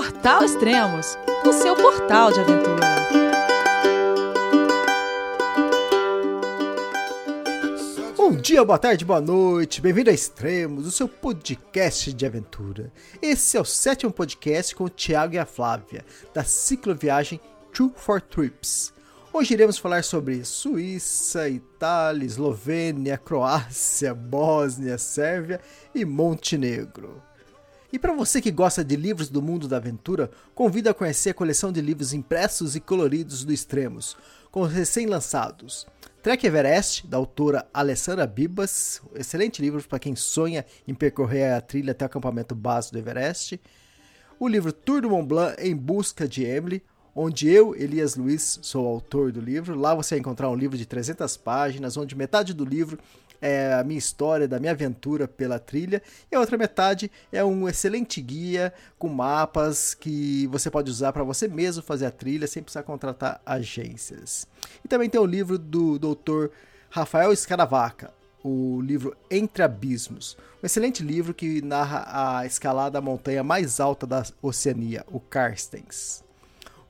Portal Extremos, o seu portal de aventura. Bom dia, boa tarde, boa noite, bem-vindo a Extremos, o seu podcast de aventura. Esse é o sétimo podcast com o Thiago e a Flávia, da cicloviagem True for Trips. Hoje iremos falar sobre Suíça, Itália, Eslovênia, Croácia, Bósnia, Sérvia e Montenegro. E para você que gosta de livros do mundo da aventura, convido a conhecer a coleção de livros impressos e coloridos do Extremos, com os recém-lançados. Trek Everest, da autora Alessandra Bibas, excelente livro para quem sonha em percorrer a trilha até o acampamento base do Everest. O livro Tour do Mont Blanc em Busca de Emily, onde eu, Elias Luiz, sou o autor do livro. Lá você vai encontrar um livro de 300 páginas, onde metade do livro é a minha história, da minha aventura pela trilha, e a outra metade é um excelente guia com mapas que você pode usar para você mesmo fazer a trilha sem precisar contratar agências. E também tem o livro do Dr. Rafael Escaravaca, o livro Entre Abismos, um excelente livro que narra a escalada da montanha mais alta da Oceania, o Carstens.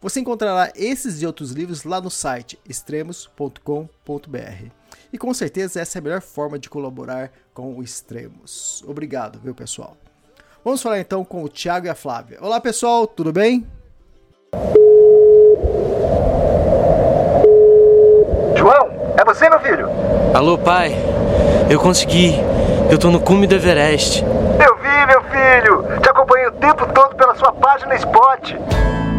Você encontrará esses e outros livros lá no site extremos.com.br. E com certeza essa é a melhor forma de colaborar com o Extremos. Obrigado, viu, pessoal? Vamos falar então com o Thiago e a Flávia. Olá, pessoal, tudo bem? João, é você, meu filho? Alô, pai. Eu consegui. Eu tô no cume do Everest. Eu vi, meu filho. Te acompanhei o tempo todo pela sua página Spot.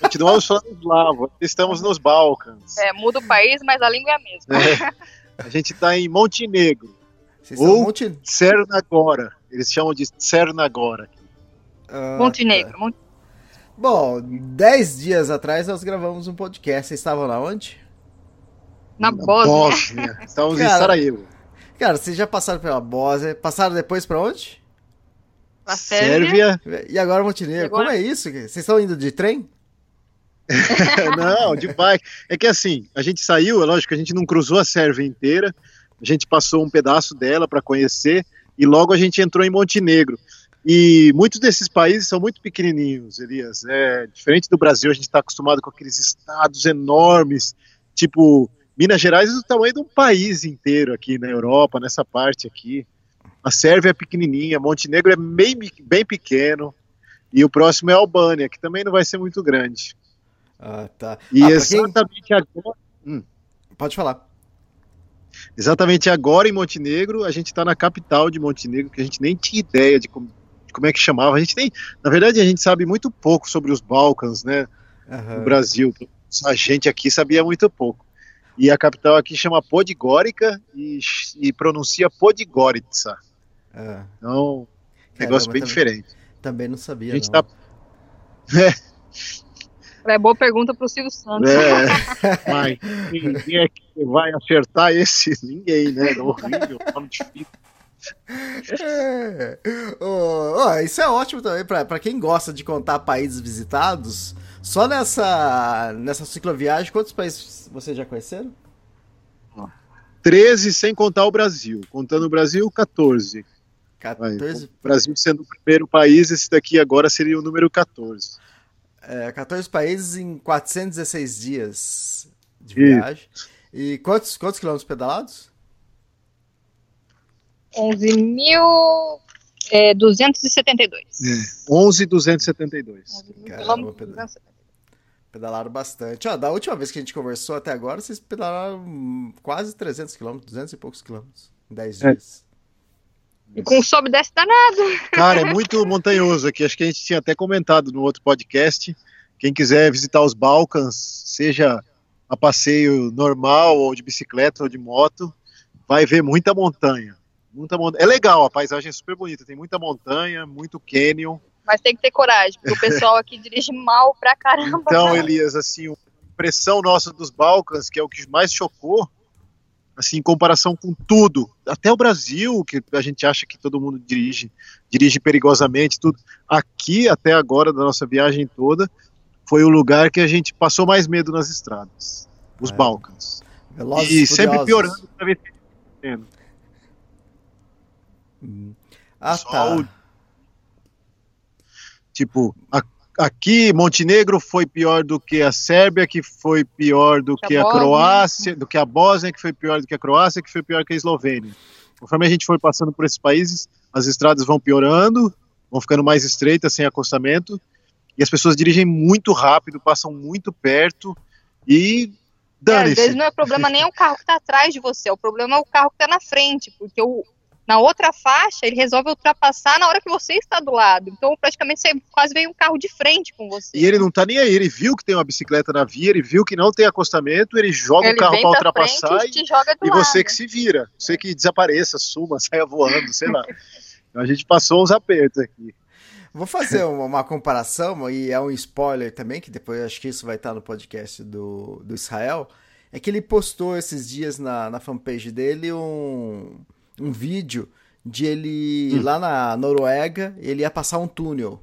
Continuamos falando eslavo. Estamos nos Balcãs. É, muda o país, mas a língua é a mesma. É. A gente está em Montenegro. Vocês são Ou Monte... Cernagora. Eles chamam de Cernagora. Ah, Montenegro. tá. Bom, 10 dias atrás nós gravamos um podcast. Vocês estavam lá onde? Na Bósnia. Bósnia. Estamos em Cara. Sarajevo. Cara, vocês já passaram pela Bósnia, passaram depois pra onde? Na Sérvia. Sérvia. E agora Montenegro. E agora? Como é isso? Vocês estão indo de trem? não, de bike. É que assim, a gente saiu, é lógico que a gente não cruzou a Sérvia inteira. A gente passou um pedaço dela para conhecer e logo a gente entrou em Montenegro. E muitos desses países são muito pequenininhos, Elias. É, diferente do Brasil, a gente está acostumado com aqueles estados enormes, tipo Minas Gerais é do tamanho de um país inteiro aqui na Europa, nessa parte aqui. A Sérvia é pequenininha, Montenegro é bem, bem pequeno e o próximo é a Albânia, que também não vai ser muito grande. Ah, tá. E Ah, pra quem- exatamente agora, Pode falar. exatamente agora em Montenegro, a gente está na capital de Montenegro, que a gente nem tinha ideia de como, de como é que chamava. A gente nem, na verdade, a gente sabe muito pouco sobre os Balcãs, né, Aham. no Brasil. A gente aqui sabia muito pouco. E a capital aqui chama Podgorica e, e pronuncia Podgorica. Ah, Então, negócio caramba, bem também- diferente. Também não sabia. A gente não. tá- É boa pergunta pro Silvio Santos. É, mas ninguém é que vai acertar esse? Ninguém, né? Horrível, nome difícil. É. Ô, ó, isso é ótimo também pra pra quem gosta de contar países visitados. Só nessa nessa cicloviagem, quantos países vocês já conheceram? 13 sem contar o Brasil. Contando o Brasil, 14. Vai, 14, o Brasil sendo o primeiro país, esse daqui agora seria o número 14. é, 14 países em 416 dias de viagem. E quantos, quantos quilômetros pedalados? 11.272. 11,272. Caramba, peda- pedalaram bastante. Ó, da última vez que a gente conversou até agora, vocês pedalaram quase 300 quilômetros, 200 e poucos quilômetros em 10 É. E com sobe desce danado. Cara, é muito montanhoso aqui. Acho que a gente tinha até comentado no outro podcast. Quem quiser visitar os Balcãs, seja a passeio normal, ou de bicicleta, ou de moto, vai ver muita montanha. Muita mon... É legal, a paisagem é super bonita. Tem muita montanha, muito canyon. Mas tem que ter coragem, porque o pessoal aqui dirige mal pra caramba. Então, Elias, assim, o impressão nossa dos Balcãs, que é o que mais chocou, assim, em comparação com tudo, até o Brasil, que a gente acha que todo mundo dirige, dirige perigosamente, tudo. Aqui, até agora, da nossa viagem toda, foi o lugar que a gente passou mais medo nas estradas, os é. Balcãs. Velozes e sempre piorando cada vez que hum. Ah, tá. O... Tipo, a, aqui Montenegro foi pior do que a Sérvia, que foi pior do que, que a, Croácia, do que a Bósnia, que foi pior do que a Croácia, que foi pior que a Eslovênia. Conforme a gente foi passando por esses países, as estradas vão piorando, vão ficando mais estreitas, sem acostamento, e as pessoas dirigem muito rápido, passam muito perto e dane é, Às vezes não é problema nem o carro que está atrás de você, o problema é o carro que está na frente, porque o, na outra faixa, ele resolve ultrapassar na hora que você está do lado. Então, praticamente, você quase vem um carro de frente com você. E ele não está nem aí. Ele viu que tem uma bicicleta na via, ele viu que não tem acostamento, ele joga ele o carro para ultrapassar e, e você que se vira. Você que desapareça, suma, saia voando, sei lá. Então, a gente passou uns apertos aqui. Vou fazer uma, uma, comparação, e é um spoiler também, que depois acho que isso vai estar no podcast do, do Israel. É que ele postou esses dias na, na fanpage dele um um vídeo de ele hum. lá na Noruega, ele ia passar um túnel.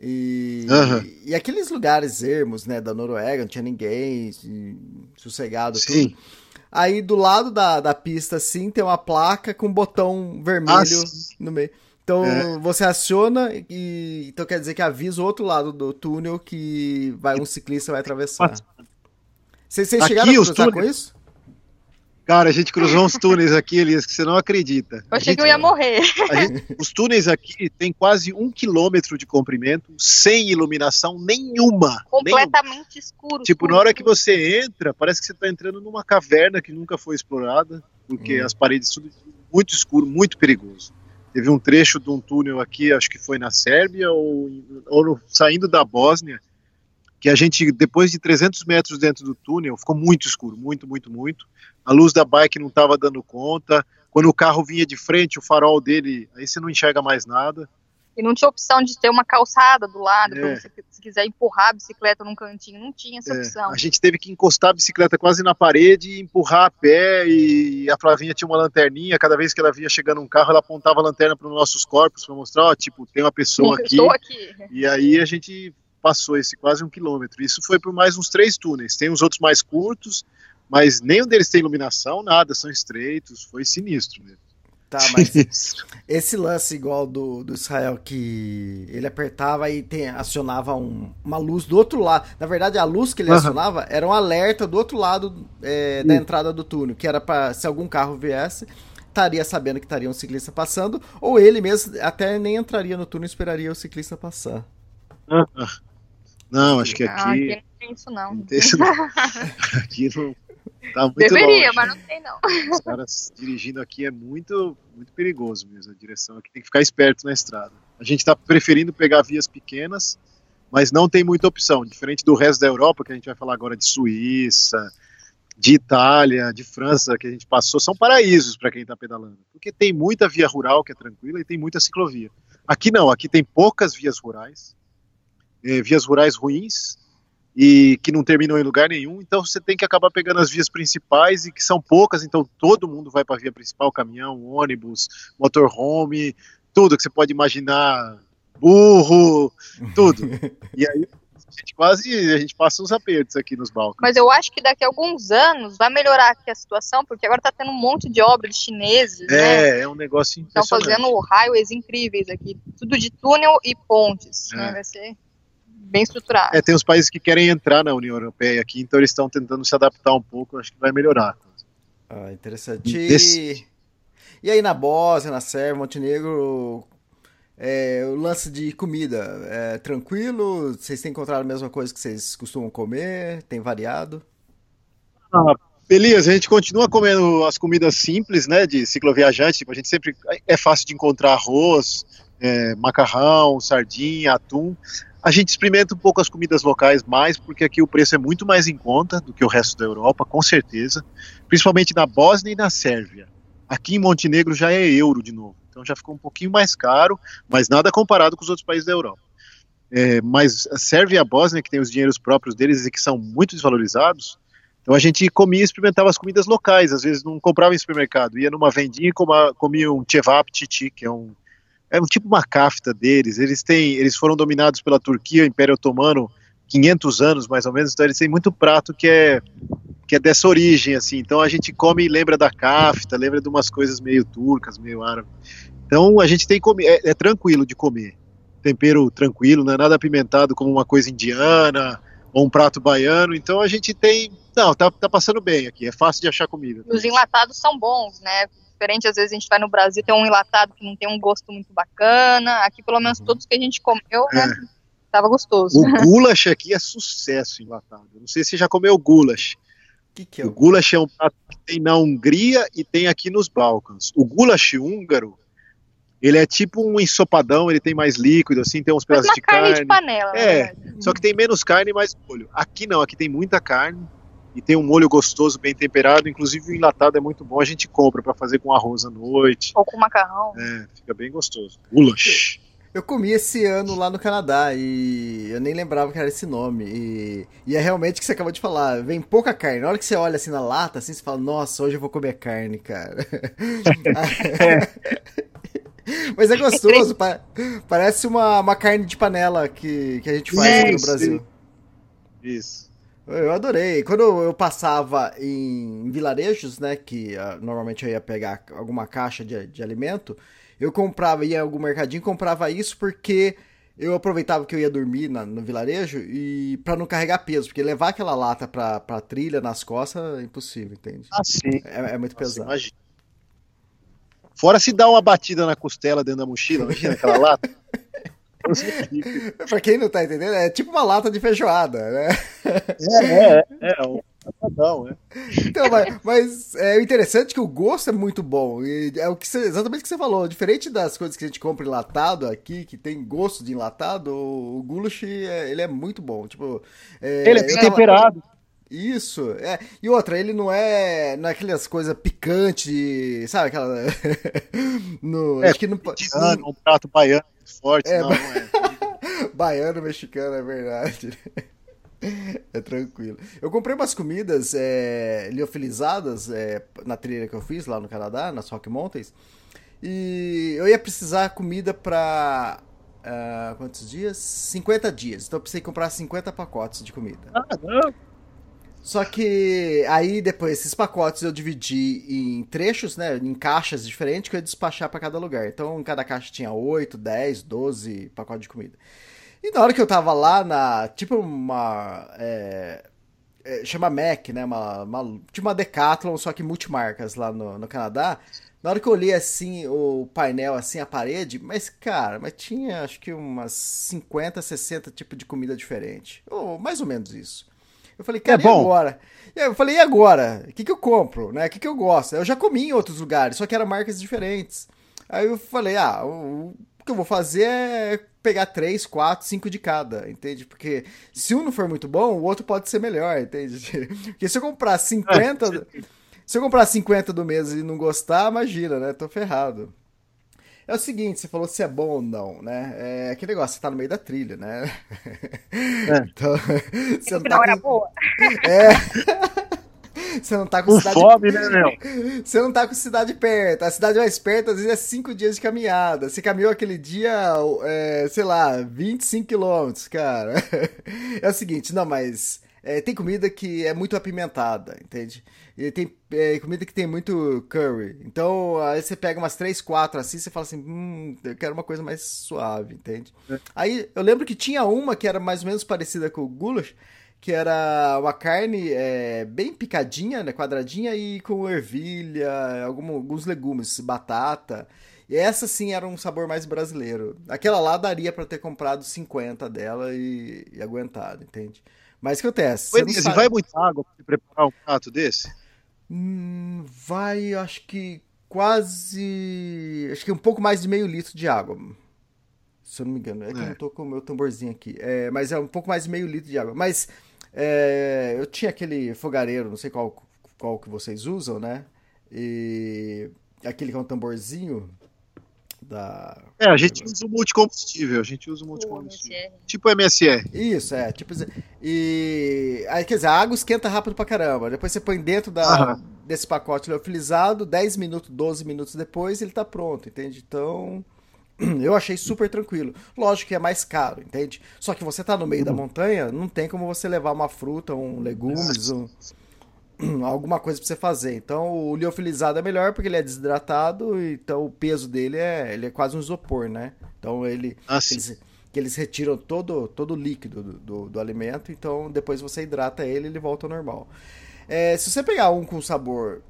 E, uhum. e, e aqueles lugares ermos, né, da Noruega, não tinha ninguém, sossegado, Sim. tudo. Aí do lado da, da pista, assim, tem uma placa com um botão vermelho ah, no meio. Então é. você aciona e então quer dizer que avisa o outro lado do túnel que vai um ciclista vai atravessar. Vocês, chegaram a cruzar com isso? Cara, a gente cruzou uns túneis aqui, Elias, que você não acredita. Eu achei que eu ia morrer. Gente, os túneis aqui têm quase um quilômetro de comprimento, sem iluminação nenhuma. Completamente nenhuma. escuro. Tipo, escuro. na hora que você entra, parece que você está entrando numa caverna que nunca foi explorada, porque hum. as paredes tudo muito escuro, muito perigoso. Teve um trecho de um túnel aqui, acho que foi na Sérvia ou, ou no, saindo da Bósnia, que a gente, depois de 300 metros dentro do túnel, ficou muito escuro, muito, muito, muito. A luz da bike não estava dando conta. Quando o carro vinha de frente, o farol dele, aí você não enxerga mais nada. E não tinha opção de ter uma calçada do lado, é. você, se quiser empurrar a bicicleta num cantinho, não tinha essa é. opção. A gente teve que encostar a bicicleta quase na parede e empurrar a pé, e a Flavinha tinha uma lanterninha, cada vez que ela via chegando um carro, ela apontava a lanterna para os nossos corpos, para mostrar, ó, tipo, tem uma pessoa aqui. Estou aqui. E aí a gente passou esse quase um quilômetro. Isso foi por mais uns três túneis. Tem os outros mais curtos, mas nenhum deles tem iluminação, nada, são estreitos. Foi sinistro mesmo. Tá, mas esse lance igual do, do Israel que ele apertava e tem, acionava um, uma luz do outro lado. Na verdade, a luz que ele uhum. acionava era um alerta do outro lado é, da entrada do túnel, que era para se algum carro viesse, estaria sabendo que estaria um ciclista passando, ou ele mesmo até nem entraria no túnel e esperaria o ciclista passar. Uhum. Não, acho que aqui. Ah, aqui não tem isso, não. Não tem isso, não. aqui não. Tá muito Deveria, longe. mas não tem, não. Os caras dirigindo aqui é muito, muito perigoso mesmo. A direção aqui tem que ficar esperto na estrada. A gente está preferindo pegar vias pequenas, mas não tem muita opção. Diferente do resto da Europa, que a gente vai falar agora de Suíça, de Itália, de França, que a gente passou, são paraísos para quem está pedalando. Porque tem muita via rural que é tranquila e tem muita ciclovia. Aqui não, aqui tem poucas vias rurais é, vias rurais ruins e que não terminam em lugar nenhum, então você tem que acabar pegando as vias principais e que são poucas, então todo mundo vai para a via principal, caminhão, ônibus, motorhome, tudo que você pode imaginar, burro, tudo. e aí a gente quase a gente passa uns apertos aqui nos Balcãs. Mas eu acho que daqui a alguns anos vai melhorar aqui a situação, porque agora está tendo um monte de obras chineses, é, né? É, um negócio impressionante. Estão fazendo highways incríveis aqui, tudo de túnel e pontes, é. né? Vai ser bem estruturado. É, tem os países que querem entrar na União Europeia aqui, então eles estão tentando se adaptar um pouco, acho que vai melhorar. Ah, interessante. E, e aí na Bósnia, na Sérvia, Montenegro, é, o lance de comida, é tranquilo? Vocês têm encontrado a mesma coisa que vocês costumam comer? Tem variado? Ah, Elias, a gente continua comendo as comidas simples, né, de cicloviajante, tipo, a gente sempre, é fácil de encontrar arroz, é, macarrão, sardinha, atum, a gente experimenta um pouco as comidas locais mais, porque aqui o preço é muito mais em conta do que o resto da Europa, com certeza. Principalmente na Bósnia e na Sérvia. Aqui em Montenegro já é euro de novo, então já ficou um pouquinho mais caro, mas nada comparado com os outros países da Europa. é, mas serve a Bósnia, que tem os dinheiros próprios deles e que são muito desvalorizados. Então a gente comia e experimentava as comidas locais, às vezes não comprava em supermercado, ia numa vendinha e comia, um chevap titi, que é um, é um tipo uma kafta deles. Eles têm, eles foram dominados pela Turquia, Império Otomano, 500 anos mais ou menos, então eles têm muito prato que é que é dessa origem assim. Então a gente come e lembra da kafta, lembra de umas coisas meio turcas, meio árabes. Então a gente tem comer, é, é tranquilo de comer tempero tranquilo, não é nada apimentado como uma coisa indiana ou um prato baiano. Então a gente tem. Não, tá, tá passando bem aqui, é fácil de achar comida. Os enlatados são bons, né? Diferente, às vezes a gente vai no Brasil tem um enlatado que não tem um gosto muito bacana. Aqui, pelo menos, uhum. todos que a gente comeu, né? É. Tava gostoso. O goulash aqui é sucesso enlatado. Não sei se você já comeu goulash. Que que é o... o goulash é um prato que tem na Hungria e tem aqui nos Balcãs. O goulash húngaro ele é tipo um ensopadão, ele tem mais líquido, assim, tem uns pedaços de carne. carne de panela. É, só que tem menos carne e mais molho. Aqui não, aqui tem muita carne e tem um molho gostoso, bem temperado. Inclusive o enlatado é muito bom, a gente compra para fazer com arroz à noite. Ou com macarrão. É, fica bem gostoso. Goulash. Eu comi esse ano lá no Canadá e eu nem lembrava que era esse nome. E, e é realmente o que você acabou de falar. Vem pouca carne. Na hora que você olha assim na lata, assim, você fala, nossa, hoje eu vou comer carne, cara. Mas é gostoso, pa parece uma, uma carne de panela que, que a gente faz aqui no Brasil. Isso. Eu adorei. Quando eu passava em vilarejos, né, que uh, normalmente eu ia pegar alguma caixa de, de alimento, eu comprava, ia em algum mercadinho comprava isso porque eu aproveitava que eu ia dormir na, no vilarejo e para não carregar peso, porque levar aquela lata pra, pra trilha nas costas é impossível, entende? Ah, sim. É, é muito Nossa, pesado. Imagina. Fora se dá uma batida na costela dentro da mochila, imagina aquela lata. pra quem não tá entendendo, é tipo uma lata de feijoada, né? É, é, é, é um não, é. Então, mas, mas é interessante que o gosto é muito bom. E é o que você, exatamente o que você falou. Diferente das coisas que a gente compra enlatado aqui, que tem gosto de enlatado, o, o goulash é, ele é muito bom. Tipo, é, ele é temperado. Tava... Isso, é. E outra, ele não é naquelas coisas picantes, sabe? Aquela. no, é, acho que não pode. Um prato baiano forte, é, não, não é. baiano mexicano, é verdade. É tranquilo. Eu comprei umas comidas é, liofilizadas é, na trilha que eu fiz lá no Canadá, nas Rock Mountains. E eu ia precisar comida pra. Uh, quantos dias? 50 dias. Então eu precisei comprar 50 pacotes de comida. Ah, não. Só que aí depois esses pacotes eu dividi em trechos, né, em caixas diferentes que eu ia despachar para cada lugar. Então, em cada caixa tinha 8, 10, 12 pacotes de comida. E na hora que eu tava lá na, tipo uma é, é, chama Mac, né, uma, uma, tipo uma Decathlon, só que multimarcas lá no, no Canadá. Na hora que eu olhei assim o painel, assim, a parede, mas cara, mas tinha acho que umas 50, 60 tipos de comida diferente. Ou mais ou menos isso. Eu falei, cara, é bom. e agora? Eu falei, e agora? O que, que eu compro? Né? O que, que eu gosto? Eu já comi em outros lugares, só que eram marcas diferentes. Aí eu falei, ah, o, o que eu vou fazer é pegar três, quatro, cinco de cada, entende? Porque se um não for muito bom, o outro pode ser melhor, entende? Porque se eu comprar 50. se eu comprar 50 do mês e não gostar, imagina, né? Tô ferrado. É o seguinte, você falou se é bom ou não, né? É aquele negócio, você tá no meio da trilha, né? É. Então, você não, tá não com... era boa. É. Você não tá com, com cidade. Fome, né, meu? Você não tá com cidade perto. A cidade mais perto, às vezes, é cinco dias de caminhada. Você caminhou aquele dia, é, sei lá, 25 quilômetros, cara. É o seguinte, não, mas é, tem comida que é muito apimentada, entende? E tem é, comida que tem muito curry. Então, aí você pega umas 3, 4 assim, você fala assim, hum, eu quero uma coisa mais suave, entende? É. Aí, eu lembro que tinha uma que era mais ou menos parecida com o goulash, que era uma carne é, bem picadinha, né, quadradinha, e com ervilha, algum, alguns legumes, batata. E essa sim era um sabor mais brasileiro. Aquela lá daria para ter comprado 50 dela e, e aguentado, entende? Mas que. Você sabe... vai muita água para preparar um prato desse? Hum, vai, acho que quase. Acho que um pouco mais de meio litro de água. Se eu não me engano. É que é. eu não tô com o meu tamborzinho aqui. É, mas é um pouco mais de meio litro de água. Mas é, eu tinha aquele fogareiro, não sei qual, qual que vocês usam, né? E aquele que é um tamborzinho. Da. É, a gente usa o multicombustível, a gente usa o multicombustível. Tipo MSR. Isso, é. Tipo, e. Aí, quer dizer, a água esquenta rápido pra caramba. Depois você põe dentro da, Aham. desse pacote leofilizado, 10 minutos, 12 minutos depois, ele tá pronto, entende? Então. Eu achei super tranquilo. Lógico que é mais caro, entende? Só que você tá no meio da montanha, não tem como você levar uma fruta, um legumes, um, alguma coisa pra você fazer. Então o liofilizado é melhor porque ele é desidratado, então o peso dele é, ele é quase um isopor, né? Então ele Ah, eles, que eles retiram todo, todo o líquido do, do, do alimento, então depois você hidrata ele ele volta ao normal. É, se você pegar um com sabor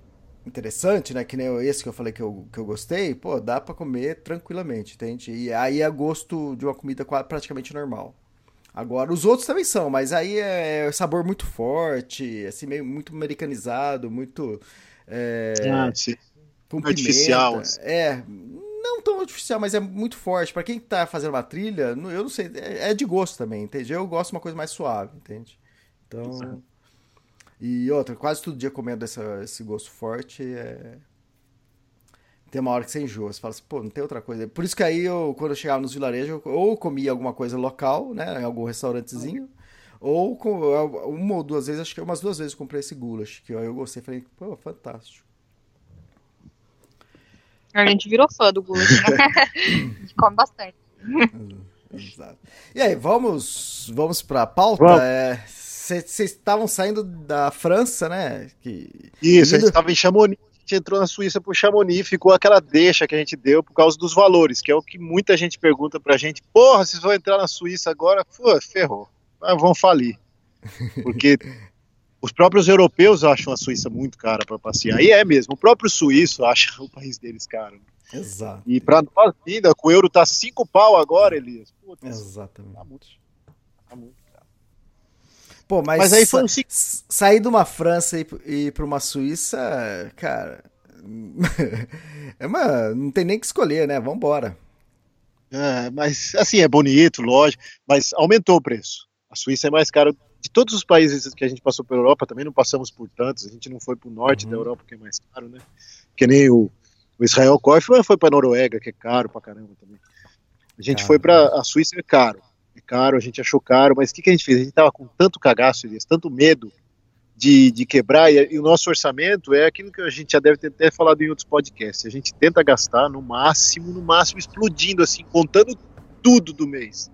interessante, né? Que nem esse que eu falei que eu, que eu gostei, pô, dá pra comer tranquilamente, entende? E aí é gosto de uma comida praticamente normal. Agora, os outros também são, mas aí é sabor muito forte, assim, meio muito americanizado, muito. É, Ah, artificial, assim. É, não tão artificial, mas é muito forte. Pra quem tá fazendo uma trilha, eu não sei, é, é de gosto também, entende? Eu gosto de uma coisa mais suave, entende? Então. E outra, quase todo dia comendo essa, esse gosto forte é. Tem uma hora que você enjoa, você fala assim, pô, não tem outra coisa. Por isso que aí eu, quando eu chegava nos vilarejos, eu ou comia alguma coisa local, né, em algum restaurantezinho, ou com, uma ou duas vezes, acho que umas duas vezes eu comprei esse goulash, que eu, eu gostei, falei, pô, fantástico. A gente virou fã do goulash, né? A gente come bastante. Exato. E aí, vamos, vamos pra pauta? Vocês estavam saindo da França, né? Que... Isso, a gente estava em Chamonix, gente entrou na Suíça por Chamonix, ficou aquela deixa que a gente deu por causa dos valores, que é o que muita gente pergunta pra gente. Porra, vocês vão entrar na Suíça agora? Pô, ferrou. Ah, vão falir. Porque os próprios europeus acham a Suíça muito cara para passear. E é mesmo, o próprio suíço acha o país deles caro. Exato. E pra nós ainda, com o euro tá cinco pau agora, Elias. Putz, Exatamente. tá muito, tá muito. Pô, mas, Mas aí foi sa- um ciclo. s- sair de uma França e, ir pra uma Suíça, cara. é uma, não tem nem que escolher, né? Vambora. É, mas assim, é bonito, lógico, mas aumentou o preço. A Suíça é mais cara. De todos os países que a gente passou pela Europa, também não passamos por tantos. A gente não foi para o norte Uhum. da Europa, que é mais caro, né? Que nem o, o Israel Kaufman foi para Noruega, que é caro pra caramba também. A gente foi para a Suíça, é caro. É caro, a gente achou caro, mas o que, que a gente fez? A gente tava com tanto cagaço, Elias, tanto medo de, de quebrar, e, e o nosso orçamento é aquilo que a gente já deve ter até falado em outros podcasts. A gente tenta gastar no máximo, no máximo, explodindo, assim, contando tudo do mês.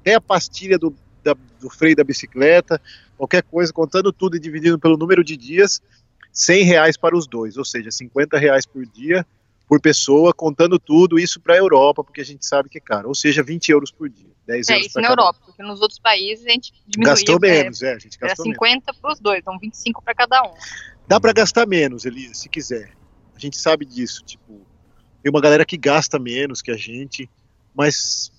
Até a pastilha do, da- do freio da bicicleta, qualquer coisa, contando tudo e dividindo pelo número de dias, 100 reais para os dois, ou seja, 50 reais por dia, por pessoa, contando tudo, isso para a Europa, porque a gente sabe que é caro, ou seja, 20 euros por dia, 10 É euros isso na cada um. Europa, porque nos outros países a gente diminuía. Gastou é, menos, é, a gente Era gastou menos. 50 para os dois, então 25 para cada um. Dá pra gastar menos, Elias, se quiser. A gente sabe disso, tipo, tem uma galera que gasta menos que a gente, mas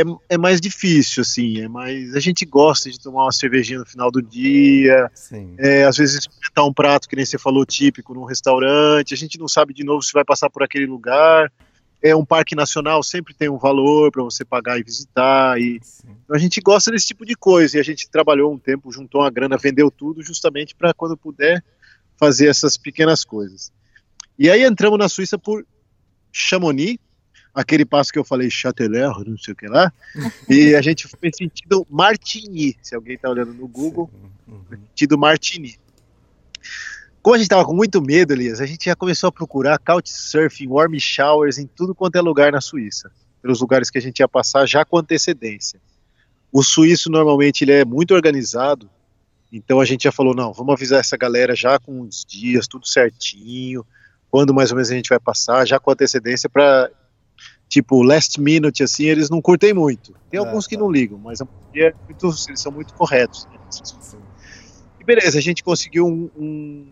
é, é mais difícil, assim, é mais. A gente gosta de tomar uma cervejinha no final do dia, é, às vezes experimentar um prato que nem você falou, típico, num restaurante, a gente não sabe de novo se vai passar por aquele lugar. É um parque nacional, sempre tem um valor para você pagar e visitar, e então a gente gosta desse tipo de coisa e a gente trabalhou um tempo, juntou uma grana, vendeu tudo justamente para quando puder fazer essas pequenas coisas. E aí entramos na Suíça por Chamonix, aquele passo que eu falei Châtelet, não sei o que lá, e a gente foi sentido Martigny, se alguém está olhando no Google, Uhum. sentido Martigny. Como a gente tava com muito medo, Elias, a gente já começou a procurar couchsurfing, warm showers em tudo quanto é lugar na Suíça, pelos lugares que a gente ia passar já com antecedência. O suíço normalmente ele é muito organizado, então a gente já falou, não, vamos avisar essa galera já com uns dias, tudo certinho, quando mais ou menos a gente vai passar, já com antecedência para tipo last minute assim, eles não curtem muito. Tem Ah, alguns que tá. não ligam, mas a maioria é muito, eles são muito corretos. né? E beleza, a gente conseguiu um, um,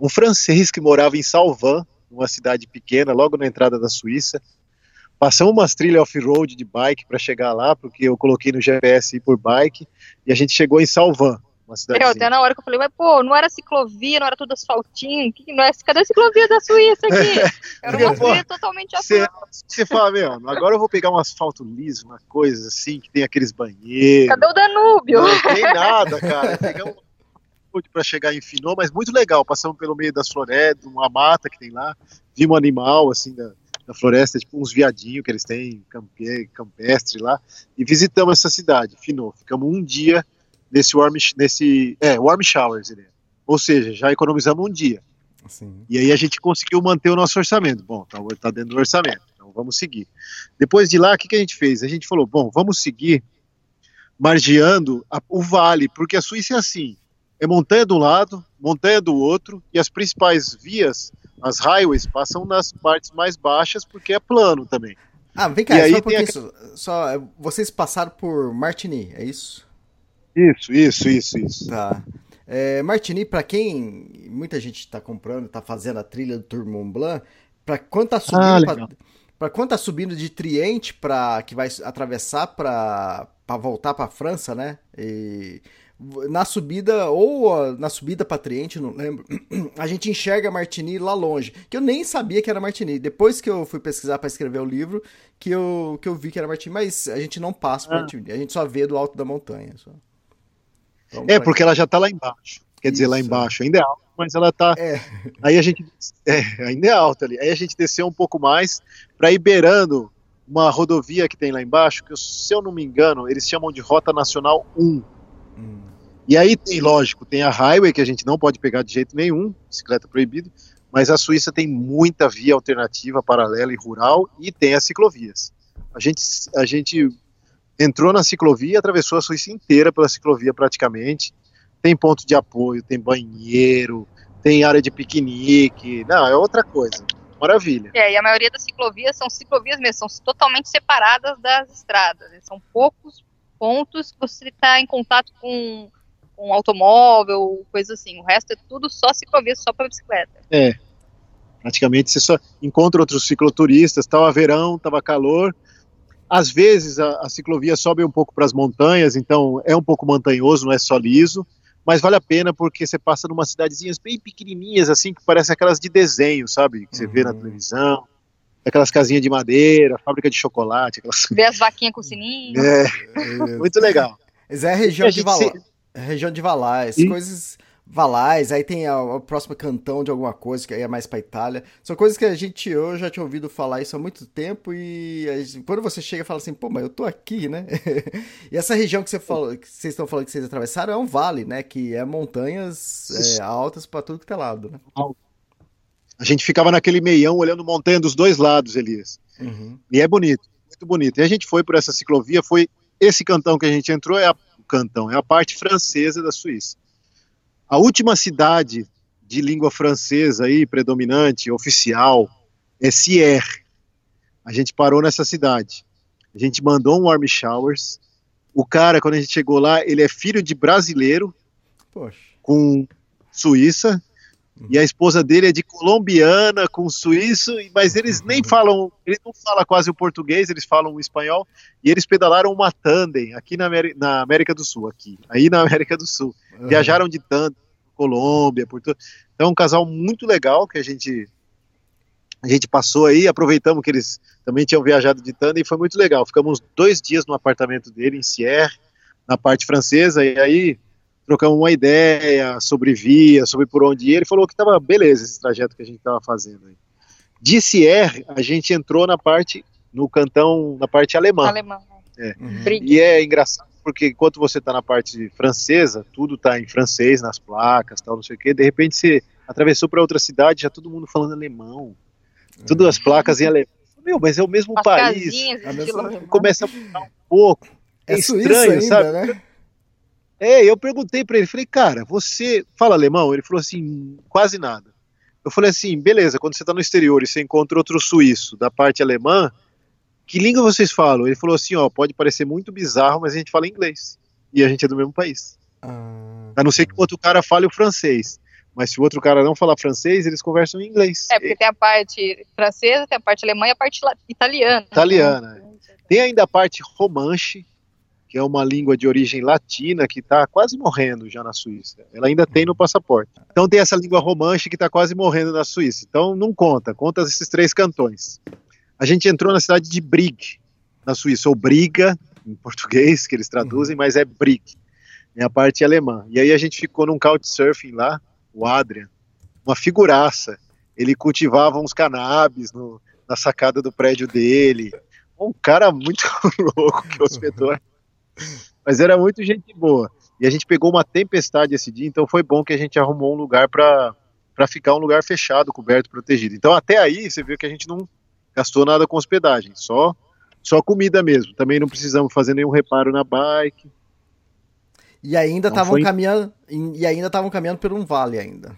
um francês que morava em Salvan, uma cidade pequena, logo na entrada da Suíça. Passamos umas trilhas off-road de bike para chegar lá, porque eu coloquei no GPS ir por bike, e a gente chegou em Salvan, uma cidade. Até na hora que eu falei, mas pô, não era ciclovia, não era tudo asfaltinho, que, não é, cadê a ciclovia da Suíça aqui? Era uma trilha totalmente asfalto. você fala, meu, agora eu vou pegar um asfalto liso, uma coisa assim, que tem aqueles banheiros. Cadê o Danúbio? Não tem nada, cara. Pegamos para chegar em Finô, mas muito legal. Passamos pelo meio das florestas, uma mata que tem lá, vimos um animal assim da, da floresta, tipo uns viadinhos que eles têm, campe, campestre lá, e visitamos essa cidade, Finot. Ficamos um dia nesse warm, nesse, é, warm showers, ele é. ou seja, já economizamos um dia. Sim. E aí a gente conseguiu manter o nosso orçamento. Bom, tá, tá dentro do orçamento, então vamos seguir. Depois de lá, o que, que a gente fez? A gente falou, bom, vamos seguir margeando a, o vale, porque a Suíça é assim, é montanha de um lado, montanha do outro, e as principais vias, as highways, passam nas partes mais baixas, porque é plano também. Ah, vem cá, E só aí pouquinho, tem só, é, vocês passaram por Martigny, é isso? Isso, isso, isso, isso. Tá. É, Martigny, pra quem muita gente tá comprando, tá fazendo a trilha do Tour Mont Blanc, pra quando tá subindo, Ah, quando tá subindo de Triente para que vai atravessar pra pra voltar pra França, né? E na subida ou na subida pra Triente, não lembro, a gente enxerga Martigny lá longe, que eu nem sabia que era Martigny. Depois que eu fui pesquisar pra escrever o livro, que eu que eu vi que era Martigny, mas a gente não passa por Ah. Martigny, a gente só vê do alto da montanha, só. Vamos É, porque ela já tá lá embaixo. Quer dizer, lá Isso. embaixo ainda é alto, mas ela tá. É. Aí a gente. É, ainda é alta ali. Aí a gente desceu um pouco mais para ir beirando uma rodovia que tem lá embaixo, que se eu não me engano, eles chamam de Rota Nacional 1. Hum. E aí tem, lógico, tem a highway que a gente não pode pegar de jeito nenhum, bicicleta proibido, mas a Suíça tem muita via alternativa, paralela e rural, e tem as ciclovias. A gente, a gente entrou na ciclovia, atravessou a Suíça inteira pela ciclovia praticamente. Tem ponto de apoio, tem banheiro, tem área de piquenique. Não, é outra coisa. Maravilha. É, e a maioria das ciclovias são ciclovias mesmo, são totalmente separadas das estradas. São poucos pontos que você está em contato com um automóvel, coisa assim. O resto é tudo só ciclovia, só para bicicleta. É. Praticamente você só encontra outros cicloturistas. Tava verão, tava calor. Às vezes a, a ciclovia sobe um pouco para as montanhas, então é um pouco montanhoso, não é só liso. Mas vale a pena porque você passa numa cidadezinhas bem pequenininhas, assim, que parecem aquelas de desenho, sabe? Que você vê na Uhum. televisão. Aquelas casinhas de madeira, fábrica de chocolate, aquelas. Ver as vaquinhas com sininho. É, É, muito legal. Mas é a região a de Valais. se- Região de Valais, E- coisas. Valais, aí tem a, a próxima cantão de alguma coisa, que aí é mais pra Itália. São coisas que a gente, eu já tinha ouvido falar isso há muito tempo e aí, quando você chega e fala assim, pô, mas eu tô aqui, né? e essa região que, você falou, que vocês estão falando que vocês atravessaram é um vale, né? Que é montanhas é, altas pra tudo que é lado, né? A gente ficava naquele meião olhando montanha dos dois lados, Elias. Uhum. E é bonito, muito bonito. E a gente foi por essa ciclovia, foi esse cantão que a gente entrou é a, o cantão, é a parte francesa da Suíça. A última cidade de língua francesa aí predominante, oficial, é Sierre. A gente parou nessa cidade. A gente mandou um warm showers. O cara, quando a gente chegou lá, ele é filho de brasileiro Poxa. com Suíça. E a esposa dele é de colombiana com suíço, mas eles nem falam, eles não falam quase o português, eles falam o espanhol, e eles pedalaram uma tandem aqui na, Ameri- na América do Sul, aqui, aí na América do Sul. Viajaram de tandem, Colômbia, por tudo. Então é um casal muito legal que a gente a gente passou aí, aproveitamos que eles também tinham viajado de tandem e foi muito legal. Ficamos dois dias no apartamento dele em Sierre, na parte francesa, e aí trocamos uma ideia sobre via, sobre por onde ir. Ele falou que estava beleza esse trajeto que a gente estava fazendo. Aí. De Sierre, a gente entrou na parte, no cantão, na parte alemã. Alemão. Uhum. Brigue. E é engraçado porque enquanto você está na parte francesa, tudo está em francês, nas placas, tal, não sei o quê. De repente você atravessou para outra cidade, já todo mundo falando alemão. Tudo as placas em alemão. Meu, mas é o mesmo As país. casinhas, A estilo mesma- alemão. Começa a mudar um pouco. É, É Suíça estranho, ainda, sabe? né? É, eu perguntei pra ele, falei, cara, você fala alemão? Ele falou assim, quase nada. Eu falei assim, beleza, quando você tá no exterior e você encontra outro suíço da parte alemã, que língua vocês falam? Ele falou assim, ó, pode parecer muito bizarro, mas a gente fala inglês. E a gente é do mesmo país. Ah, A não ser que o outro cara fale o francês. Mas se o outro cara não falar francês, eles conversam em inglês. É, porque tem a parte francesa, tem a parte alemã e a parte italiana. Italiana. Tem ainda a parte romanche, que é uma língua de origem latina que está quase morrendo já na Suíça. Ela ainda tem no passaporte. Então tem essa língua romanche que está quase morrendo na Suíça. Então não conta, conta esses três cantões. A gente entrou na cidade de Brigue, na Suíça, ou Briga, em português, que eles traduzem, mas é Brigue, é a parte alemã. E aí a gente ficou num couchsurfing lá, o Adrian, uma figuraça. Ele cultivava uns cannabis no, na sacada do prédio dele. Um cara muito louco que hospedou. Mas era muito gente boa. E a gente pegou uma tempestade esse dia, então foi bom que a gente arrumou um lugar para ficar um lugar fechado, coberto, protegido. Então até aí você viu que a gente não gastou nada com hospedagem, só só comida mesmo. Também não precisamos fazer nenhum reparo na bike. E ainda estavam foi... caminhando e ainda estavam caminhando por um vale ainda.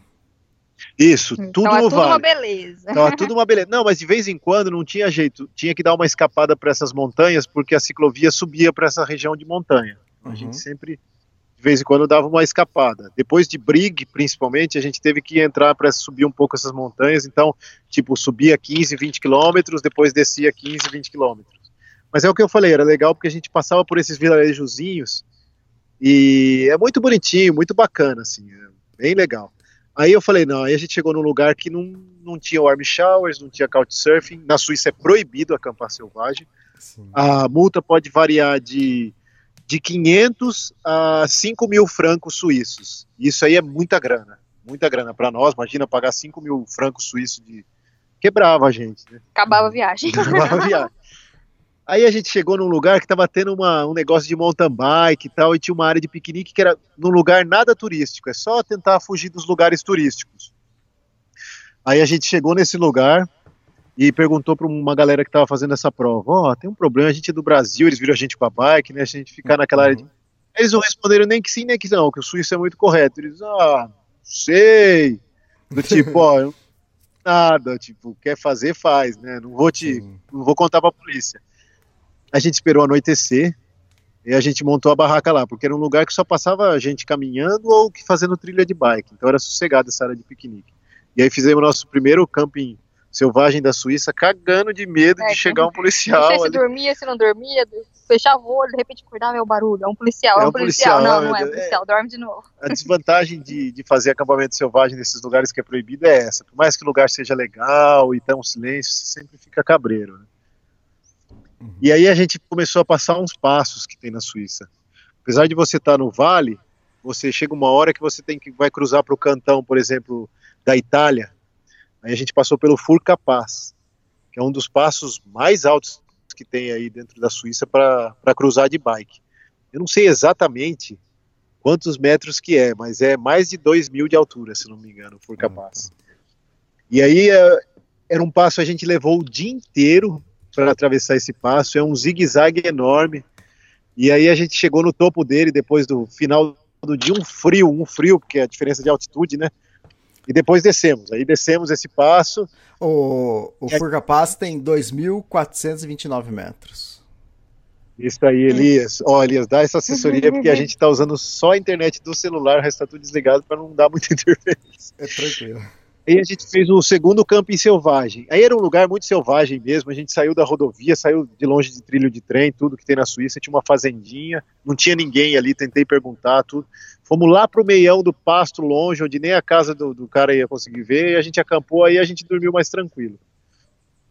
Isso, tudo então, no tudo vale. uma beleza. Então, tudo uma beleza. Não, mas de vez em quando não tinha jeito, tinha que dar uma escapada para essas montanhas porque a ciclovia subia para essa região de montanha. Uhum. A gente sempre de vez em quando dava uma escapada. Depois de Brig, principalmente, a gente teve que entrar para subir um pouco essas montanhas, então, tipo, subia 15, 20 quilômetros, depois descia 15, 20 quilômetros. Mas é o que eu falei, era legal porque a gente passava por esses vilarejozinhos e é muito bonitinho, muito bacana, assim, é bem legal. Aí eu falei, não, aí a gente chegou num lugar que não, não tinha warm showers, não tinha couchsurfing, na Suíça é proibido acampar selvagem, Sim. a multa pode variar de de 500 a 5 mil francos suíços. Isso aí é muita grana, muita grana para nós. Imagina pagar 5 mil francos suíços de. Quebrava a gente, né? Acabava a viagem. Acabava a viagem. Aí a gente chegou num lugar que estava tendo uma, um negócio de mountain bike e tal, e tinha uma área de piquenique que era num lugar nada turístico, é só tentar fugir dos lugares turísticos. Aí a gente chegou nesse lugar, e perguntou para uma galera que estava fazendo essa prova: Ó, oh, tem um problema, a gente é do Brasil, eles viram a gente com a bike, né? A gente ficar naquela área de. Uhum. Eles não responderam nem que sim, nem que não, que o suíço é muito correto. Eles, ah, sei. Do tipo, ó, nada, tipo, quer fazer, faz, né? Não vou te. Não vou contar pra polícia. A gente esperou anoitecer e a gente montou a barraca lá, porque era um lugar que só passava gente caminhando ou que fazendo trilha de bike. Então era sossegado essa área de piquenique. E aí fizemos nosso primeiro camping selvagem da Suíça, cagando de medo é, de chegar um policial. Não sei se ali. dormia, se não dormia, fechava o olho, de repente acordava meu barulho. É um policial, é, é um policial. policial. Não, não é um policial, é, dorme de novo. A desvantagem de, de fazer acampamento selvagem nesses lugares que é proibido é essa. Por mais que o lugar seja legal e tenha um silêncio, você sempre fica cabreiro. Né? Uhum. E aí a gente começou a passar uns passos que tem na Suíça. Apesar de você estar no vale, você chega uma hora que você tem que vai cruzar para o cantão, por exemplo, da Itália, Aí a gente passou pelo Furcapaz, que é um dos passos mais altos que tem aí dentro da Suíça para cruzar de bike. Eu não sei exatamente quantos metros que é, mas é mais de 2 mil de altura, se não me engano, o Furcapaz. E aí é, era um passo a gente levou o dia inteiro para atravessar esse passo, é um zigue-zague enorme. E aí a gente chegou no topo dele depois do final do dia, um frio, um frio, porque é a diferença de altitude, né? e depois descemos. Aí descemos esse passo. O, o Furga Pass tem 2.429 metros. Isso aí, Elias. Ó, oh, Elias, dá essa assessoria porque a gente está usando só a internet do celular, o resto está tudo desligado para não dar muita interferência. É tranquilo. Aí a gente fez o segundo camping selvagem. Aí era um lugar muito selvagem mesmo. A gente saiu da rodovia, saiu de longe de trilho de trem, tudo que tem na Suíça. Tinha uma fazendinha, não tinha ninguém ali. Tentei perguntar tudo. Fomos lá pro meião do pasto, longe, onde nem a casa do, do cara ia conseguir ver. E a gente acampou aí, a gente dormiu mais tranquilo.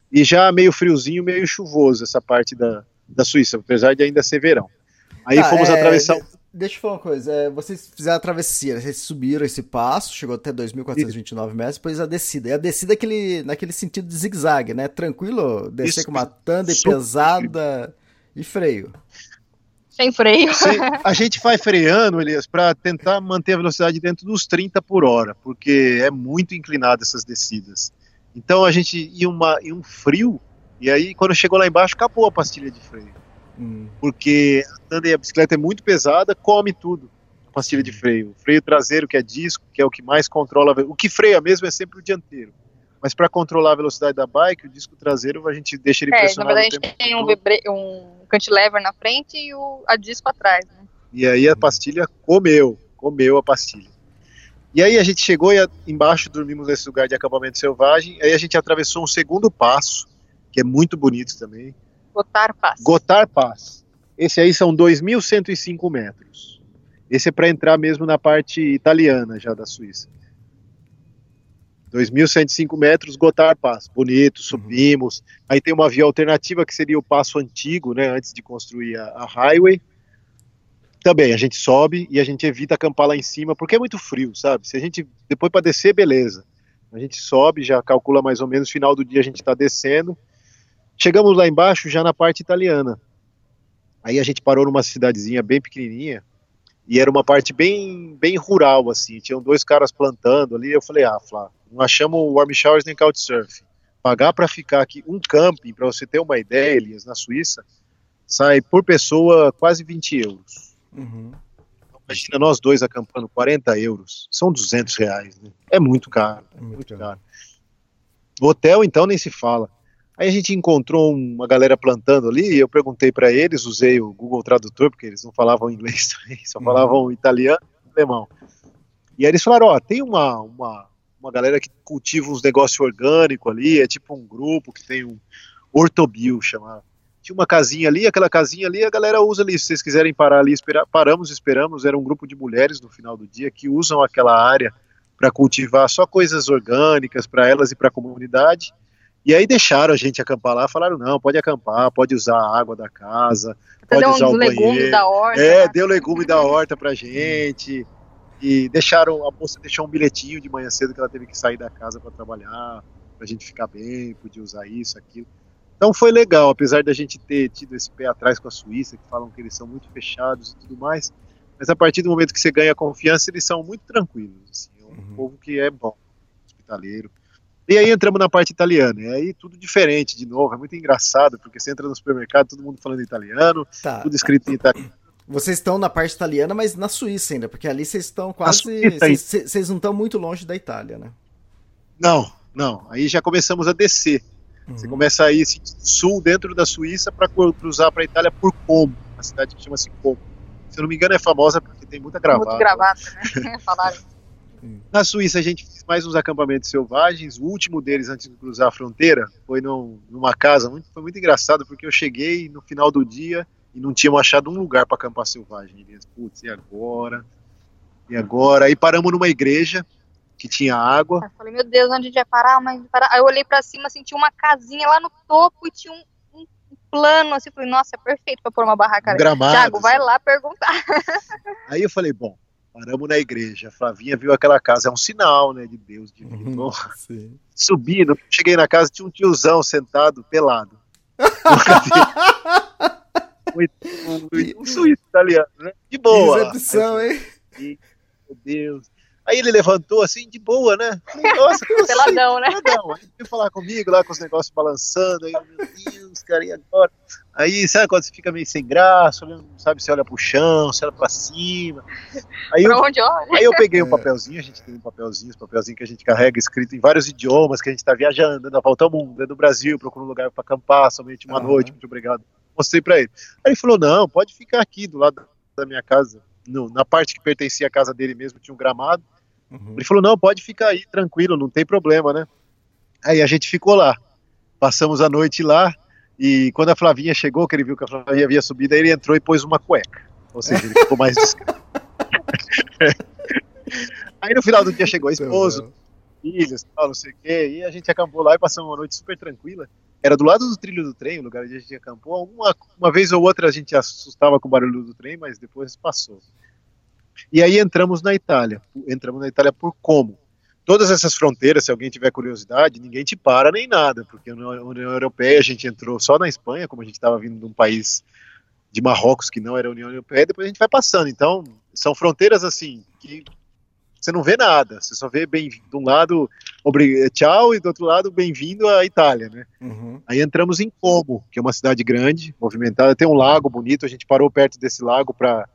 E já meio friozinho, meio chuvoso essa parte da, da Suíça, apesar de ainda ser verão. Aí tá, fomos é... atravessar Deixa eu falar uma coisa, é, vocês fizeram a travessia, vocês subiram esse passo, chegou até 2.429 metros, depois a descida. E a descida é aquele, naquele sentido de zigue-zague, né? Tranquilo, descer Isso, com uma tanda pesada e freio. Sem freio. A gente vai freando, Elias, para tentar manter a velocidade dentro dos 30 por hora, porque é muito inclinado essas descidas. Então a gente ia, uma, ia um frio, e aí quando chegou lá embaixo, acabou a pastilha de freio. Hum. Porque a bicicleta é muito pesada, come tudo. A pastilha de freio. O freio traseiro, que é disco, que é o que mais controla. O que freia mesmo é sempre o dianteiro. Mas para controlar a velocidade da bike, o disco traseiro a gente deixa ele é, pressionado. Na verdade, a gente tem um, vibre... um cantilever na frente e o a disco atrás. Né? E aí a pastilha comeu, comeu a pastilha. E aí a gente chegou e embaixo dormimos nesse lugar de acampamento selvagem. Aí a gente atravessou um segundo passo, que é muito bonito também, Gotar Pass. Gotar Pass. Esse aí são 2.105 metros. Esse é para entrar mesmo na parte italiana já da Suíça. 2.105 metros, Gotar Pass. Bonito, uhum. subimos. Uhum. Aí tem uma via alternativa que seria o passo antigo, né, antes de construir a, a highway. Também a gente sobe e a gente evita acampar lá em cima porque é muito frio, sabe? Se a gente depois para descer, beleza. A gente sobe, já calcula mais ou menos, final do dia a gente está descendo Chegamos lá embaixo já na parte italiana. Aí a gente parou numa cidadezinha bem pequenininha e era uma parte bem bem rural assim. Tinham dois caras plantando ali. Eu falei, ah, Flá, não achamos warm showers nem couchsurfing. Pagar para ficar aqui um camping, para você ter uma ideia, Elias, na Suíça, sai por pessoa quase 20 euros. Uhum. Imagina nós dois acampando 40 euros. São 200 reais, né? É muito caro. É muito muito caro. caro. O hotel, então, nem se fala. Aí a gente encontrou uma galera plantando ali, e eu perguntei para eles, usei o Google Tradutor, porque eles não falavam inglês também, só Uhum. falavam italiano e alemão. E aí eles falaram, ó, tem uma, uma, uma galera que cultiva uns negócios orgânicos ali, é tipo um grupo que tem um ortobio, chamado. Tinha uma casinha ali, aquela casinha ali, a galera usa ali, se vocês quiserem parar ali, esperar, paramos, esperamos, era um grupo de mulheres no final do dia que usam aquela área para cultivar só coisas orgânicas para elas e para a comunidade. E aí deixaram a gente acampar lá, falaram não, pode acampar, pode usar a água da casa, pode Cadê usar uns o legumes banheiro. da horta? É, né? deu legume da horta pra gente. E deixaram, a moça deixou um bilhetinho de manhã cedo que ela teve que sair da casa para trabalhar, pra gente ficar bem, podia usar isso, aquilo. Então foi legal, apesar da gente ter tido esse pé atrás com a Suíça, que falam que eles são muito fechados e tudo mais. Mas a partir do momento que você ganha confiança, eles são muito tranquilos. Assim, é um Uhum. povo que é bom, hospitaleiro. E aí entramos na parte italiana, e aí tudo diferente de novo, é muito engraçado, porque você entra no supermercado, todo mundo falando italiano, Tá. tudo escrito em italiano. Vocês estão na parte italiana, mas na Suíça ainda, porque ali vocês estão quase. Vocês vocês não estão muito longe da Itália, né? Não, não. Aí já começamos a descer. Você Uhum. começa a ir assim, sul dentro da Suíça para cruzar para a Itália por Como, uma cidade que chama-se Como. Se eu não me engano é famosa porque tem muita gravata. Muito gravata, né? Falaram. Na Suíça a gente fez mais uns acampamentos selvagens. O último deles antes de cruzar a fronteira foi num- numa casa. Muito, foi muito engraçado porque eu cheguei no final do dia e não tínhamos achado um lugar para acampar selvagem. E eles, putz, e agora? E agora? Aí paramos numa igreja que tinha água. Eu falei, meu Deus, onde a gente vai parar? Mas parar? Aí eu olhei pra cima, assim, tinha uma casinha lá no topo e tinha um, plano, assim, falei, nossa, é perfeito pra pôr uma barraca. Um gramado. Thiago, vai assim. lá perguntar. Aí eu falei, bom, paramos na igreja. A Flavinha viu aquela casa, é um sinal, né, de Deus divino. Uhum. Sim. Subindo, cheguei na casa, tinha um tiozão sentado, pelado. Um, um suíço italiano, né? De boa. lá. Recepção, hein? Meu Deus. Aí ele levantou assim, de boa, né? Nossa, assim? Peladão, né? Peladão. Aí veio falar comigo lá com os negócios balançando. Aí, eu, meu Deus, cara, e agora? Aí, sabe quando você fica meio sem graça, olhando, não sabe se olha pro chão, se olha pra cima. Aí eu Pra onde olha? Aí eu peguei um É. papelzinho, a gente tem um papelzinho, os papelzinhos que a gente carrega escrito em vários idiomas, que a gente tá viajando, dando a volta ao mundo, dentro do Brasil, procurando um lugar para acampar, somente uma Aham. noite, muito obrigado. Mostrei para ele. Aí ele falou: não, pode ficar aqui do lado da minha casa. No- na parte que pertencia à casa dele mesmo tinha um gramado. Uhum. Ele falou: não, pode ficar aí, tranquilo, não tem problema, né? Aí a gente ficou lá. Passamos a noite lá. E quando a Flavinha chegou, que ele viu que a Flavinha havia subido, aí ele entrou e pôs uma cueca. Ou seja, ele ficou mais discreto. Aí no final do dia chegou a esposa, filhos, tal, não sei o quê, e a gente acampou lá e passamos uma noite super tranquila. Era do lado do trilho do trem, o lugar onde a gente acampou. Uma, uma vez ou outra a gente assustava com o barulho do trem, mas depois passou. E aí entramos na Itália. Entramos na Itália por como? Todas essas fronteiras, se alguém tiver curiosidade, ninguém te para nem nada, porque na União Europeia a gente entrou só na Espanha, como a gente estava vindo de um país de Marrocos que não era União Europeia, depois a gente vai passando. Então, são fronteiras assim que você não vê nada, você só vê bem de um lado tchau e do outro lado bem-vindo à Itália, né? Uhum. Aí entramos em Como, que é uma cidade grande, movimentada, tem um lago bonito, a gente parou perto desse lago para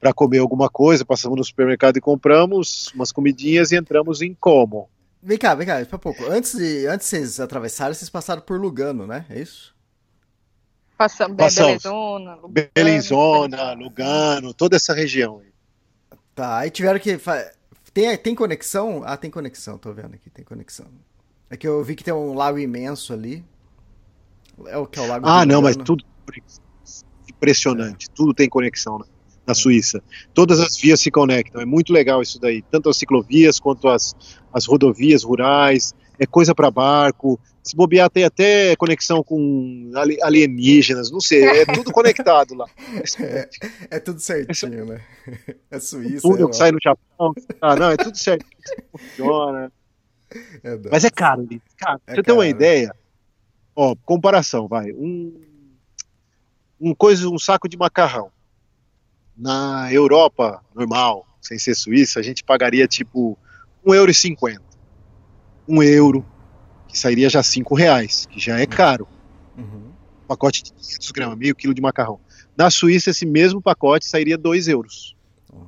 para comer alguma coisa, passamos no supermercado e compramos umas comidinhas e entramos em Como. Vem cá, vem cá, espera um pouco. Antes de, antes de vocês atravessarem, vocês passaram por Lugano, né? É isso? Passamos, Be- Passamos. Belezona, Lugano, Belenzona, Lugano, toda essa região. aí. Tá, aí tiveram que. Tem, tem conexão? Ah, tem conexão, tô vendo aqui, tem conexão. É que eu vi que tem um lago imenso ali. É o que é o lago Ah, não, mas tudo impressionante, tudo tem conexão na, na Suíça. Todas as vias se conectam, é muito legal isso daí, tanto as ciclovias quanto as, as rodovias rurais, é coisa para barco. Se bobear, tem até conexão com ali- alienígenas, não sei, é tudo conectado lá. É tudo certinho, né? É Suíça. Túnel é, que sai no Japão, ah, não, é tudo certo, funciona. é, Mas é caro, caro. Pra É você ter uma ideia, Ó, comparação, vai. Um, um coisa, um saco de macarrão. Na Europa, normal, sem ser Suíça, a gente pagaria tipo um euro e cinquenta. Um euro, que sairia já cinco reais, que já é caro. Uhum. pacote de 500 gramas, meio quilo de macarrão. Na Suíça, esse mesmo pacote sairia 2 euros,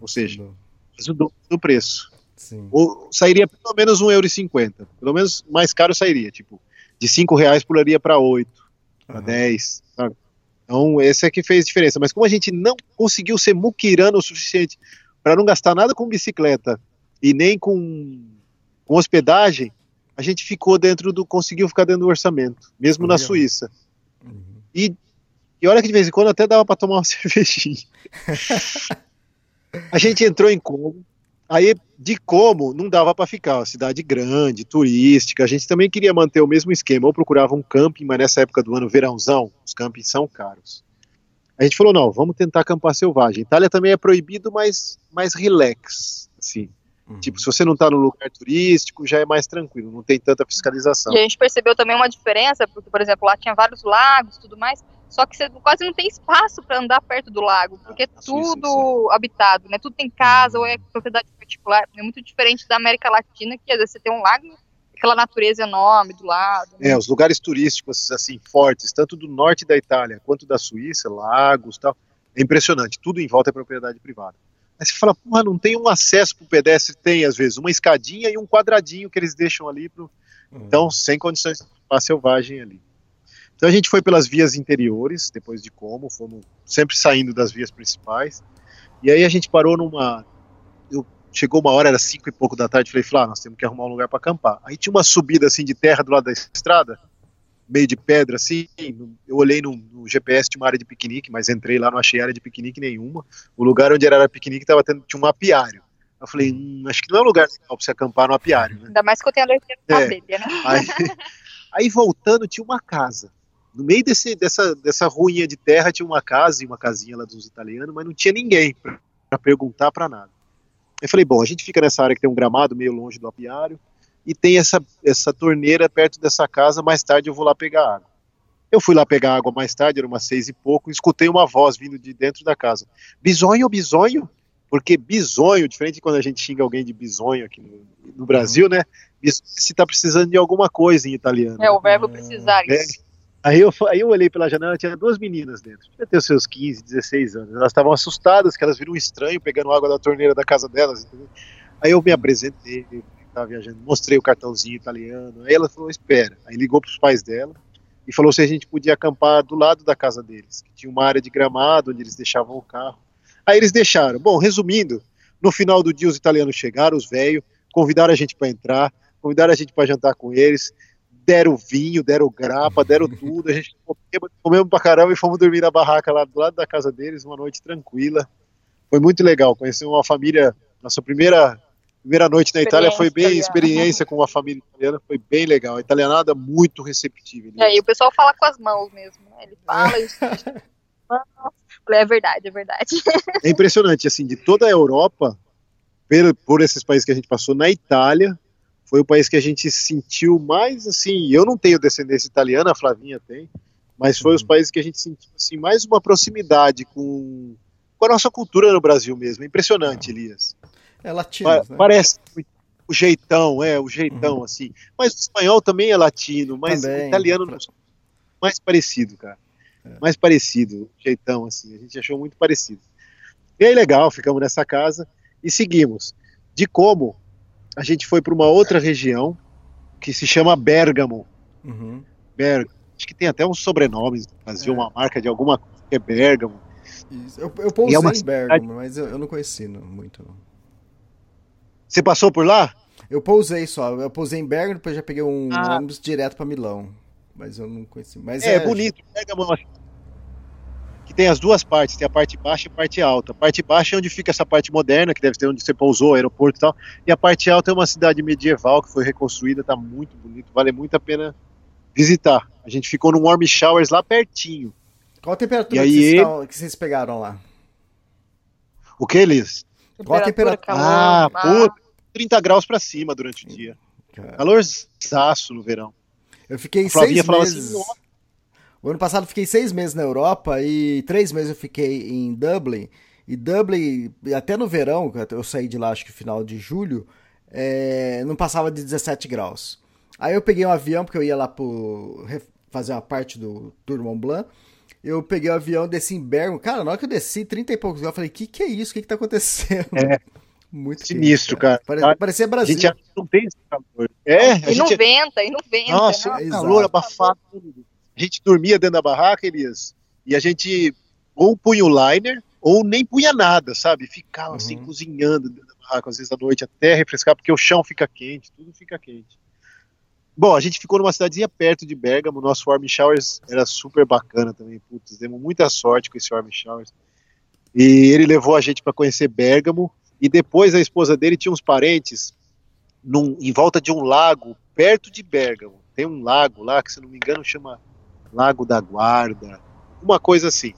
Ou seja, o dobro do preço. Sim. Ou sairia pelo menos 1,50 euro. Pelo menos mais caro sairia, tipo, de 5 reais pularia para 8, para Aham. 10, sabe? Então, esse é que fez diferença. Mas como a gente não conseguiu ser muquirano o suficiente para não gastar nada com bicicleta e nem com, com hospedagem, a gente ficou dentro do. conseguiu ficar dentro do orçamento, mesmo na Legal. Suíça. Uhum. E, e olha que de vez em quando até dava para tomar uma cervejinha. a gente entrou em Como. Aí, de Como, não dava para ficar. Uma cidade grande, turística. A gente também queria manter o mesmo esquema. Ou procurava um camping, mas nessa época do ano, verãozão, os campings são caros. A gente falou: não, vamos tentar acampar selvagem. Itália também é proibido, mas mais relax. Assim. Uhum. Tipo, se você não tá no lugar turístico, já é mais tranquilo, não tem tanta fiscalização. E a gente percebeu também uma diferença, porque, por exemplo, lá tinha vários lagos e tudo mais, só que você quase não tem espaço para andar perto do lago, porque é Suíça, tudo habitado, né? Tudo tem casa ou é propriedade particular. É muito diferente da América Latina, que às vezes você tem um lago, aquela natureza enorme do lado. né? É, os lugares turísticos assim fortes, tanto do norte da Itália quanto da Suíça, lagos, tal, é impressionante. Tudo em volta é propriedade privada. Aí você fala, porra, não tem um acesso pro pedestre? Tem às vezes uma escadinha e um quadradinho que eles deixam ali pro, Uhum. então sem condições de selvagem ali. Então a gente foi pelas vias interiores, depois de como, fomos sempre saindo das vias principais. E aí a gente parou numa. Eu, chegou uma hora, era cinco e pouco da tarde, falei, Flá, nós temos que arrumar um lugar para acampar. Aí tinha uma subida assim de terra do lado da estrada, meio de pedra assim. Eu olhei no, no GPS, tinha uma área de piquenique, mas entrei lá, não achei área de piquenique nenhuma. O lugar onde era piquenique tava tendo, tinha um apiário. Eu falei, hum, acho que não é um lugar legal pra você acampar no apiário, né? Ainda mais que eu tenho alergia no É. né? Aí, aí voltando tinha uma casa. No meio desse, dessa, dessa ruinha de terra tinha uma casa e uma casinha lá dos italianos, mas não tinha ninguém pra pra perguntar pra nada. Eu falei, bom, a gente fica nessa área que tem um gramado meio longe do apiário e tem essa, essa torneira perto dessa casa, mais tarde eu vou lá pegar água. Eu fui lá pegar água mais tarde, era umas seis e pouco, e escutei uma voz vindo de dentro da casa. Bisonho, bisonho? Porque bisonho, diferente de quando a gente xinga alguém de bisonho aqui no, no Brasil, né? Bisonho se tá precisando de alguma coisa em italiano. É o verbo É. precisar É. isso. Aí eu, aí eu olhei pela janela, tinha duas meninas dentro, devia ter os seus 15, 16 anos. Elas estavam assustadas, que elas viram um estranho pegando água da torneira da casa delas. entendeu? Aí eu me apresentei, estava viajando, mostrei o cartãozinho italiano. Aí ela falou: Espera. Aí ligou para os pais dela e falou se a gente podia acampar do lado da casa deles, que tinha uma área de gramado onde eles deixavam o carro. Aí eles deixaram. Bom, resumindo, no final do dia os italianos chegaram, os velhos, convidaram a gente para entrar, convidaram a gente para jantar com eles, deram vinho, deram grapa, deram tudo, a gente comeu- comemos pra caramba e fomos dormir na barraca lá do lado da casa deles, uma noite tranquila. Foi muito legal, conhecer uma família, nossa primeira primeira noite na Itália foi bem Experiência italiana. experiência com uma família italiana, foi bem legal. A italianada muito receptiva. E aí o pessoal fala com as mãos mesmo, né? Ele fala e Falei, é verdade, é verdade. É impressionante, assim, de toda a Europa, por, por esses países que a gente passou, na Itália, foi o país que a gente sentiu mais, assim, eu não tenho descendência italiana, a Flavinha tem, mas foi os países que a gente sentiu, assim, mais uma proximidade com, com a nossa cultura no Brasil mesmo. É impressionante, Elias. É Pa- latinos, né? Parece o jeitão, é, o jeitão, assim. Mas o espanhol também é latino, mas Também. o italiano não mais parecido, cara. Mais parecido, jeitão, assim. A gente achou muito parecido. E aí, legal, ficamos nessa casa e seguimos. De como a gente foi para uma outra região que se chama Bergamo. Uhum. Bergamo. Acho que tem até uns sobrenomes no Brasil, É. uma marca de alguma coisa que é Bergamo. Isso. Eu, eu pousei é uma em Bergamo, mas eu, eu não conheci não, muito. não. Você passou por lá? Eu pousei só. Eu pousei em Bergamo, depois já peguei um Ah. ônibus direto pra Milão. Mas eu não conheci. Mas É, bonito. Bergamo é uma cidade que tem as duas partes, tem a parte baixa e a parte alta. A parte baixa é onde fica essa parte moderna, que deve ser onde você pousou, aeroporto e tal. E a parte alta é uma cidade medieval que foi reconstruída, tá muito bonito, vale muito a pena visitar. A gente ficou num warm showers lá pertinho. Qual a temperatura aí que, vocês que vocês pegaram lá? O que, Elis? Qual a temperatura? Ah, calor, pô, 30 graus pra cima durante o dia. Calorzaço no verão. Eu fiquei seis falava meses. assim. O ano passado eu fiquei seis meses na Europa e três meses eu fiquei em Dublin. E Dublin, até no verão, eu saí de lá acho que final de julho, é, não passava de 17 graus. Aí eu peguei um avião, porque eu ia lá pro, fazer uma parte do Tour Mont Blanc. Eu peguei o avião, desci em Bergamo. Cara, na hora que eu desci, 30 e poucos graus, eu falei, que que é isso? O que que tá acontecendo? É. Muito Sinistro, quente, cara. Pare- Parecia A Brasil. gente acha que não tem esse calor. É, a E não gente, venta, e não venta. Nossa, né? um Exato. calor abafado. A gente dormia dentro da barraca, Elias, e a gente ou punha o liner ou nem punha nada, sabe? Ficava assim Uhum. cozinhando dentro da barraca, às vezes à noite, até refrescar, porque o chão fica quente, tudo fica quente. Bom, a gente ficou numa cidadezinha perto de Bergamo, nosso warm showers era super bacana também, putz, demos muita sorte com esse warm showers. E ele levou a gente para conhecer Bergamo, e depois a esposa dele tinha uns parentes num- em volta de um lago perto de Bergamo. Tem um lago lá que, se não me engano, chama Lago da Guarda, uma coisa assim.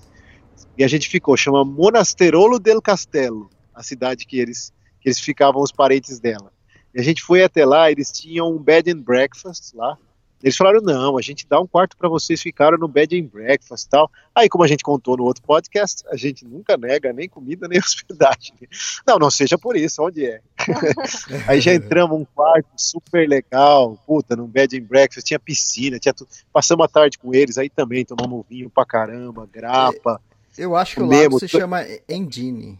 E a gente ficou, chama Monasterolo del Castello, a cidade que eles, que eles ficavam, os parentes dela. E a gente foi até lá, eles tinham um bed and breakfast lá. Eles falaram: não, a gente dá um quarto para vocês ficaram no bed and breakfast e tal. Aí, como a gente contou no outro podcast, a gente nunca nega nem comida nem hospedagem. Não, não seja por isso, onde é? Aí já entramos um quarto super legal, puta, num bed and breakfast, tinha piscina, tinha tudo. Passamos a tarde com eles, aí também tomamos vinho pra caramba, grapa, Eu acho que o lago se chama Endine.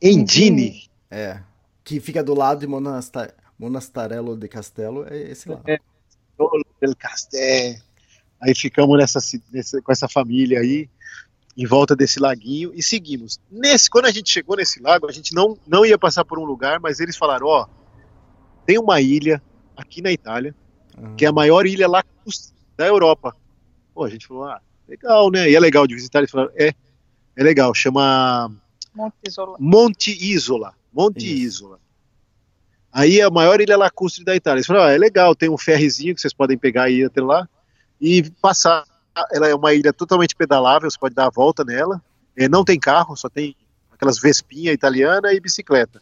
Endine. É. Que fica do lado de Monasta... Monastarello de Castelo, é esse lá. É. Del Casté. Aí ficamos nessa, nessa- com essa família aí, em volta desse laguinho, e seguimos. Nesse, quando a gente chegou nesse lago, a gente não, não ia passar por um lugar, mas eles falaram: ó, tem uma ilha aqui na Itália, que é a maior ilha lacustre da Europa. Pô, a gente falou: ah, legal, né? E é legal de visitar. Eles falaram: é, é legal, chama Monte Isola. Monte Isola. Monte. Isola. Aí é a maior ilha lacustre da Itália. Eles falaram, ah, é legal, tem um ferrezinho que vocês podem pegar e ir até lá e passar. Ela é uma ilha totalmente pedalável, você pode dar a volta nela. É, não tem carro, só tem aquelas vespinha italiana e bicicleta.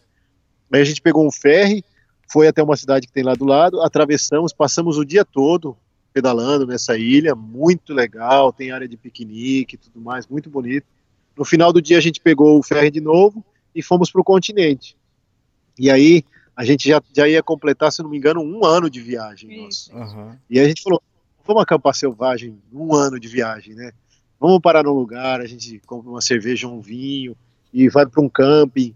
Aí a gente pegou um ferry, foi até uma cidade que tem lá do lado, atravessamos, passamos o dia todo pedalando nessa ilha, muito legal, tem área de piquenique e tudo mais, muito bonito. No final do dia a gente pegou o ferry de novo e fomos para o continente. E aí a gente já, já ia completar, se não me engano, um ano de viagem. Aham. E a gente falou, vamos acampar selvagem um ano de viagem, né? Vamos parar num lugar, a gente compra uma cerveja, um vinho e vai para um camping.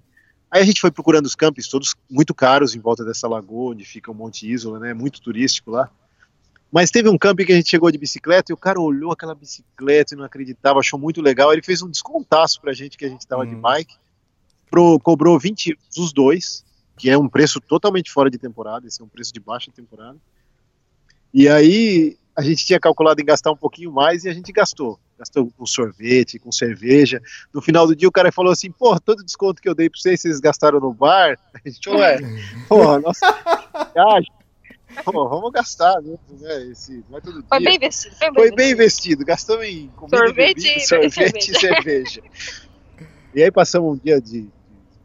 Aí a gente foi procurando os campings, todos muito caros em volta dessa lagoa, onde fica o Monte Isola, né? Muito turístico lá. Mas teve um camping que a gente chegou de bicicleta e o cara olhou aquela bicicleta e não acreditava, achou muito legal. Ele fez um descontaço pra gente que a gente tava de Hum. bike, pro, cobrou 20 euros os dois, que é um preço totalmente fora de temporada, esse é um preço de baixa temporada. E aí a gente tinha calculado em gastar um pouquinho mais e a gente gastou. Gastou com sorvete, com cerveja. No final do dia o cara falou assim: pô, todo desconto que eu dei pra vocês, vocês gastaram no bar? A gente falou: é, porra, nossa viagem. Pô, vamos gastar né? Esse, não é todo Foi dia. bem investido. Foi bem, Foi bem investido. investido, gastamos em comida, Sorvete bebida, e sorvete e cerveja. E aí passamos um dia de, de-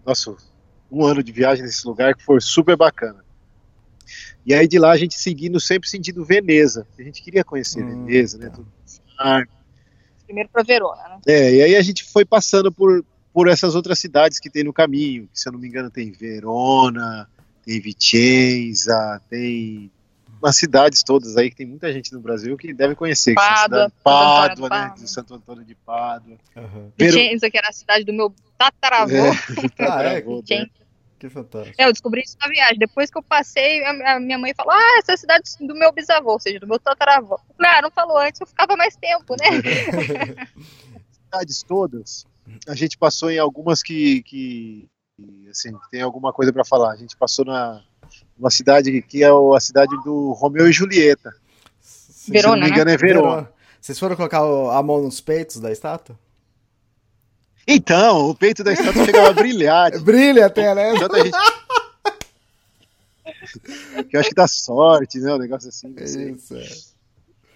nosso um ano de viagem nesse lugar que foi super bacana. E aí de lá a gente seguindo sempre sentido Veneza. A gente queria conhecer Hum, Veneza, né? tá. Primeiro pra Verona, né? é, e aí a gente foi passando por, por essas outras cidades que tem no caminho. Que, se eu não me engano, tem Verona, tem Vicenza, tem umas cidades todas aí que tem muita gente no Brasil que deve conhecer. que são Pádua, Antônio Pádua, de né? Pádua. De Santo Antônio de Pádua. Ver- Vicenza, que era a cidade do meu tataravô. É, Ah, é? tataravô, né? Que fantástico. É, eu descobri isso na viagem. Depois que eu passei, a, minha mãe falou: Ah, essa é a cidade do meu bisavô, ou seja, do meu tataravô. Ah, não falou antes, eu ficava mais tempo, né? cidades todas, a gente passou em algumas que, que que, assim, tem alguma coisa para falar. A gente passou na uma cidade que é a cidade do Romeu e Julieta. Se eu não Verona, me engano é Verona. Verona. Vocês foram colocar a mão nos peitos da estátua? Então, o peito da estátua chegava a brilhar. Brilha até, né? tanta gente- que eu acho que dá sorte, né? Um negócio assim. não sei. Isso, é.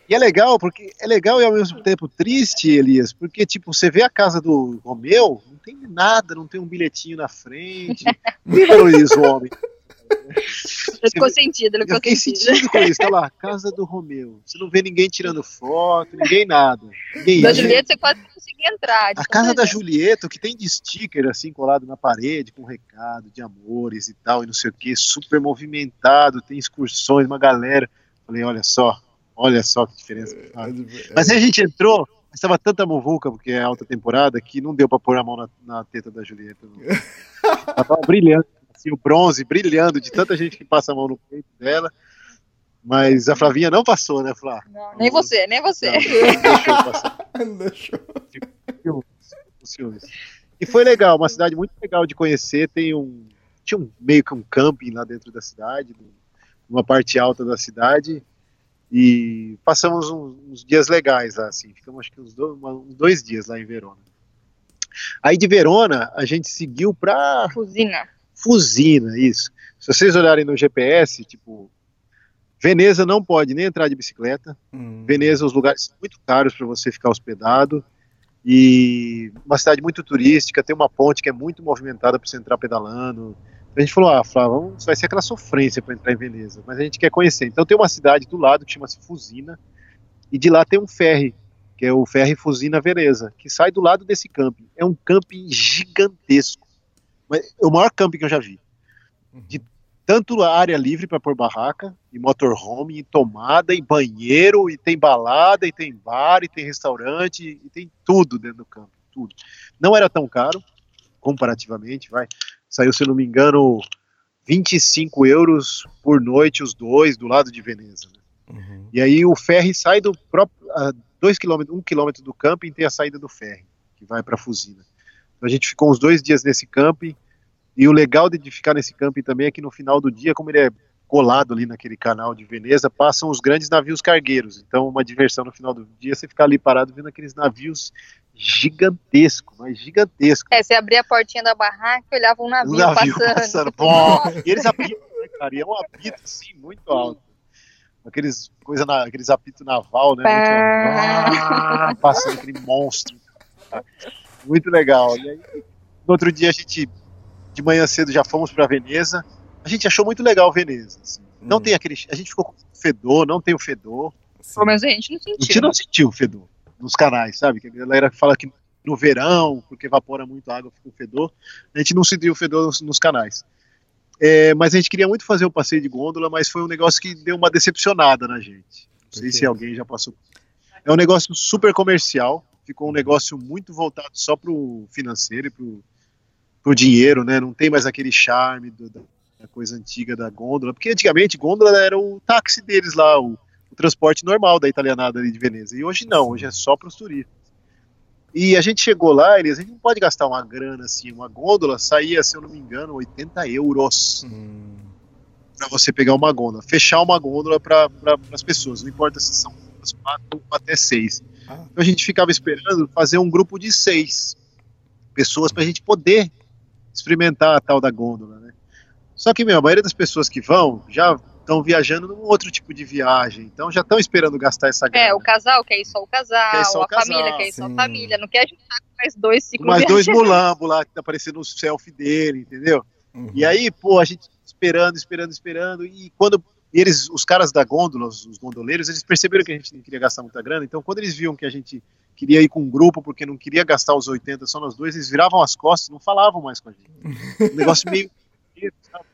E é legal, porque é legal e ao mesmo tempo triste, Elias, porque, tipo, você vê a casa do Romeu, não tem nada, não tem um bilhetinho na frente. Ninguém valoriza o homem. Ele ficou sentido, ele Eu ficou fiquei sentido. sentindo com isso, tá lá, casa do Romeu. Você não vê ninguém tirando foto, ninguém nada. Ninguém Da ia. Julieta você quase não conseguia entrar. A tanta casa da gente. Julieta, o que tem de sticker assim colado na parede, com recado de amores e tal, e não sei o que, super movimentado, tem excursões, uma galera. Falei, olha só, olha só que diferença. que faz. Mas aí a gente entrou, mas tava tanta muvuca, porque é alta temporada, que não deu pra pôr a mão na, na teta da Julieta. Não. Ela tava brilhando, assim, o bronze brilhando de tanta gente que passa a mão no peito dela. Mas a Flavinha não passou, né, Flá? Não, nem você, nem você. Não, não deixou passar. Deixou. os filmes. E foi legal, uma cidade muito legal de conhecer. Tem um. Tinha um meio que um camping lá dentro da cidade, uma parte alta da cidade. E passamos uns, uns dias legais lá, assim. Ficamos acho que uns dois, uma- uns dois dias lá em Verona. Aí de Verona, a gente seguiu pra Fusina. Fusina, isso. Se vocês olharem no GPS, tipo, Veneza não pode nem entrar de bicicleta. Hum. Veneza, os lugares são muito caros para você ficar hospedado. E uma cidade muito turística, tem uma ponte que é muito movimentada para você entrar pedalando. A gente falou, ah, Flávio, vamos- vai ser aquela sofrência para entrar em Veneza, mas a gente quer conhecer. Então tem uma cidade do lado que chama-se Fusina, e de lá tem um ferry, que é o ferry Fusina Veneza, que sai do lado desse camping. É um camping gigantesco. Mas é o maior camping que eu já vi. De tanto a área livre para pôr barraca, e motorhome, e tomada, e banheiro, e tem balada, e tem bar, e tem restaurante, e tem tudo dentro do campo, tudo. Não era tão caro, comparativamente, vai. Saiu, se não me engano, 25 euros por noite, os dois, do lado de Veneza. né? Uhum. E aí o ferry sai do próprio, a dois quilômetros, um quilômetro do camping tem a saída do ferry, que vai para Fusina. A gente ficou uns dois dias nesse camping, e o legal de ficar nesse camping também é que no final do dia, como ele é colado ali naquele canal de Veneza, passam os grandes navios cargueiros. Então uma diversão no final do dia, você ficar ali parado vendo aqueles navios gigantescos, mas gigantescos. É, você abria a portinha da barraca e olhava um navio, Um navio passando. passando. E eles apitam, né, cara? E é um apito, assim, muito alto. Aqueles, coisa na, aqueles apitos naval, né? Muito, ah, passando aquele monstro. tá? Muito legal. E aí, no outro dia, a gente, de manhã cedo, já fomos para Veneza. A gente achou muito legal Veneza. assim. Não Hum. tem aquele. A gente ficou com fedor, não tem o fedor. Pelo menos a gente não A gente sentiu. não sentiu o fedor nos canais, sabe? Que a galera fala que no verão, porque evapora muito água, fica o fedor. A gente não sentiu o fedor nos, nos canais. É, mas a gente queria muito fazer o passeio de gôndola, mas foi um negócio que deu uma decepcionada na gente. Não sei se alguém já passou. É um negócio super comercial, ficou um negócio muito voltado só pro financeiro e pro, pro dinheiro, né? Não tem mais aquele charme do- da, da coisa antiga da gôndola, porque antigamente gôndola era o táxi deles lá, o, o transporte normal da italianada ali de Veneza. E hoje não, hoje é só para os turistas. E a gente chegou lá, eles, a gente não pode gastar uma grana assim, uma gôndola saía, se eu não me engano, 80 euros Hum. para você pegar uma gôndola, fechar uma gôndola para as pessoas, não importa se são quatro até seis. Ah. Então a gente ficava esperando fazer um grupo de seis pessoas para a gente poder experimentar a tal da gôndola, né? Só que, meu, a maioria das pessoas que vão já estão viajando num outro tipo de viagem, então já estão esperando gastar essa grana. É, o casal quer ir só o casal, Quer ir só o a casal, família quer ir só a sim. família, não quer juntar com mais dois ciclos mais dois viajantes. mulambo lá que tá aparecendo o selfie dele, entendeu? Uhum. E aí, pô, a gente esperando, esperando, esperando, e quando e eles, os caras da gôndola, os, os gondoleiros, eles perceberam que a gente não queria gastar muita grana, então quando eles viam que a gente queria ir com um grupo, porque não queria gastar os 80 só nós dois, eles viravam as costas, não falavam mais com a gente. Um negócio meio... sabe?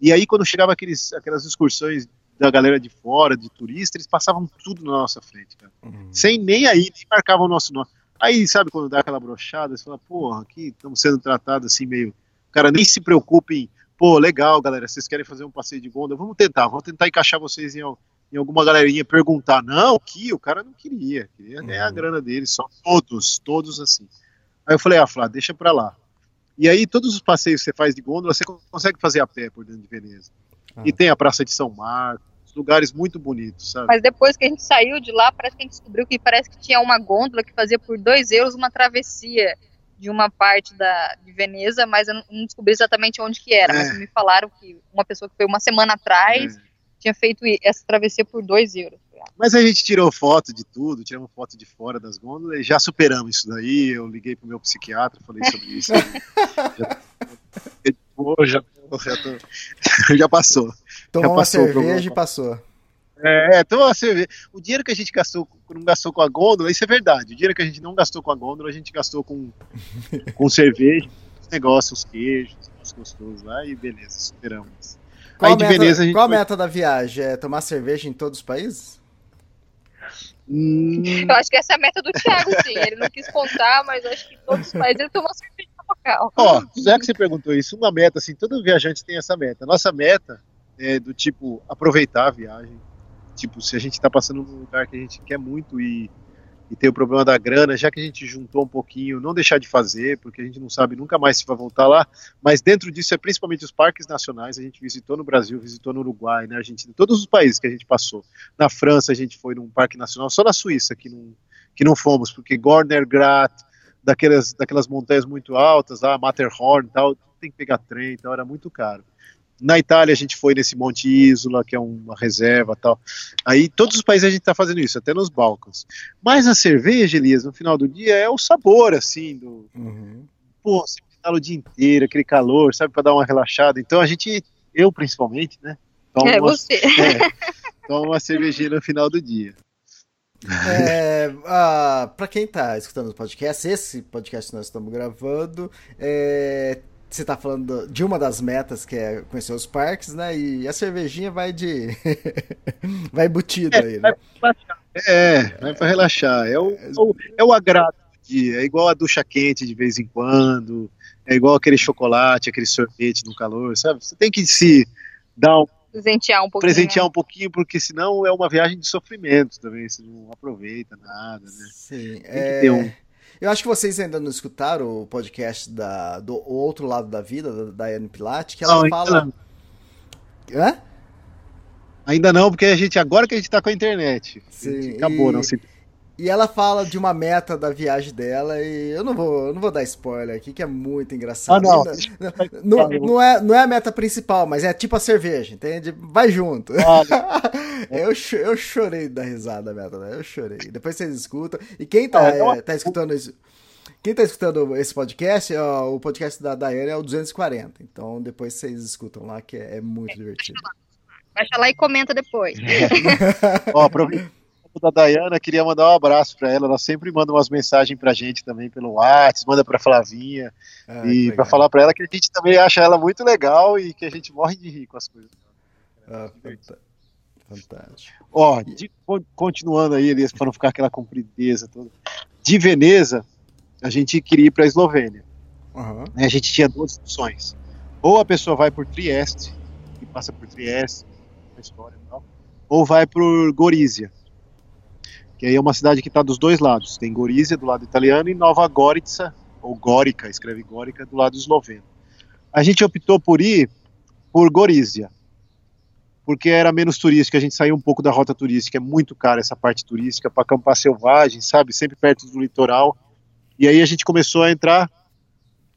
E aí, quando chegava aqueles, aquelas excursões da galera de fora, de turista, eles passavam tudo na nossa frente, cara Uhum. sem nem aí, nem marcavam o nosso nome. Aí, sabe, quando dá aquela brochada, você fala, porra, aqui estamos sendo tratados assim meio. O cara nem se preocupe em, pô, legal, galera, vocês querem fazer um passeio de gôndola? Vamos tentar, vamos tentar encaixar vocês em, em alguma galerinha, perguntar. Não, que o cara não queria, queria ganhar a Uhum. grana dele, só todos, todos assim. Aí eu falei, ah, Flá, deixa pra lá. E aí, todos os passeios que você faz de gôndola, você consegue fazer a pé por dentro de Veneza. Ah. E tem a Praça de São Marcos, lugares muito bonitos, sabe? Mas depois que a gente saiu de lá, parece que a gente descobriu que parece que tinha uma gôndola que fazia por dois euros uma travessia de uma parte da, de Veneza, mas eu não, descobri exatamente onde que era. É. Mas me falaram que uma pessoa que foi uma semana atrás É. tinha feito essa travessia por dois euros. Mas a gente tirou foto de tudo, tiramos foto de fora das gôndolas e já superamos isso daí. Eu liguei pro meu psiquiatra, falei sobre isso. já, já, já, tô, já passou. Tomou Já uma passou o cerveja e passou. É, então você vê, o dinheiro que a gente gastou, não gastou com a gôndola, isso é verdade. O dinheiro que a gente não gastou com a gôndola, a gente gastou com, com cerveja, os negócios, os queijos, os gostosos lá e beleza, superamos. Qual, Aí meta, Veneza a gente qual a foi- meta da viagem? É tomar cerveja em todos os países? Hum, Eu acho que essa é a meta do Thiago, sim. Ele não quis contar, mas acho que em todos os países ele tomou cerveja local. Ó, já que você perguntou isso, uma meta, assim, todo viajante tem essa meta. Nossa meta é do tipo aproveitar a viagem. Tipo, se a gente tá passando num lugar que a gente quer muito e, e tem o problema da grana, já que a gente juntou um pouquinho, não deixar de fazer, porque a gente não sabe nunca mais se vai voltar lá. Mas dentro disso é principalmente os parques nacionais. A gente visitou no Brasil, visitou no Uruguai, na Argentina, todos os países que a gente passou. Na França a gente foi num parque nacional, só na Suíça que não, que não fomos, porque Gorner Grat, daquelas, daquelas montanhas muito altas, lá, Matterhorn e tal, tem que pegar trem e tal, era muito caro. Na Itália a gente foi nesse Monte Isola, que é uma reserva e tal. Aí todos os países a gente está fazendo isso, até nos Balcãs. Mas a cerveja, Elias, no final do dia é o sabor, assim, do. Uhum. Pô, você pedala o dia inteiro, aquele calor, sabe, para dar uma relaxada. Então a gente, eu principalmente, né? Tomo É uma, você. é, tomo uma cervejinha no final do dia. É, ah, pra quem tá escutando o podcast, esse podcast que nós estamos gravando, é, você tá falando de uma das metas que é conhecer os parques, né? E a cervejinha vai de. vai embutida aí, né? É, vai para relaxar. É o, o- é o agrado do dia. É igual a ducha quente de vez em quando. É igual aquele chocolate, aquele sorvete no calor, sabe? Você tem que se dar um, Presentear um pouquinho. presentear um pouquinho, porque senão é uma viagem de sofrimento também. Você não aproveita nada, né? Sim. que é, ter um. Eu acho que vocês ainda não escutaram o podcast da, do Outro Lado da Vida, da Daiane Pilate, que ela Não, ainda fala. não. Hã? Ainda não, porque a gente agora que a gente tá com a internet. Sim, acabou, e- não se E ela fala de uma meta da viagem dela e eu não vou, eu não vou dar spoiler aqui, que é muito engraçado. Ah, não. Não, não, não é, não é a meta principal, mas é tipo a cerveja, entende? Vai junto. eu, cho- eu chorei da risada da meta, né? Eu chorei. Depois vocês escutam. E quem tá, É, é, tá escutando isso. Quem tá escutando esse podcast, ó, o podcast da Daiane é o 240. Então depois vocês escutam lá, que é, é muito divertido. Baixa lá e comenta depois. Ó, aproveitando da Dayana, queria mandar um abraço para ela. Ela sempre manda umas mensagens pra gente também pelo WhatsApp, manda pra Flavinha. Ah, e pra falar pra ela que a gente também acha ela muito legal e que a gente morre de rir com as coisas. Ah, fantástico. Ó, de- con- continuando aí, Elias, para não ficar aquela comprideza toda. De Veneza, a gente queria ir pra Eslovênia. Aham. né? A gente tinha duas opções. Ou a pessoa vai por Trieste, e passa por Trieste, a história e tal, ou vai por Gorizia, que aí é uma cidade que está dos dois lados. Tem Gorizia do lado italiano e Nova Gorica, ou Górica, escreve Górica, do lado esloveno. A gente optou por ir por Gorizia, porque era menos turística, a gente saiu um pouco da rota turística, é muito cara essa parte turística, para acampar selvagem, sabe, sempre perto do litoral. E aí a gente começou a entrar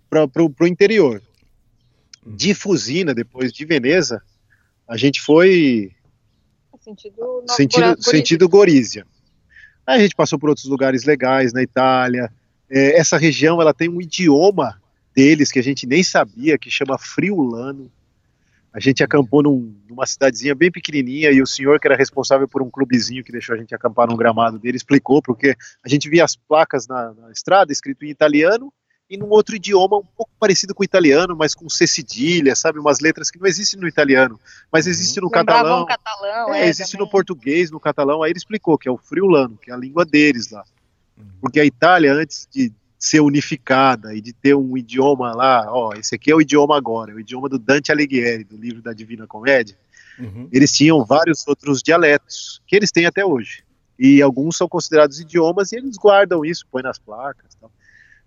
para o interior. De Fusina, depois de Veneza, a gente foi Sentido, sentido, Gora- sentido Gorizia. Aí a gente passou por outros lugares legais na Itália. É, essa região ela tem um idioma deles que a gente nem sabia, que chama friulano. A gente acampou num- numa cidadezinha bem pequenininha e o senhor que era responsável por um clubezinho que deixou a gente acampar num gramado dele explicou porque a gente via as placas na, na estrada escrito em italiano e num outro idioma um pouco parecido com o italiano, mas com C cedilha, sabe, umas letras que não existem no italiano, mas existem no Lembrava catalão. um catalão, É, é, existe também. no português, no catalão, aí ele explicou que é o friulano, que é a língua deles lá. Porque a Itália, antes de ser unificada e de ter um idioma lá, ó, esse aqui é o idioma agora, é o idioma do Dante Alighieri, do livro da Divina Comédia, Uhum. eles tinham vários outros dialetos, que eles têm até hoje. E alguns são considerados idiomas e eles guardam isso, põem nas placas. Tal.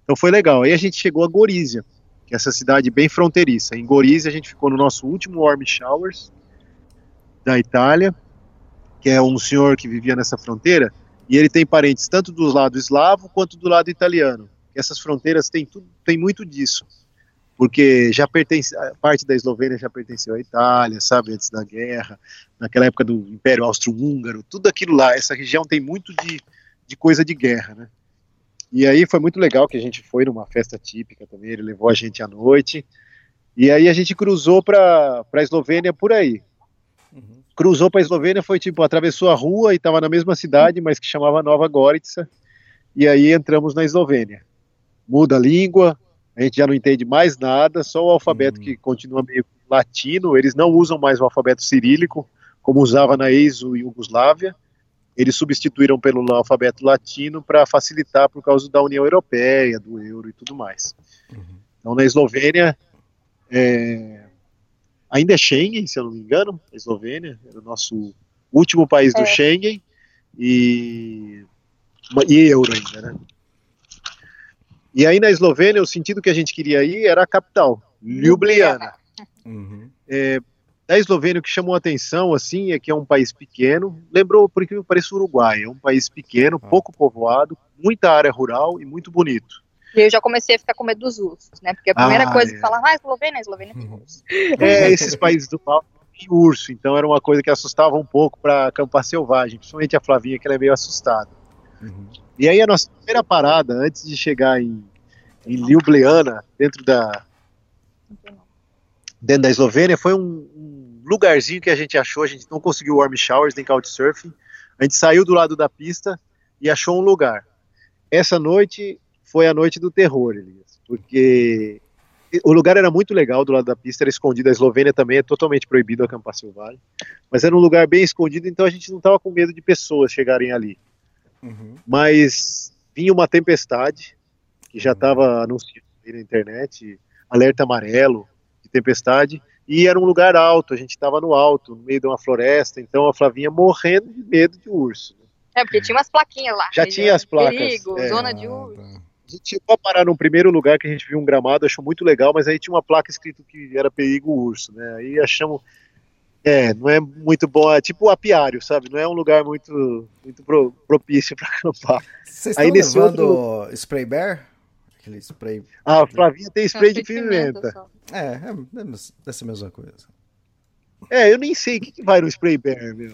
Então foi legal. Aí a gente chegou a Gorizia, que é essa cidade bem fronteiriça. Em Gorizia a gente ficou no nosso último Warm Showers da Itália, que é um senhor que vivia nessa fronteira, e ele tem parentes tanto do lado eslavo quanto do lado italiano. Essas fronteiras têm, tudo, tem muito disso, porque já pertence, parte da Eslovênia já pertenceu à Itália, sabe, antes da guerra, naquela época do Império Austro-Húngaro, tudo aquilo lá, essa região tem muito de, de coisa de guerra, né? E aí foi muito legal que a gente foi numa festa típica também, ele levou a gente à noite, E aí a gente cruzou para a Eslovênia por aí. Uhum. Cruzou para a Eslovênia, foi tipo, atravessou a rua e estava na mesma cidade, mas que chamava Nova Gorica. E aí entramos na Eslovênia. Muda a língua, a gente já não entende mais nada, só o alfabeto Uhum. que continua meio latino. Eles não usam mais o alfabeto cirílico, como usava na ex-Yugoslávia. Eles substituíram pelo alfabeto latino para facilitar por causa da União Europeia, do euro e tudo mais. Então, na Eslovênia, é, ainda é Schengen, se eu não me engano, a Eslovênia era o nosso último país do É. Schengen e, e euro ainda, né? E aí na Eslovênia, o sentido que a gente queria ir era a capital, Ljubljana. Uhum. É, da Eslovênia, o que chamou a atenção, assim, é que é um país pequeno, lembrou, por incrível que pareça, o Uruguai, é um país pequeno, pouco povoado, muita área rural e muito bonito. E eu já comecei a ficar com medo dos ursos, né? Porque a primeira Ah, coisa é. que fala, ah, Eslovênia, Eslovênia tem urso. É, esses países do mal tem urso, então era uma coisa que assustava um pouco para acampar selvagem, principalmente a Flavinha, que ela é meio assustada. Uhum. E aí a nossa primeira parada, antes de chegar em, em Ljubljana, dentro da, dentro da Eslovênia, foi um, um lugarzinho que a gente achou, a gente não conseguiu warm showers nem couchsurfing, a gente saiu do lado da pista e achou um lugar. Essa noite foi a noite do terror, Elias, porque o lugar era muito legal do lado da pista, era escondido, a Eslovênia também é totalmente proibido acampar selvagem, mas era um lugar bem escondido, então a gente não estava com medo de pessoas chegarem ali. Uhum. mas vinha uma tempestade que já estava anunciada aí na internet, alerta amarelo de tempestade, e era um lugar alto, a gente estava no alto, no meio de uma floresta, então a Flavinha morrendo de medo de urso. É, porque tinha umas plaquinhas lá. Já tinha as placas, Perigo, é. zona de Ah, urso. tá. A gente chegou a parar num primeiro lugar que a gente viu um gramado, achou muito legal, mas aí tinha uma placa escrito que era perigo urso, né? Aí achamos, é, não é muito bom, é tipo o apiário, sabe? Não é um lugar muito, muito pro- propício para acampar. Vocês Aí estão nesse levando spray bear? Aquele spray. A Flavinha tem spray de pimenta só. É, é, é dessa mesma coisa. É, eu nem sei o que, que vai no spray bear, meu.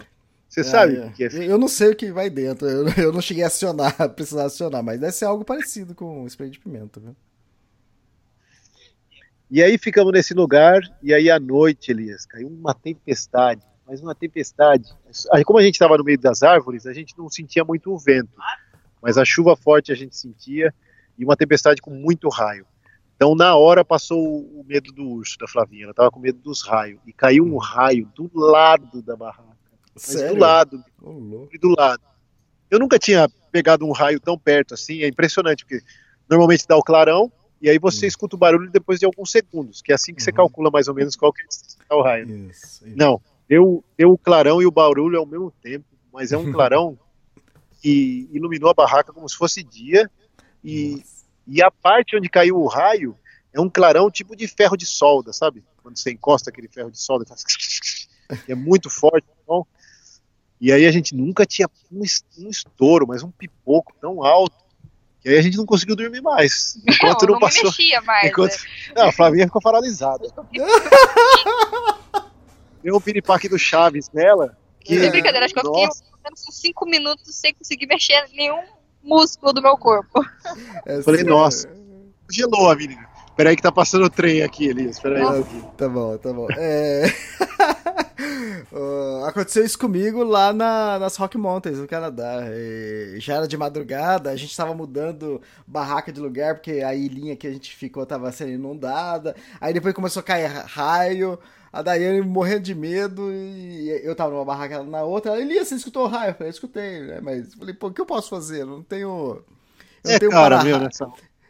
Você sabe Ah, o que é. é? Eu não sei o que vai dentro. Eu, eu não cheguei a acionar, precisar acionar, mas deve ser algo parecido com spray de pimenta, viu? E aí ficamos nesse lugar, e aí à noite, Elias, caiu uma tempestade, mas uma tempestade. Como a gente estava no meio das árvores, a gente não sentia muito o vento, mas a chuva forte a gente sentia, e uma tempestade com muito raio. Então, na hora, passou o medo do urso, da Flavinha, ela estava com medo dos raios, e caiu um raio do lado da barraca, Sério? do lado, louco. do lado. Eu nunca tinha pegado um raio tão perto assim, é impressionante, porque normalmente dá o clarão, e aí você Hum. escuta o barulho depois de alguns segundos, que é assim que você Uhum. calcula mais ou menos qual que é o raio. Isso, isso. Não, deu, deu o clarão e o barulho ao mesmo tempo, mas é um clarão que iluminou a barraca como se fosse dia, e, e a parte onde caiu o raio é um clarão tipo de ferro de solda, sabe? Quando você encosta aquele ferro de solda, faz... é muito forte. Então, e aí a gente nunca tinha um, es- um estouro, mas um pipoco tão alto, que aí a gente não conseguiu dormir mais. Enquanto não, não, não passou. me mexia mais. Enquanto... né? Não, a Flavinha ficou paralisada. Deu um piripaque do Chaves nela. Que, Sem brincadeira, acho que eu fiquei uns 5 minutos sem conseguir mexer nenhum músculo do meu corpo. É Falei, nossa. gelou a menina. Peraí que tá passando o trem aqui, Elias. Peraí. Ah, aqui. Tá bom, tá bom. É... Ah, aconteceu isso comigo lá na- nas Rock Mountains, no Canadá. E já era de madrugada, a gente tava mudando barraca de lugar, porque a ilhinha que a gente ficou tava sendo inundada. Aí depois começou a cair raio. A Daiane morrendo de medo e eu tava numa barraca na outra. Ela, Elias, você escutou o raio? Eu falei, escutei, né? Mas falei, pô, o que eu posso fazer? Eu não tenho. Eu não É tenho cara, para-raio. meu, nessa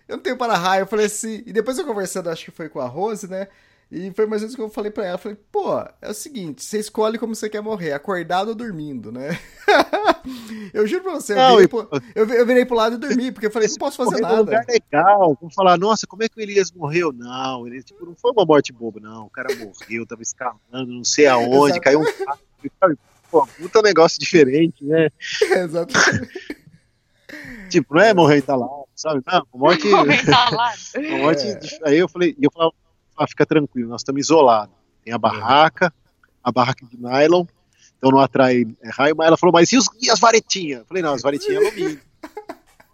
Eu não tenho para-raio. Eu falei assim. E depois eu conversando, acho que foi com a Rose, né? E foi mais ou menos o que eu falei pra ela. Eu falei, pô, é o seguinte: você escolhe como você quer morrer, acordado ou dormindo, né? eu juro pra você, eu virei, e- pro, eu, eu virei pro lado e dormi, porque eu falei, não posso fazer num lugar nada. legal. Vamos falar, nossa, como é que o Elias morreu? Não, ele tipo, não foi uma morte boba, não. O cara morreu, tava escalando, não sei aonde, caiu um carro. Pô, puta negócio diferente, né? Exatamente. Tipo, não é morrer entalado, sabe? Não, morte. Morrer entalado. Morte É. Aí eu falei, e eu falava, ah, fica tranquilo, nós estamos isolados. Tem a barraca, a barraca de nylon, então não atrai é, raio, mas ela falou, mas e, os- e as varetinhas? Eu falei, não, as varetinhas é alumínio.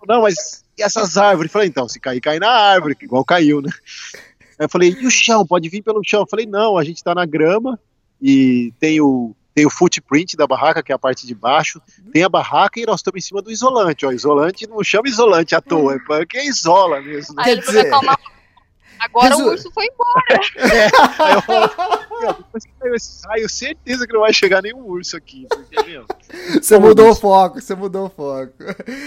Não, mas e essas árvores? Eu falei, então, se cair, cai na árvore, que igual caiu, né? Aí eu falei, e o chão? Pode vir pelo chão? Eu falei, não, a gente tá na grama e tem o, tem o footprint da barraca, que é a parte de baixo, tem a barraca e nós estamos em cima do isolante, ó, isolante não chama isolante à toa, é porque isola mesmo. né? Aí ele falou, calma, agora Resu- o urso foi embora. Aí eu falo, meu, depois que saiu esse raio, certeza que não vai chegar nenhum urso aqui, Você mudou o foco, você mudou o foco.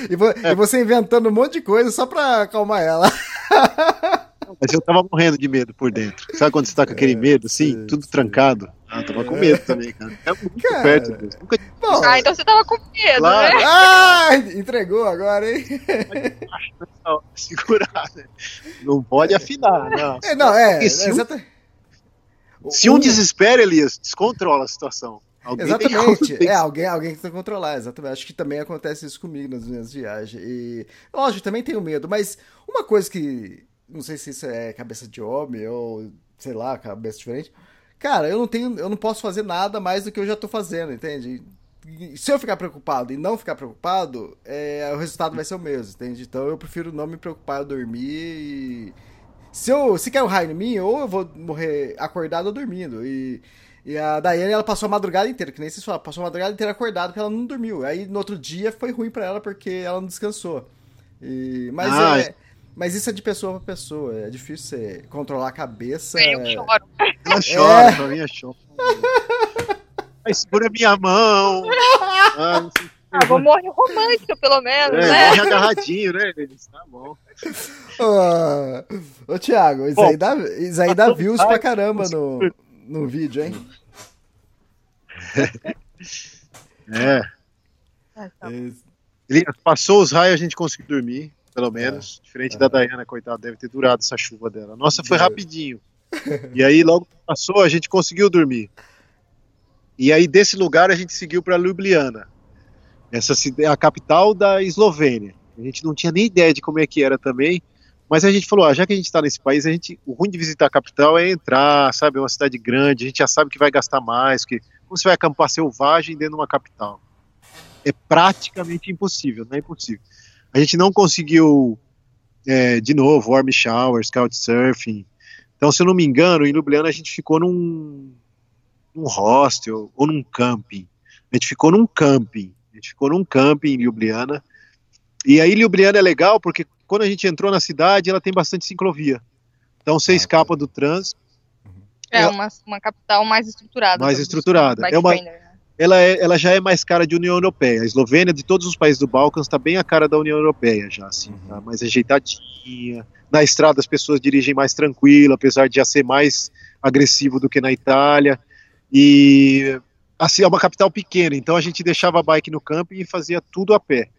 E, vo- e você inventando um monte de coisa só pra acalmar ela. mas eu tava morrendo de medo por dentro. Sabe quando você tá com aquele medo, assim, sim, tudo sim. trancado? Ah, eu tava com medo também, cara. É muito Cara. perto disso. Nunca Bom, Ah, então você tava com medo, Claro. né? ah, entregou agora, hein? tinha segurar, né? Não pode afinar, não. É, não, é, se um- exata- Se um desespera, Elias, descontrola a situação. Alguém Exatamente. É, alguém, alguém que tem que controlar, exatamente. Acho que também acontece isso comigo nas minhas viagens. E, lógico, também tenho medo, mas uma coisa que. Não sei se isso é cabeça de homem ou, sei lá, cabeça diferente. Cara, eu não tenho. Eu não posso fazer nada mais do que eu já tô fazendo, entende? Se eu ficar preocupado e não ficar preocupado, é, o resultado vai ser o mesmo, entende? Então eu prefiro não me preocupar, eu dormir e. Se, eu, se cair um raio em mim, ou eu vou morrer acordado ou dormindo. E, e a Daiane, ela passou a madrugada inteira, que nem vocês falaram, passou a madrugada inteira acordada porque ela não dormiu. Aí no outro dia foi ruim pra ela porque ela não descansou. E, mas, Ah, é, mas isso é de pessoa pra pessoa. É difícil você controlar a cabeça. Eu é- choro. Ela chora, É. pra mim é chora. Ai, segura minha mão. Ah, não sei. Ah, vou morrer romântica, pelo menos, É, né? morre agarradinho, né? Tá bom. Ô, Thiago, isso Bom, aí dá, isso aí dá views pra ai, caramba no, no vídeo, hein? É. Tá. Elias, passou os raios, a gente conseguiu dormir, pelo menos. Diferente da Dayana, coitada, deve ter durado essa chuva dela. Nossa, foi rapidinho. E aí, logo passou, a gente conseguiu dormir. E aí, desse lugar, a gente seguiu para Ljubljana. Essa é a capital da Eslovênia. A gente não tinha nem ideia de como é que era também. Mas a gente falou, ah, já que a gente está nesse país, a gente, o ruim de visitar a capital é entrar, sabe, é uma cidade grande, a gente já sabe que vai gastar mais, que como você vai acampar selvagem dentro de uma capital? É praticamente impossível, não é impossível. A gente não conseguiu, é, de novo, warm showers, couchsurfing. Então, se eu não me engano, em Ljubljana a gente ficou num, num hostel ou num camping. A gente ficou num camping. A gente ficou num camping em Ljubljana. E aí Ljubljana é legal porque quando a gente entrou na cidade, ela tem bastante ciclovia. Então você Ah, escapa do trânsito. É uma, uma capital mais estruturada. Mais estruturada. É uma- né? Ela, é- ela já é mais cara de União Europeia. A Eslovênia, de todos os países do Balcãs, está bem a cara da União Europeia já, assim, tá mais ajeitadinha. Na estrada as pessoas dirigem mais tranquilo, apesar de já ser mais agressivo do que na Itália. E assim, é uma capital pequena, então a gente deixava a bike no camping e fazia tudo a pé.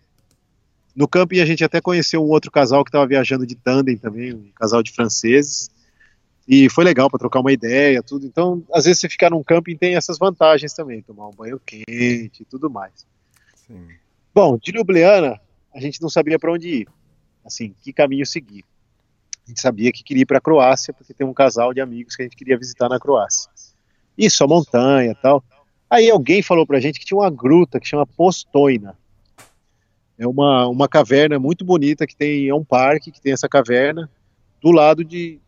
No camping a gente até conheceu um outro casal que estava viajando de tandem também, um casal de franceses. E foi legal para trocar uma ideia, tudo. Então, às vezes você ficar num camping tem essas vantagens também, tomar um banho quente e tudo mais. Sim. Bom, de Ljubljana, a gente não sabia para onde ir. Assim, que caminho seguir. A gente sabia que queria ir para a Croácia, porque tem um casal de amigos que a gente queria visitar na Croácia. Isso, a montanha e tal. Aí alguém falou pra gente que tinha uma gruta que chama Postojna. É uma, uma caverna muito bonita que tem, é um parque que tem essa caverna do lado de,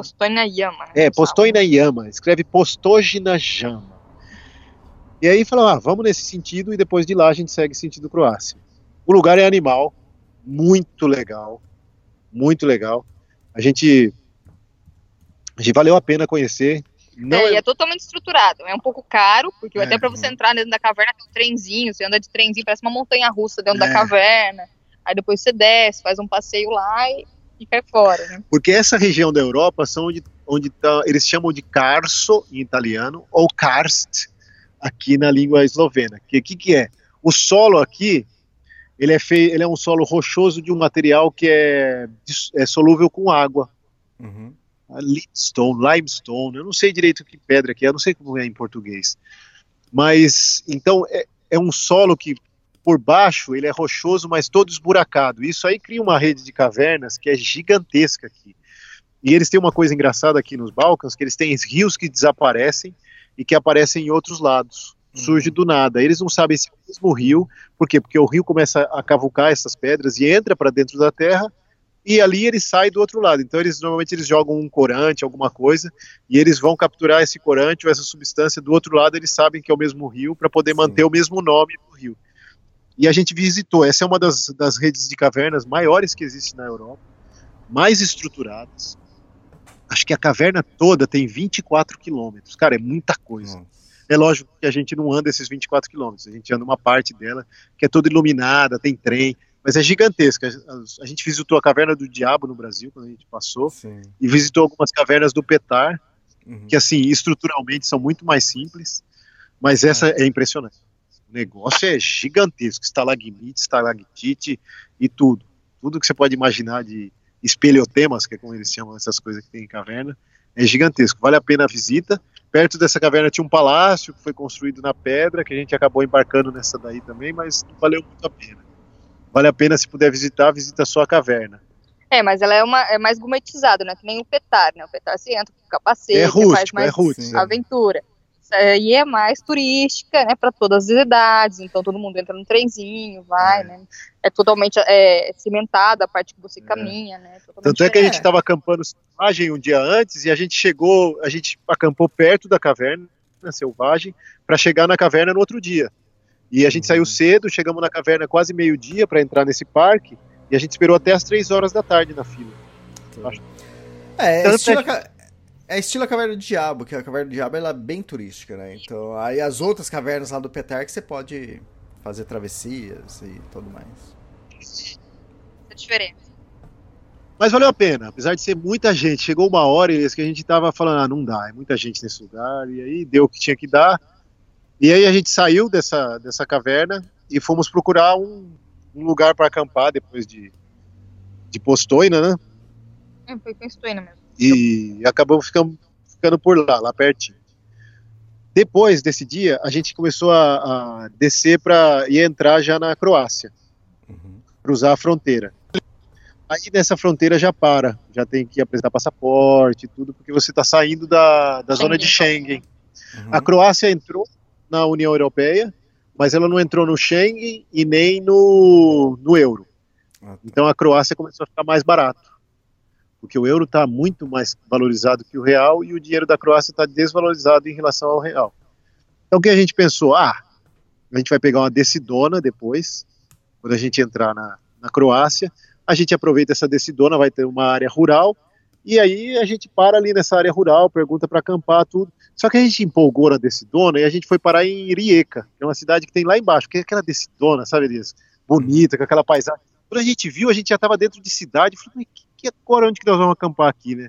Postojna Yama. né, é? Postojna Yama, escreve Postojna Jama. E aí falou, ah, vamos nesse sentido e depois de lá a gente segue sentido Croácia. O lugar é animal, muito legal, muito legal. A gente, a gente valeu a pena conhecer. Não é, e é- é totalmente estruturado. É um pouco caro, porque É, até pra você entrar dentro da caverna tem um trenzinho, você anda de trenzinho, parece uma montanha russa dentro da É. caverna. Aí depois você desce, faz um passeio lá e, e cai fora, né? porque essa região da Europa são onde, onde tá, eles chamam de Carso em italiano ou Karst aqui na língua eslovena. Que que que é? O solo aqui ele é feio, ele é um solo rochoso de um material que é, é solúvel com água. Uhum. A Limestone, limestone, eu não sei direito que pedra que é, eu não sei como é em português. Mas então é, é um solo que por baixo ele é rochoso, mas todo esburacado. Isso aí cria uma rede de cavernas que é gigantesca aqui. E eles têm uma coisa engraçada aqui nos Balcãs, que eles têm rios que desaparecem e que aparecem em outros lados. Surge do nada. Eles não sabem se é o mesmo rio, por quê? Porque o rio começa a cavucar essas pedras e entra para dentro da terra e ali ele sai do outro lado. Então eles normalmente eles jogam um corante, alguma coisa, e eles vão capturar esse corante ou essa substância do outro lado, eles sabem que é o mesmo rio para poder Sim. manter o mesmo nome do rio. E a gente visitou, essa é uma das, das redes de cavernas maiores que existe na Europa, mais estruturadas. Acho que a caverna toda tem 24 quilômetros. Cara, é muita coisa. Nossa. É lógico que a gente não anda esses 24 quilômetros, a gente anda uma parte dela que é toda iluminada, tem trem, mas é gigantesca. A, gente visitou a Caverna do Diabo no Brasil, quando a gente passou, Sim. e visitou algumas cavernas do Petar, Uhum. que assim, estruturalmente são muito mais simples, mas essa é impressionante. O negócio é gigantesco, estalagmite, estalactite e tudo. Tudo que você pode imaginar de espelhotemas, que é como eles chamam essas coisas que tem em caverna, é gigantesco. Vale a pena a visita. Perto dessa caverna tinha um palácio que foi construído na pedra, que a gente acabou embarcando nessa daí também, mas não valeu muito a pena. Vale a pena se puder visitar, visita só a caverna. É, mas ela é, uma, é mais gourmetizada, né? Que nem o Petar, né? O Petar você entra com capacete, É você faz rústico, mais é rústico. Sim. aventura. Isso aí é mais turística, né? Para todas as idades, então todo mundo entra no trenzinho, vai, É. né? É totalmente é, cimentada a parte que você caminha, né? Totalmente Tanto é que a gente estava acampando selvagem um dia antes e a gente chegou, a gente acampou perto da caverna selvagem para chegar na caverna no outro dia. E a gente Uhum. saiu cedo, chegamos na caverna quase meio-dia para entrar nesse parque e a gente esperou até as três horas da tarde na fila. É, é Tanto estilo, é a ca- é estilo a Caverna do Diabo, que a Caverna do Diabo ela é bem turística, né? Então, aí as outras cavernas lá do Petar que você pode fazer travessias e tudo mais. Essa diferença. Mas valeu a pena, apesar de ser muita gente. Chegou uma hora e que a gente tava falando, ah, não dá, é muita gente nesse lugar. E aí deu o que tinha que dar. E aí a gente saiu dessa, dessa caverna e fomos procurar um, um lugar para acampar depois de, de Postoina, né? É, foi com Estuína mesmo. E acabamos ficando, ficando por lá, lá pertinho. Depois desse dia, a gente começou a, a descer para e entrar já na Croácia, Uhum. cruzar a fronteira. Aí nessa fronteira já para, já tem que apresentar passaporte e tudo, porque você está saindo da, da zona de Schengen. Uhum. A Croácia entrou na União Europeia, mas ela não entrou no Schengen e nem no, no euro. Ah, tá. Então a Croácia começou a ficar mais barato, porque o euro está muito mais valorizado que o real e o dinheiro da Croácia está desvalorizado em relação ao real. Então o que a gente pensou? Ah, a gente vai pegar uma decidona depois, quando a gente entrar na, na Croácia, a gente aproveita essa decidona, vai ter uma área rural, e aí a gente para ali nessa área rural, pergunta para acampar, tudo. Só que a gente empolgou na decidona e a gente foi parar em Rijeka, que é uma cidade que tem lá embaixo, que é aquela decidona, sabe, Elias? Bonita, com aquela paisagem. Quando a gente viu, a gente já estava dentro de cidade, falei, que, que agora onde que nós vamos acampar aqui, né?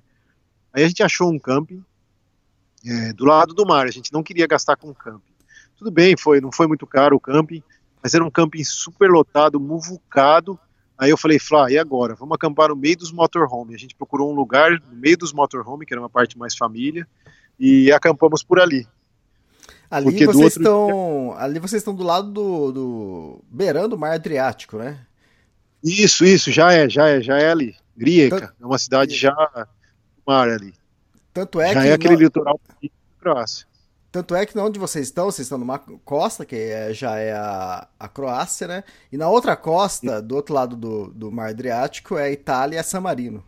Aí a gente achou um camping é, do lado do mar, a gente não queria gastar com camping. Tudo bem, foi, não foi muito caro o camping, mas era um camping super lotado, muvucado. Aí eu falei, Flá, e agora? Vamos acampar no meio dos motorhome. A gente procurou um lugar no meio dos motorhome, que era uma parte mais família, e acampamos por ali. Ali Porque vocês outro- estão. Ali vocês estão do lado do. do beirando o mar Adriático, né? Isso, isso, já é, já é, já é ali. Rijeka, é uma cidade já no mar ali. Tanto é já que. é aquele litoral Croácia. Tanto é que onde vocês estão, vocês estão numa costa, que é- já é a, a Croácia, né? E na outra costa, do outro lado do, do Mar Adriático, é a Itália e a San Marino.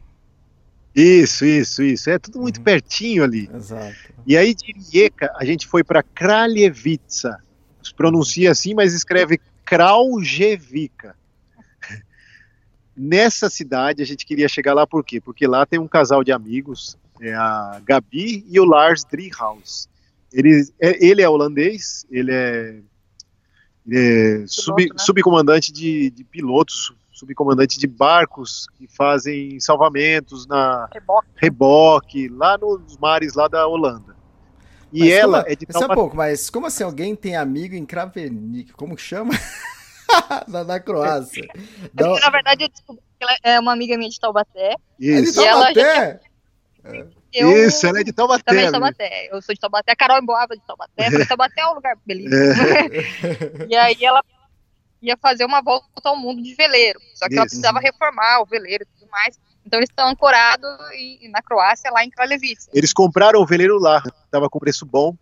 Isso, isso, isso. É tudo muito Uhum. pertinho ali. Exato. E aí de Rijeka a gente foi para Kraljevica. Se pronuncia assim, mas escreve Kraljevica. Nessa cidade a gente queria chegar lá por quê? Porque lá tem um casal de amigos, é a Gabi e o Lars Driehaus. Ele, é, ele é holandês, ele é, ele é sub- né? subcomandante de, de pilotos, subcomandante de barcos que fazem salvamentos na, Reboque. reboque, lá nos mares lá da Holanda. E Mas ela como, é de Só um pouco, mas como assim alguém tem amigo em Kravenik? Como chama? na, na Croácia. É Não, na verdade, eu descobri que ela é uma amiga minha de Taubaté. é de Isso, E ela já Taubaté? Eu isso, ela é de Taubaté. também de? Taubaté. Eu sou de Taubaté. A Carol Emboava de Taubaté. Porque Taubaté é um lugar belíssimo. É. E aí ela ia fazer uma volta ao mundo de veleiro. Só que ela Isso. precisava reformar o veleiro e tudo mais. Então eles estão ancorados na Croácia, lá em Kraljevica. Eles compraram o veleiro lá, tava com preço bom.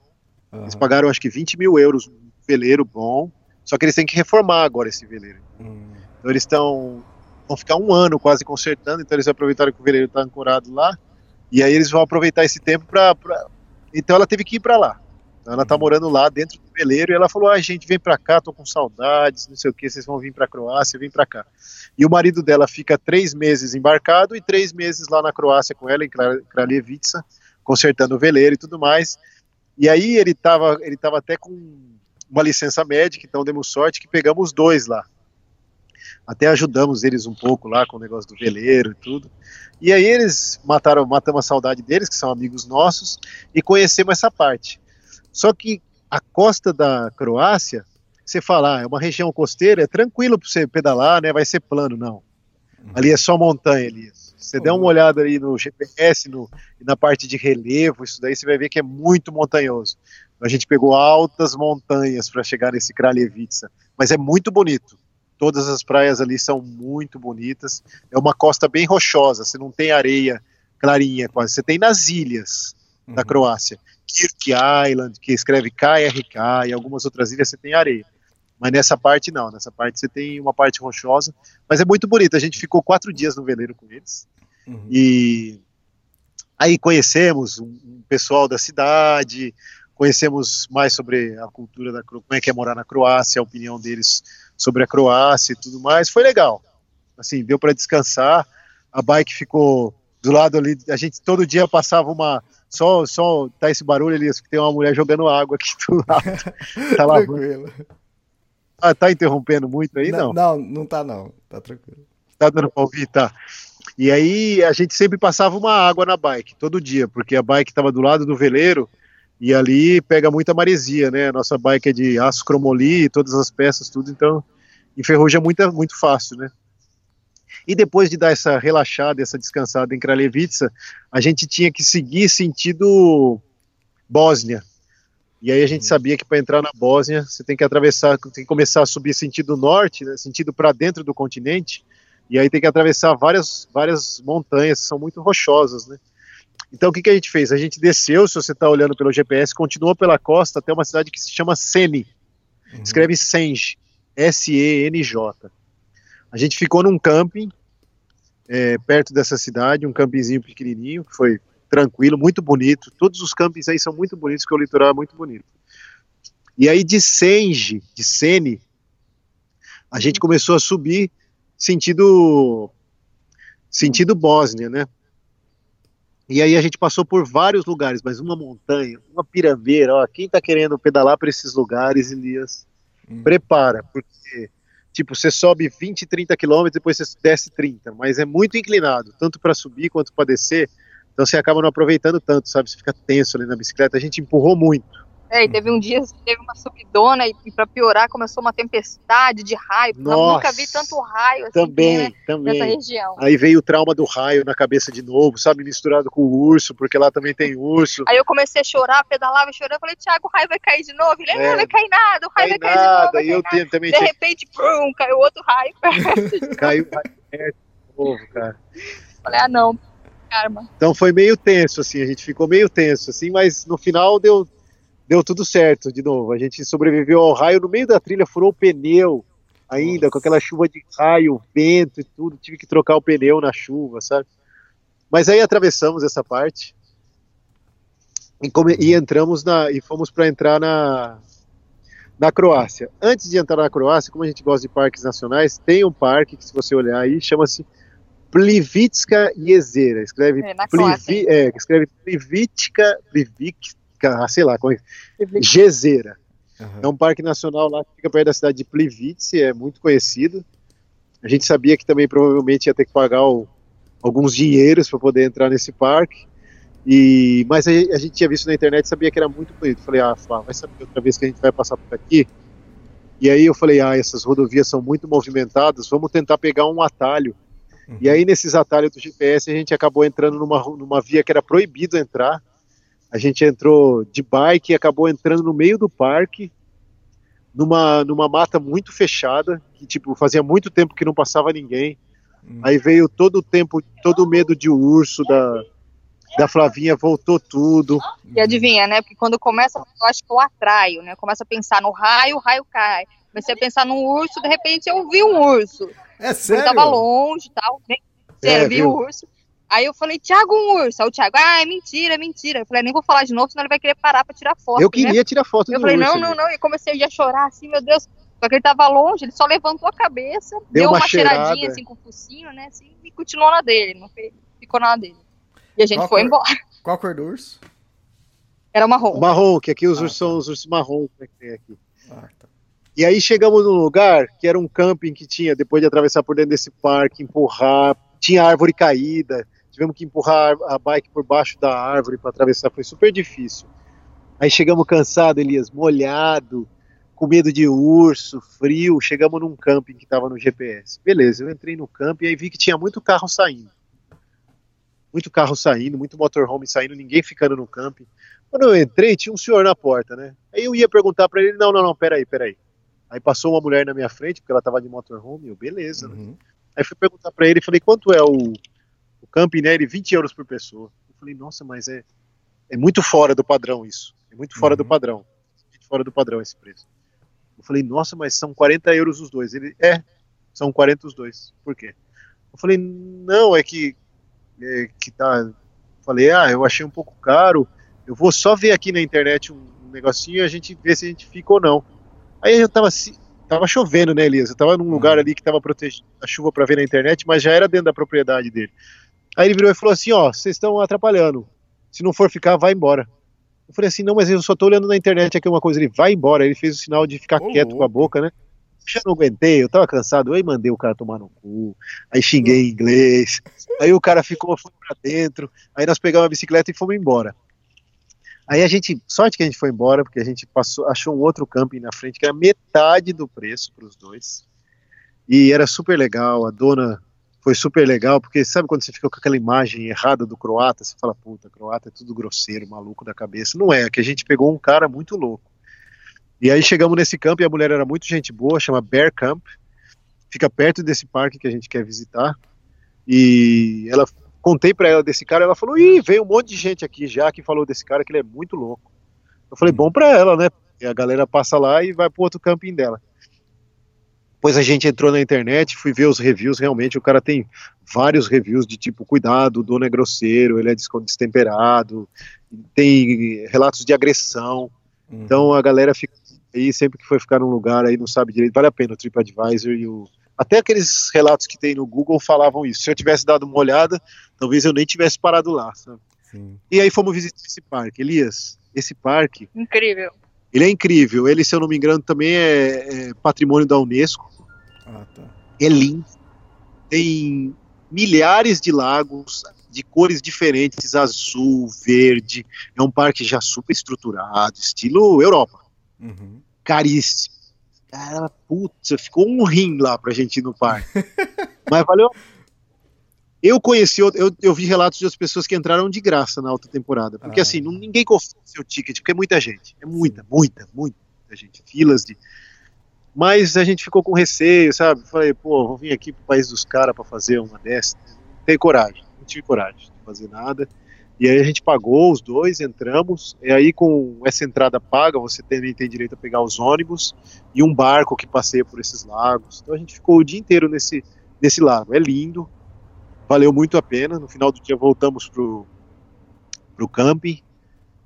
Eles Aham. pagaram acho que 20 mil euros, um veleiro bom. Só que eles têm que reformar agora esse veleiro. Hum. Então eles estão vão ficar um ano quase consertando, então eles aproveitaram que o veleiro está ancorado lá, e aí eles vão aproveitar esse tempo para. Pra... Então ela teve que ir para lá. Então ela tá morando lá dentro do veleiro e ela falou: ah, gente, vem para cá, tô com saudades, não sei o que, vocês vão vir para Croácia, vem para cá. E o marido dela fica três meses embarcado e três meses lá na Croácia com ela, em Kraljevica, consertando o veleiro e tudo mais. E aí ele tava, ele tava até com uma licença médica, então demos sorte que pegamos dois lá. Até ajudamos eles um pouco lá com o negócio do veleiro e tudo. E aí eles mataram, matamos a saudade deles, que são amigos nossos, e conhecemos essa parte. Só que a costa da Croácia, você fala, ah, é uma região costeira, é tranquilo para você pedalar, né? Vai ser plano, não. Ali é só montanha. Se você der uma olhada aí no GPS, no, na parte de relevo, isso daí você vai ver que é muito montanhoso. A gente pegou altas montanhas para chegar nesse Kraljevica, mas é muito bonito. Todas as praias ali são muito bonitas. É uma costa bem rochosa, você não tem areia clarinha quase. Você tem nas ilhas uhum. da Croácia. Kirk Island, que escreve KRK, e algumas outras ilhas você tem areia. Mas nessa parte não, nessa parte você tem uma parte rochosa, mas é muito bonito. A gente ficou quatro dias no veleiro com eles uhum. e aí conhecemos um, pessoal da cidade, conhecemos mais sobre a cultura da como é que é morar na Croácia, a opinião deles sobre a Croácia e tudo mais. Foi legal. Assim, deu para descansar. A bike ficou do lado ali. A gente todo dia passava uma só só tá esse barulho ali, que tem uma mulher jogando água aqui do lado. tá lavando. Ah, tá interrompendo muito aí, não? Não, não tá não. Tá tranquilo. Tá dando pra ouvir, tá. E aí a gente sempre passava uma água na bike, todo dia, porque a bike estava do lado do veleiro e ali pega muita maresia, né? Nossa bike é de aço cromoli, todas as peças, tudo, então enferruja muito, muito fácil, né? E depois de dar essa relaxada, essa descansada em Kraljevica, a gente tinha que seguir sentido Bósnia. E aí a gente sabia que para entrar na Bósnia, você tem que atravessar, tem que começar a subir sentido norte, né, sentido para dentro do continente, e aí tem que atravessar várias, várias montanhas que são muito rochosas, né? Então o que, que a gente fez? A gente desceu, se você está olhando pelo GPS, continuou pela costa até uma cidade que se chama Seni. Uhum. Escreve Senj, S-E-N-J. A gente ficou num camping é, perto dessa cidade, um campingzinho pequenininho, que foi tranquilo, muito bonito. Todos os campings aí são muito bonitos, porque o litoral é muito bonito. E aí de Senge, de Sene, a gente começou a subir sentido sentido Bósnia, né? E aí a gente passou por vários lugares, mas uma montanha, uma pirameira, ó, quem tá querendo pedalar para esses lugares, Elias, hum. prepara, porque tipo, você sobe 20, 30 quilômetros, depois você desce 30, mas é muito inclinado, tanto para subir quanto para descer. Então você acaba não aproveitando tanto, sabe? Você fica tenso ali na bicicleta. A gente empurrou muito. É, e teve um dia, teve uma subidona e, e para piorar começou uma tempestade de raio. Nossa, nunca vi tanto raio assim também, né, também. nessa região. Aí veio o trauma do raio na cabeça de novo, sabe? Misturado com o urso, porque lá também tem urso. Aí eu comecei a chorar, pedalava, chorando. Falei, Thiago, o raio vai cair de novo. Ele, não, é, vai cair nada, o raio vai cair nada. de novo. E eu tenho, também de repente, pum, caiu outro raio perto. caiu raio perto de novo, cara. Falei, ah, não, karma. Então foi meio tenso, assim, a gente ficou meio tenso, assim, mas no final deu, deu tudo certo de novo. A gente sobreviveu ao raio no meio da trilha, furou o pneu ainda, Nossa. com aquela chuva de raio, vento e tudo, tive que trocar o pneu na chuva, sabe? Mas aí atravessamos essa parte e, come, e entramos na e fomos para entrar na na Croácia. Antes de entrar na Croácia, como a gente gosta de parques nacionais, tem um parque que se você olhar aí chama-se Plivitska Jezera. Escreve, é, Plivi, é, escreve Plivitska, ah, sei lá, como é. Jezera. Uhum. É um parque nacional lá que fica perto da cidade de Plivitsk, é muito conhecido. A gente sabia que também provavelmente ia ter que pagar o, alguns dinheiros para poder entrar nesse parque. E, mas a, a, gente tinha visto na internet e sabia que era muito bonito. Falei, ah, Flá, vai saber outra vez que a gente vai passar por aqui. E aí eu falei, ah, essas rodovias são muito movimentadas, vamos tentar pegar um atalho Uhum. E aí, nesses atalhos do GPS, a gente acabou entrando numa, numa via que era proibido entrar. A gente entrou de bike e acabou entrando no meio do parque, numa, numa mata muito fechada, que tipo, fazia muito tempo que não passava ninguém. Uhum. Aí veio todo o tempo, todo o medo de urso, da, da Flavinha voltou tudo. E adivinha, né? Porque quando começa, eu acho que eu atraio, né? Começa a pensar no raio, o raio cai. Comecei a pensar num urso, de repente eu vi um urso. É Ele sério? tava longe e tal. Né? É, viu? o urso. Aí eu falei, Thiago, um urso. Aí o Thiago, ah, é mentira, é mentira. Eu falei, nem vou falar de novo, senão ele vai querer parar pra tirar foto. Eu né? queria tirar foto Eu do falei, urso. não, não, não. E comecei a chorar assim, meu Deus. Só que ele tava longe, ele só levantou a cabeça, deu, uma uma, cheiradinha cheirada. assim com o focinho, né? Assim, e continuou na dele, não fez- ficou na dele. E a gente Qual foi cor? embora. Qual cor do urso? Era marrom. Marrom, que aqui os Ah, ursos tá. são os ursos marrom né, que tem aqui. Ah, tá. E aí chegamos num lugar que era um camping que tinha, depois de atravessar por dentro desse parque, empurrar, tinha árvore caída, tivemos que empurrar a bike por baixo da árvore para atravessar, foi super difícil. Aí chegamos cansados, Elias, molhado, com medo de urso, frio, chegamos num camping que estava no GPS. Beleza, eu entrei no camping e aí vi que tinha muito carro saindo. Muito carro saindo, muito motorhome saindo, ninguém ficando no camping. Quando eu entrei, tinha um senhor na porta, né? Aí eu ia perguntar para ele, não, não, não, peraí, peraí. Aí passou uma mulher na minha frente, porque ela tava de motorhome, eu, beleza, né? Uhum. Aí fui perguntar pra ele, falei, quanto é o, o camping, né? Ele, 20 euros por pessoa. Eu falei, nossa, mas é, é muito fora do padrão isso. É muito fora do Uhum. padrão. Muito fora do padrão esse preço. Eu falei, nossa, mas são 40 euros os dois. Ele, é, são 40 os dois. Por quê? Eu falei, não, é que, é que tá. Falei, ah, eu achei um pouco caro. Eu vou só ver aqui na internet um, um negocinho e a gente vê se a gente fica ou não. Aí eu tava assim, tava chovendo, né, Elias? Eu tava num lugar ali que tava protegido da chuva para ver na internet, mas já era dentro da propriedade dele. Aí ele virou e falou assim: Ó, vocês estão atrapalhando. Se não for ficar, vai embora. Eu falei assim: Não, mas eu só tô olhando na internet aqui uma coisa. Ele vai embora. Ele fez o sinal de ficar Ô, quieto com a boca, né? Já não aguentei, eu tava cansado. Aí mandei o cara tomar no cu. Aí xinguei em inglês. Aí o cara ficou, foi pra dentro. Aí nós pegamos a bicicleta e fomos embora. Aí a gente, sorte que a gente foi embora, porque a gente passou, achou um outro camping na frente que era metade do preço para os dois. E era super legal, a dona foi super legal, porque sabe quando você fica com aquela imagem errada do croata, você fala, puta, croata é tudo grosseiro, maluco da cabeça. Não é, é que a gente pegou um cara muito louco. E aí chegamos nesse campo e a mulher era muito gente boa, chama Bear Camp, fica perto desse parque que a gente quer visitar. E ela contei pra ela desse cara, ela falou: "Ih, veio um monte de gente aqui já que falou desse cara que ele é muito louco". Eu falei: "Bom pra ela, né? Porque a galera passa lá e vai pro outro camping dela". Depois a gente entrou na internet, fui ver os reviews, realmente o cara tem vários reviews de tipo, cuidado, o dono é grosseiro, ele é destemperado, tem relatos de agressão. Uhum. Então a galera fica aí sempre que for ficar num lugar aí não sabe direito, vale a pena o TripAdvisor e o até aqueles relatos que tem no Google falavam isso. Se eu tivesse dado uma olhada, talvez eu nem tivesse parado lá. sabe? Sim. E aí fomos visitar esse parque. Elias, esse parque, Incrível. ele é incrível. Ele, se eu não me engano, também é, é patrimônio da Unesco. Ah, tá. É lindo. Tem milhares de lagos de cores diferentes, azul, verde. É um parque já super estruturado, estilo Europa. Uhum. caríssimo. Cara, putz, ficou um rim lá pra gente ir no parque. Mas valeu. Eu conheci, eu, eu vi relatos das pessoas que entraram de graça na alta temporada. Porque Ah. assim, não, ninguém confia no seu ticket, porque é muita gente. É muita, muita, muita gente. Filas de. Mas a gente ficou com receio, sabe? Falei, pô, vou vir aqui pro país dos caras pra fazer uma dessas. Não tenho coragem, não tive coragem de fazer nada. E aí a gente pagou os dois, entramos, e aí com essa entrada paga, você também tem direito a pegar os ônibus e um barco que passeia por esses lagos. Então a gente ficou o dia inteiro nesse, nesse lago. É lindo, valeu muito a pena. No final do dia voltamos pro, pro camping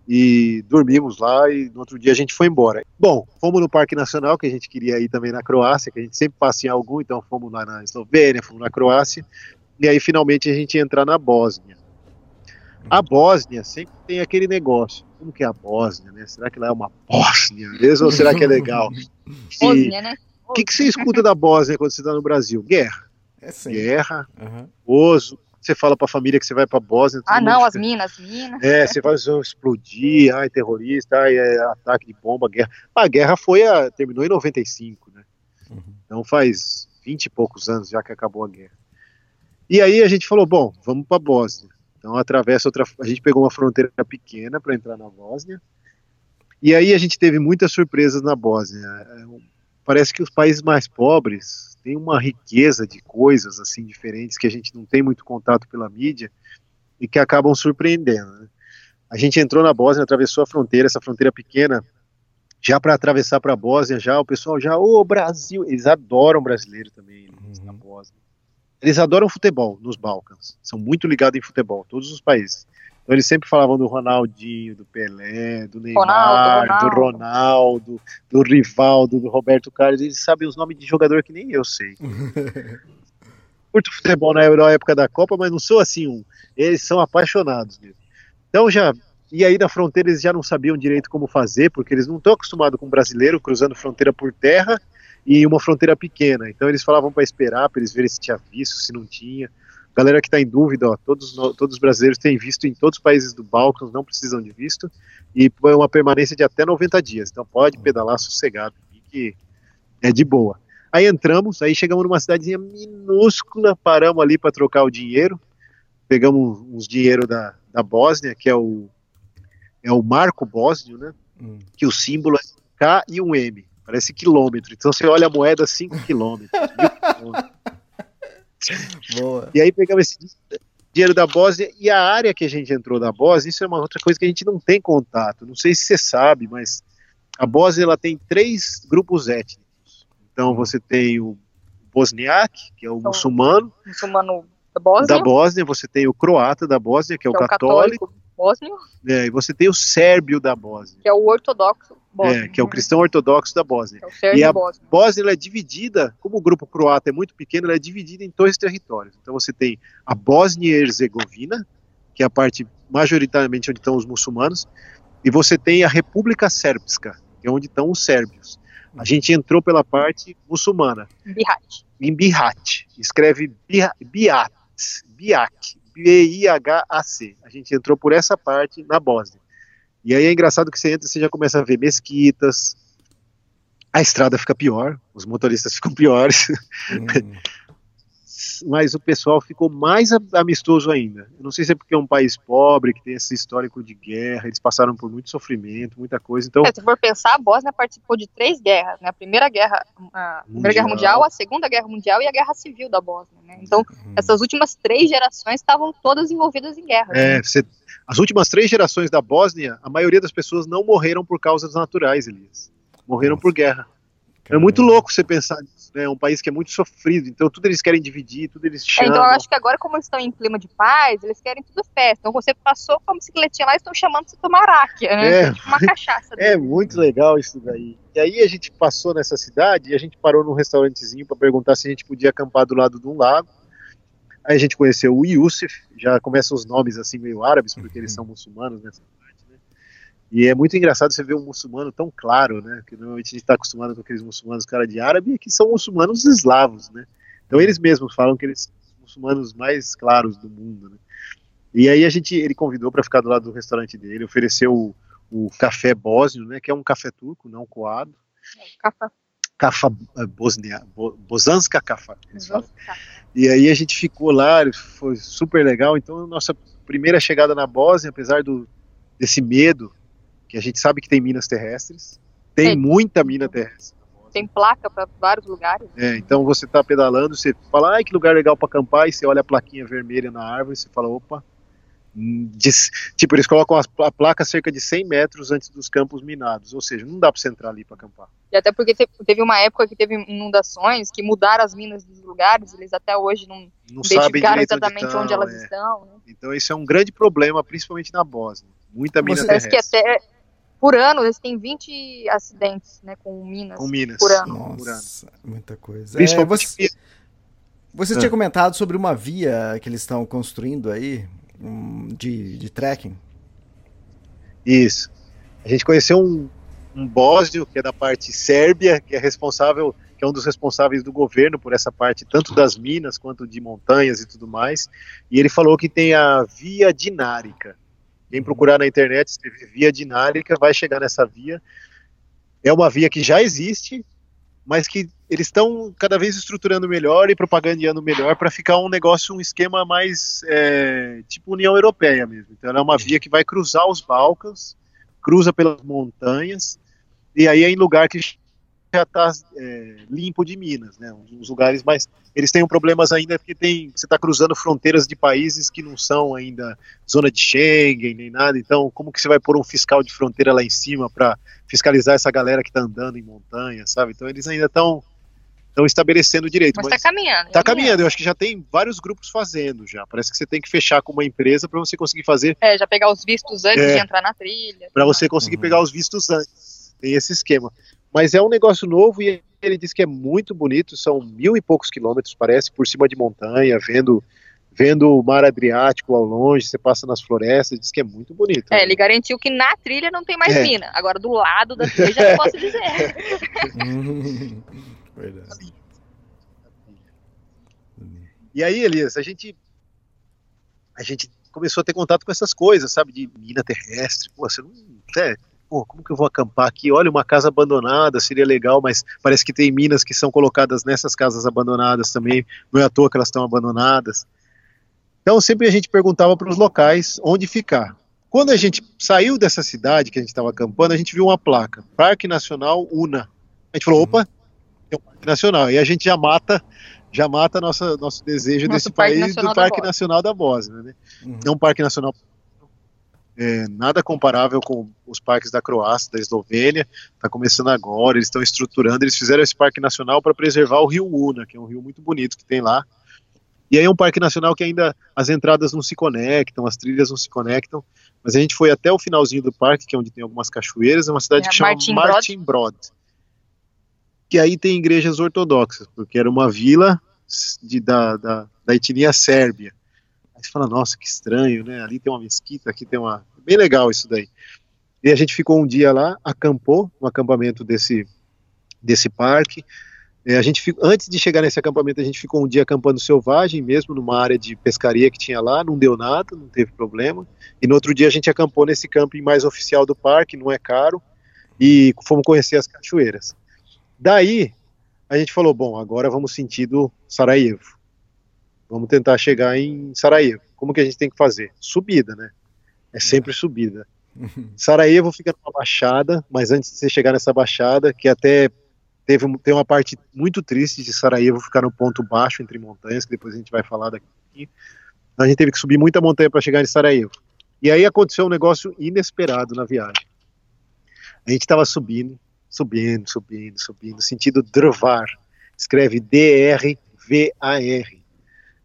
e dormimos lá e no outro dia a gente foi embora. Bom, fomos no Parque Nacional, que a gente queria ir também na Croácia, que a gente sempre passa em algum, então fomos lá na Eslovênia, fomos na Croácia, e aí finalmente a gente ia entrar na Bósnia. A Bósnia sempre tem aquele negócio. Como que é a Bósnia, né? Será que lá é uma Bósnia mesmo ou será que é legal? E Bósnia, né? o que, que você escuta da Bósnia quando você está no Brasil? Guerra. É sim. Guerra, Aham. oso. Você fala pra família que você vai pra Bósnia. Ah, não, as fica- minas, minas. É, você vai vão explodir, ai, terrorista, ai, é, ataque de bomba, guerra. A guerra foi a, terminou em 95, né? Uhum. Então faz 20 e poucos anos já que acabou a guerra. E aí a gente falou, bom, vamos pra Bósnia. Então atravessa outra, a gente pegou uma fronteira pequena para entrar na Bósnia. E aí a gente teve muitas surpresas na Bósnia. Parece que os países mais pobres têm uma riqueza de coisas assim diferentes que a gente não tem muito contato pela mídia. e que acabam surpreendendo. Né? A gente entrou na Bósnia, atravessou a fronteira, essa fronteira pequena, já para atravessar para a Bósnia, já o pessoal já, ô oh, Brasil, eles adoram brasileiro também uhum. na Bósnia. Eles adoram futebol nos Balcãs, são muito ligados em futebol, todos os países. Então eles sempre falavam do Ronaldinho, do Pelé, do Neymar, Ronaldo, do Ronaldo, do Rivaldo, do Roberto Carlos. Eles sabem os nomes de jogador que nem eu sei. Curto futebol na época da Copa, mas não sou assim um. Eles são apaixonados mesmo. Então já e aí na fronteira eles já não sabiam direito como fazer, porque eles não estão acostumados com um brasileiro cruzando fronteira por terra e uma fronteira pequena. Então eles falavam para esperar, para eles verem se tinha visto, se não tinha. Galera que está em dúvida, ó, todos, todos os brasileiros têm visto em todos os países do Balcãs, não precisam de visto, e é uma permanência de até 90 dias. Então pode pedalar sossegado, que é de boa. Aí entramos, aí chegamos numa cidadezinha minúscula, paramos ali para trocar o dinheiro, pegamos uns dinheiro da, da Bósnia, que é o, é o marco bósnio, né? Hum. Que o símbolo é K e um M, parece quilômetro. Então você olha a moeda 5 quilômetros. Boa. E aí pegamos esse dinheiro da Bósnia e a área que a gente entrou da Bósnia, isso é uma outra coisa que a gente não tem contato. Não sei se você sabe, mas a Bósnia ela tem três grupos étnicos. Então você tem o bosniak, que é o então, muçulmano. Muçulmano da Bósnia. Da Bósnia, você tem o croata da Bósnia, que é, que o, é o católico. católico bósnio. É, e você tem o sérbio da Bósnia. Que é o ortodoxo bósnio. É, que é o cristão ortodoxo da Bósnia. É e a bósnio. Bósnia é dividida, como o grupo croata é muito pequeno, ela é dividida em dois territórios. Então você tem a Bósnia e Herzegovina, que é a parte majoritariamente onde estão os muçulmanos, e você tem a República Sérbica, que é onde estão os sérbios. A gente entrou pela parte muçulmana. Bihat. Em Bihat. Escreve Biat, Biak, B-I-H-A-C. A gente entrou por essa parte na Bósnia. E aí é engraçado que você entra e você já começa a ver mesquitas, a estrada fica pior, os motoristas ficam piores. Hum. Mas o pessoal ficou mais amistoso ainda. Eu não sei se é porque é um país pobre, que tem esse histórico de guerra, eles passaram por muito sofrimento, muita coisa. Então, é, se for pensar, a Bósnia participou de três guerras, né? A Primeira Guerra, a Primeira Guerra Mundial, a Segunda Guerra Mundial e a Guerra Civil da Bósnia, né? Então, uhum. essas últimas três gerações estavam todas envolvidas em guerra. É, né? você, as últimas três gerações da Bósnia, a maioria das pessoas não morreram por causas naturais, Elias. Morreram Nossa. por guerra. É muito louco você pensar nisso, né? É um país que é muito sofrido, então tudo eles querem dividir, tudo eles chamam. É, então eu acho que agora, como eles estão em clima de paz, eles querem tudo festa. Então você passou com a bicicletinha lá e estão chamando você tomar aráquia, né? É, tipo uma cachaça. É muito legal isso daí. E aí a gente passou nessa cidade e a gente parou num restaurantezinho para perguntar se a gente podia acampar do lado de um lago. Aí a gente conheceu o Yusuf, já começam os nomes assim meio árabes, porque eles são muçulmanos nessa e é muito engraçado você ver um muçulmano tão claro, né? Que normalmente a gente está acostumado com aqueles muçulmanos cara de árabe, que são muçulmanos eslavos, né? Então eles mesmos falam que eles são os muçulmanos mais claros do mundo, né? E aí a gente, ele convidou para ficar do lado do restaurante dele, ofereceu o, o café bósnio, né? Que é um café turco, não coado. Café. Cafa eh, Bosnia, Bosanska Cafa. E aí a gente ficou lá, foi super legal. Então, nossa primeira chegada na Bósnia, apesar do, desse medo que a gente sabe que tem minas terrestres, tem muita mina terrestre. Tem placa para vários lugares. É, então você está pedalando, você fala, ai que lugar legal para acampar, e você olha a plaquinha vermelha na árvore, e você fala, opa, Diz, tipo, eles colocam a, a, placa cerca de 100 metros antes dos campos minados, ou seja, não dá para você entrar ali para acampar. E até porque teve uma época que teve inundações que mudaram as minas dos lugares, eles até hoje não, não identificaram exatamente onde, onde elas é. estão. Né? Então isso é um grande problema, principalmente na Bósnia. Muita mina Parece terrestre. que até por ano eles têm 20 acidentes né, com minas, com minas. por ano. Nossa, muita coisa. É, você você tinha comentado sobre uma via que eles estão construindo aí, de, de trekking. Isso. A gente conheceu um, um bósnio, que é da parte sérbia, que é responsável, que é um dos responsáveis do governo por essa parte, tanto das minas quanto de montanhas e tudo mais. E ele falou que tem a via dinárica. Quem procurar na internet, escrever via dinárica, vai chegar nessa via. É uma via que já existe, mas que eles estão cada vez estruturando melhor e propagandeando melhor para ficar um negócio, um esquema mais é, tipo União Europeia mesmo. Então ela é uma via que vai cruzar os Balcãs, cruza pelas montanhas, e aí é em lugar que já está é, limpo de minas, né? Os lugares mais eles têm um problemas ainda porque tem você está cruzando fronteiras de países que não são ainda zona de Schengen nem nada. Então, como que você vai pôr um fiscal de fronteira lá em cima para fiscalizar essa galera que está andando em montanha, sabe? Então eles ainda estão estão estabelecendo direito. Mas está caminhando. Está caminhando. Eu acho que já tem vários grupos fazendo já. Parece que você tem que fechar com uma empresa para você conseguir fazer. É, já pegar os vistos antes é, de entrar na trilha. Para você conseguir uhum. pegar os vistos antes. Tem esse esquema. Mas é um negócio novo e ele diz que é muito bonito. São mil e poucos quilômetros, parece, por cima de montanha, vendo vendo o mar Adriático ao longe, você passa nas florestas, diz que é muito bonito. É, né? ele garantiu que na trilha não tem mais é. mina. Agora do lado da trilha já não posso dizer. Verdade. E aí, Elias, a gente a gente começou a ter contato com essas coisas, sabe, de mina terrestre. Pô, você não, é, pô, como que eu vou acampar aqui? Olha, uma casa abandonada, seria legal, mas parece que tem minas que são colocadas nessas casas abandonadas também. Não é à toa que elas estão abandonadas. Então sempre a gente perguntava para os locais onde ficar. Quando a gente saiu dessa cidade que a gente estava acampando, a gente viu uma placa, Parque Nacional Una. A gente falou, uhum. opa, é um parque nacional. E a gente já mata, já mata nossa, nosso desejo nosso desse país do Parque Nacional da Bósnia. Né? Uhum. É um parque nacional é, nada comparável com os parques da Croácia, da Eslovênia. Está começando agora, eles estão estruturando. Eles fizeram esse parque nacional para preservar o rio Una, que é um rio muito bonito que tem lá. E aí é um parque nacional que ainda as entradas não se conectam, as trilhas não se conectam. Mas a gente foi até o finalzinho do parque, que é onde tem algumas cachoeiras, é uma cidade é, que chama Martin. Brod que aí tem igrejas ortodoxas, porque era uma vila de, da, da, da etnia sérbia. Aí você fala, nossa, que estranho, né? Ali tem uma mesquita, aqui tem uma. Bem legal isso daí. E a gente ficou um dia lá, acampou no acampamento desse, desse parque. É, a gente antes de chegar nesse acampamento, a gente ficou um dia acampando selvagem, mesmo numa área de pescaria que tinha lá, não deu nada, não teve problema. E no outro dia a gente acampou nesse camping mais oficial do parque, não é caro, e fomos conhecer as cachoeiras. Daí, a gente falou, bom, agora vamos sentido Sarajevo. Vamos tentar chegar em Sarajevo. Como que a gente tem que fazer? Subida, né? É sempre subida. Sarajevo fica numa baixada, mas antes de você chegar nessa baixada, que até teve tem uma parte muito triste de Sarajevo ficar no ponto baixo entre montanhas, que depois a gente vai falar daqui. A gente teve que subir muita montanha para chegar em Sarajevo. E aí aconteceu um negócio inesperado na viagem. A gente estava subindo, subindo, subindo, subindo, sentido Drvar. Escreve D-R-V-A-R,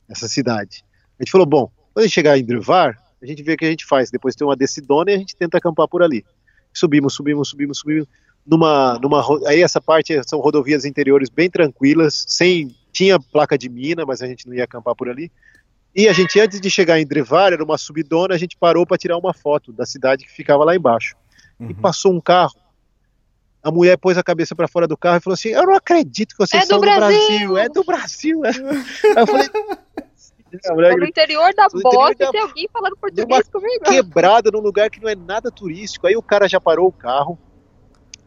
essa cidade. A gente falou, bom, quando a gente chegar em Drvar, a gente vê o que a gente faz. Depois tem uma decidona e a gente tenta acampar por ali. Subimos, subimos, subimos, subimos. Numa, numa, aí essa parte são rodovias interiores bem tranquilas, sem tinha placa de mina, mas a gente não ia acampar por ali. E a gente, antes de chegar em Drevar, era uma subidona, a gente parou para tirar uma foto da cidade que ficava lá embaixo. Uhum. E passou um carro a mulher pôs a cabeça para fora do carro e falou assim: Eu não acredito que vocês é são do Brasil. Brasil. É do Brasil. É. Aí eu falei. no interior da Bósnia da... tem alguém falando português comigo. Quebrada num lugar que não é nada turístico. Aí o cara já parou o carro.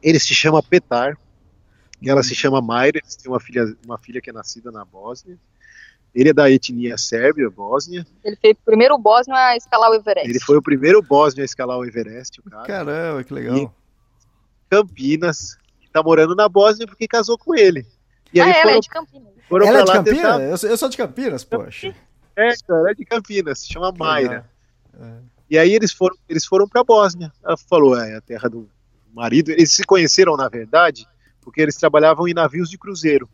Ele se chama Petar. E ela se chama Mayra. Eles têm uma filha, uma filha que é nascida na Bósnia. Ele é da etnia sérvia, Bósnia. Ele foi o primeiro bósnio a escalar o Everest. Ele foi o primeiro bósnio a escalar o Everest, o cara. Caramba, que legal. E Campinas, que tá morando na Bósnia porque casou com ele. E ah, aí ela foram, é de Campinas. Foram ela é de Campinas? Tentar... Eu, sou, eu, sou, de Campinas, poxa. É, ela é de Campinas, se chama Mayra. É. E aí eles foram, eles foram pra Bósnia. Ela falou, é a terra do marido. Eles se conheceram, na verdade, porque eles trabalhavam em navios de cruzeiro.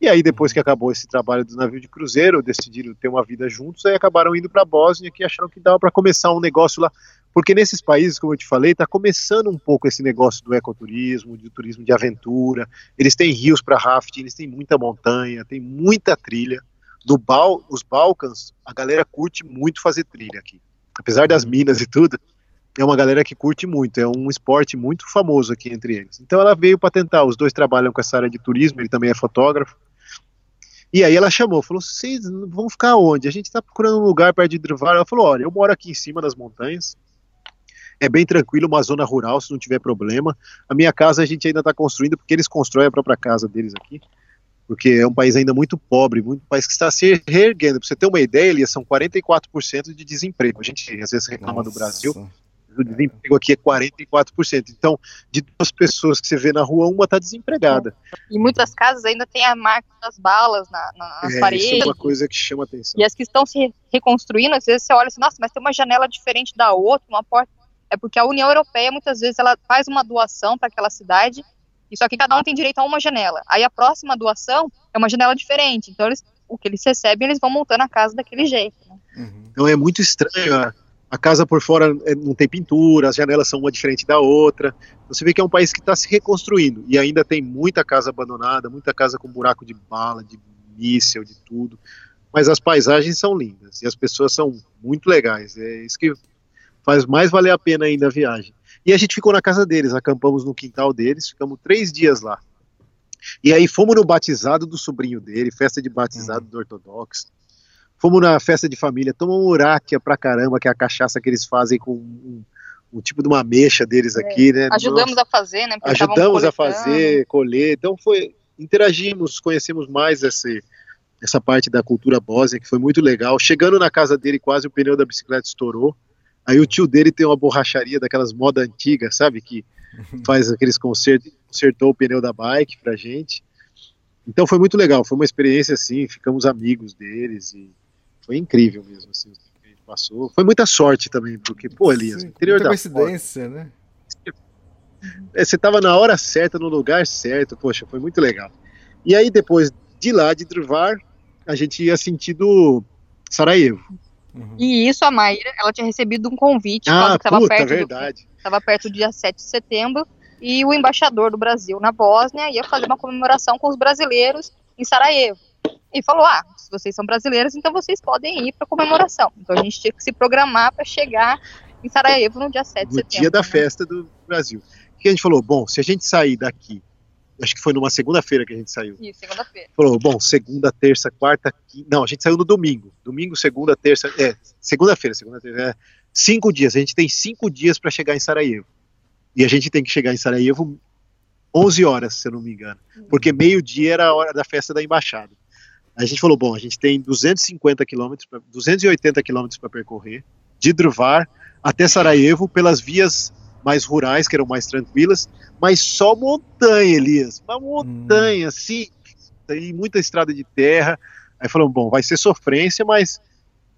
E aí, depois que acabou esse trabalho do navio de cruzeiro, decidiram ter uma vida juntos, aí acabaram indo para a Bósnia, que acharam que dava para começar um negócio lá. Porque nesses países, como eu te falei, está começando um pouco esse negócio do ecoturismo, do turismo de aventura. Eles têm rios para rafting, eles têm muita montanha, tem muita trilha. No Bal os Balcãs, a galera curte muito fazer trilha aqui. Apesar das minas e tudo, é uma galera que curte muito, é um esporte muito famoso aqui entre eles. Então ela veio para tentar, os dois trabalham com essa área de turismo, ele também é fotógrafo. E aí ela chamou, falou: vocês vão ficar onde? A gente está procurando um lugar perto de Drvar. Ela falou: olha, eu moro aqui em cima das montanhas, é bem tranquilo, uma zona rural, se não tiver problema. A minha casa a gente ainda está construindo, porque eles constroem a própria casa deles aqui, porque é um país ainda muito pobre, muito um país que está se reerguendo. Para você ter uma ideia, Elias, são 44% de desemprego. A gente às vezes reclama Nossa. do Brasil, O desemprego aqui é 44%. Então, de duas pessoas que você vê na rua, uma está desempregada. E muitas casas ainda tem a marca das balas na, na- nas É, paredes. isso é uma coisa que chama atenção. E as que estão se reconstruindo, às vezes você olha assim, nossa, mas tem uma janela diferente da outra, uma porta. É porque a União Europeia, muitas vezes, ela faz uma doação para aquela cidade, e só que cada um tem direito a uma janela. Aí a próxima doação é uma janela diferente. Então, eles, o que eles recebem, eles vão montando a casa daquele jeito. né? Uhum. Então é muito estranho. A, a casa por fora é, não tem pintura, as janelas são uma diferente da outra. Então, Você vê que é um país que está se reconstruindo. E ainda tem muita casa abandonada, muita casa com buraco de bala, de míssel, de tudo. Mas as paisagens são lindas e as pessoas são muito legais. É isso que faz mais valer a pena ainda a viagem. E a gente ficou na casa deles, acampamos no quintal deles, ficamos três dias lá. E aí fomos no batizado do sobrinho dele, festa de batizado do ortodoxo. Fomos na festa de família, tomamos uráquia pra caramba, que é a cachaça que eles fazem com um, um tipo de uma ameixa deles aqui, né? Ajudamos Nossa, a fazer, né? porque ajudamos a fazer, colher. Então foi, interagimos, conhecemos mais esse, essa parte da cultura bósnia, que foi muito legal. Chegando na casa dele, quase o pneu da bicicleta estourou. Aí o tio dele tem uma borracharia daquelas moda antigas, sabe? Que faz aqueles consertos, consertou o pneu da bike pra gente. Então foi muito legal, foi uma experiência assim, ficamos amigos deles e foi incrível mesmo, assim, o que a gente passou. Foi muita sorte também, porque, pô, Elias, Sim, interior muita da coincidência, né? é, você tava na hora certa, no lugar certo, poxa, foi muito legal. E aí depois de lá, de Drvar, a gente ia sentido Sarajevo. Uhum. E isso, a Maíra, ela tinha recebido um convite Ah, estava puta, perto, do- verdade. estava perto do dia 7 de setembro, e o embaixador do Brasil na Bósnia ia fazer uma comemoração com os brasileiros em Sarajevo. E falou: ah, se vocês são brasileiros, então vocês podem ir para a comemoração. Então a gente tinha que se programar para chegar em Sarajevo no dia 7 de no setembro. dia da né? festa do Brasil. O que a gente falou? Bom, se a gente sair daqui, acho que foi numa segunda-feira que a gente saiu. Isso, segunda-feira. Falou, bom, segunda, terça, quarta, quinta. Não, a gente saiu no domingo. Domingo, segunda, terça. É, segunda-feira, segunda, terça. É, cinco dias. A gente tem cinco dias para chegar em Sarajevo. E a gente tem que chegar em Sarajevo 11 horas, se eu não me engano. Porque meio-dia era a hora da festa da embaixada. Aí a gente falou, bom, a gente tem 250 quilômetros, pra- 280 quilômetros para percorrer, de Drvar até Sarajevo, pelas vias mais rurais, que eram mais tranquilas, mas só montanha, Elias. Uma montanha, assim, e muita estrada de terra. Aí falamos, bom, vai ser sofrência, mas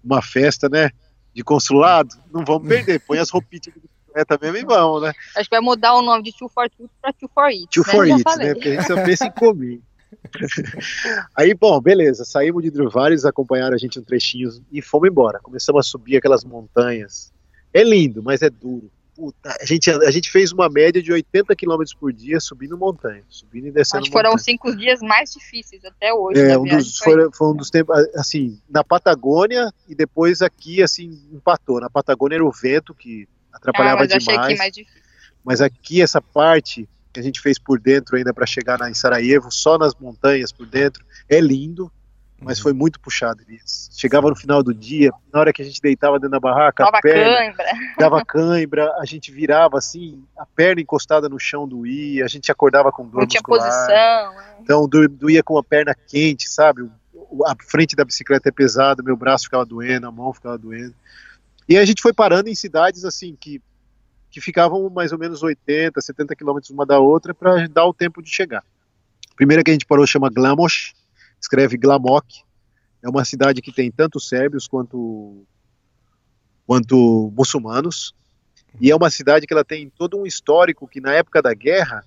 uma festa, né, de consulado, não vamos perder. Põe as roupinhas de bicicleta mesmo e vamos, né? Acho que vai mudar o nome de Two for Two para Two for It. Two né? for it, né? Porque a gente só pensa em comer. Aí, bom, beleza, saímos de Druvar, eles acompanharam a gente um trechinho e fomos embora. Começamos a subir aquelas montanhas. É lindo, mas é duro. Puta, a gente, a gente fez uma média de 80 km por dia subindo montanha, subindo e descendo Acho foram montanha. os cinco dias mais difíceis até hoje. É, um dos, foi foi, um dos tempos, assim, na Patagônia e depois aqui, assim, empatou. Na Patagônia era o vento que Ah, atrapalhava mas eu achei demais. aqui mais difícil. Mas aqui essa parte que a gente fez por dentro ainda para chegar na, em Sarajevo, só nas montanhas por dentro, é lindo, mas foi muito puxado. Elias. Chegava no final do dia, na hora que a gente deitava dentro da barraca, Nova a perna cãibra. dava cãibra, a gente virava assim, a perna encostada no chão doía, a gente acordava com dor Não tinha muscular. posição. é. Então do- doía com a perna quente, sabe? O- A frente da bicicleta é pesada, meu braço ficava doendo, a mão ficava doendo. E aí a gente foi parando em cidades assim que, que ficavam mais ou menos 80, 70 quilômetros uma da outra para dar o tempo de chegar. A primeira que a gente parou chama Glamos, escreve Glamok. É uma cidade que tem tanto sérbios quanto quanto muçulmanos. E é uma cidade que ela tem todo um histórico que na época da guerra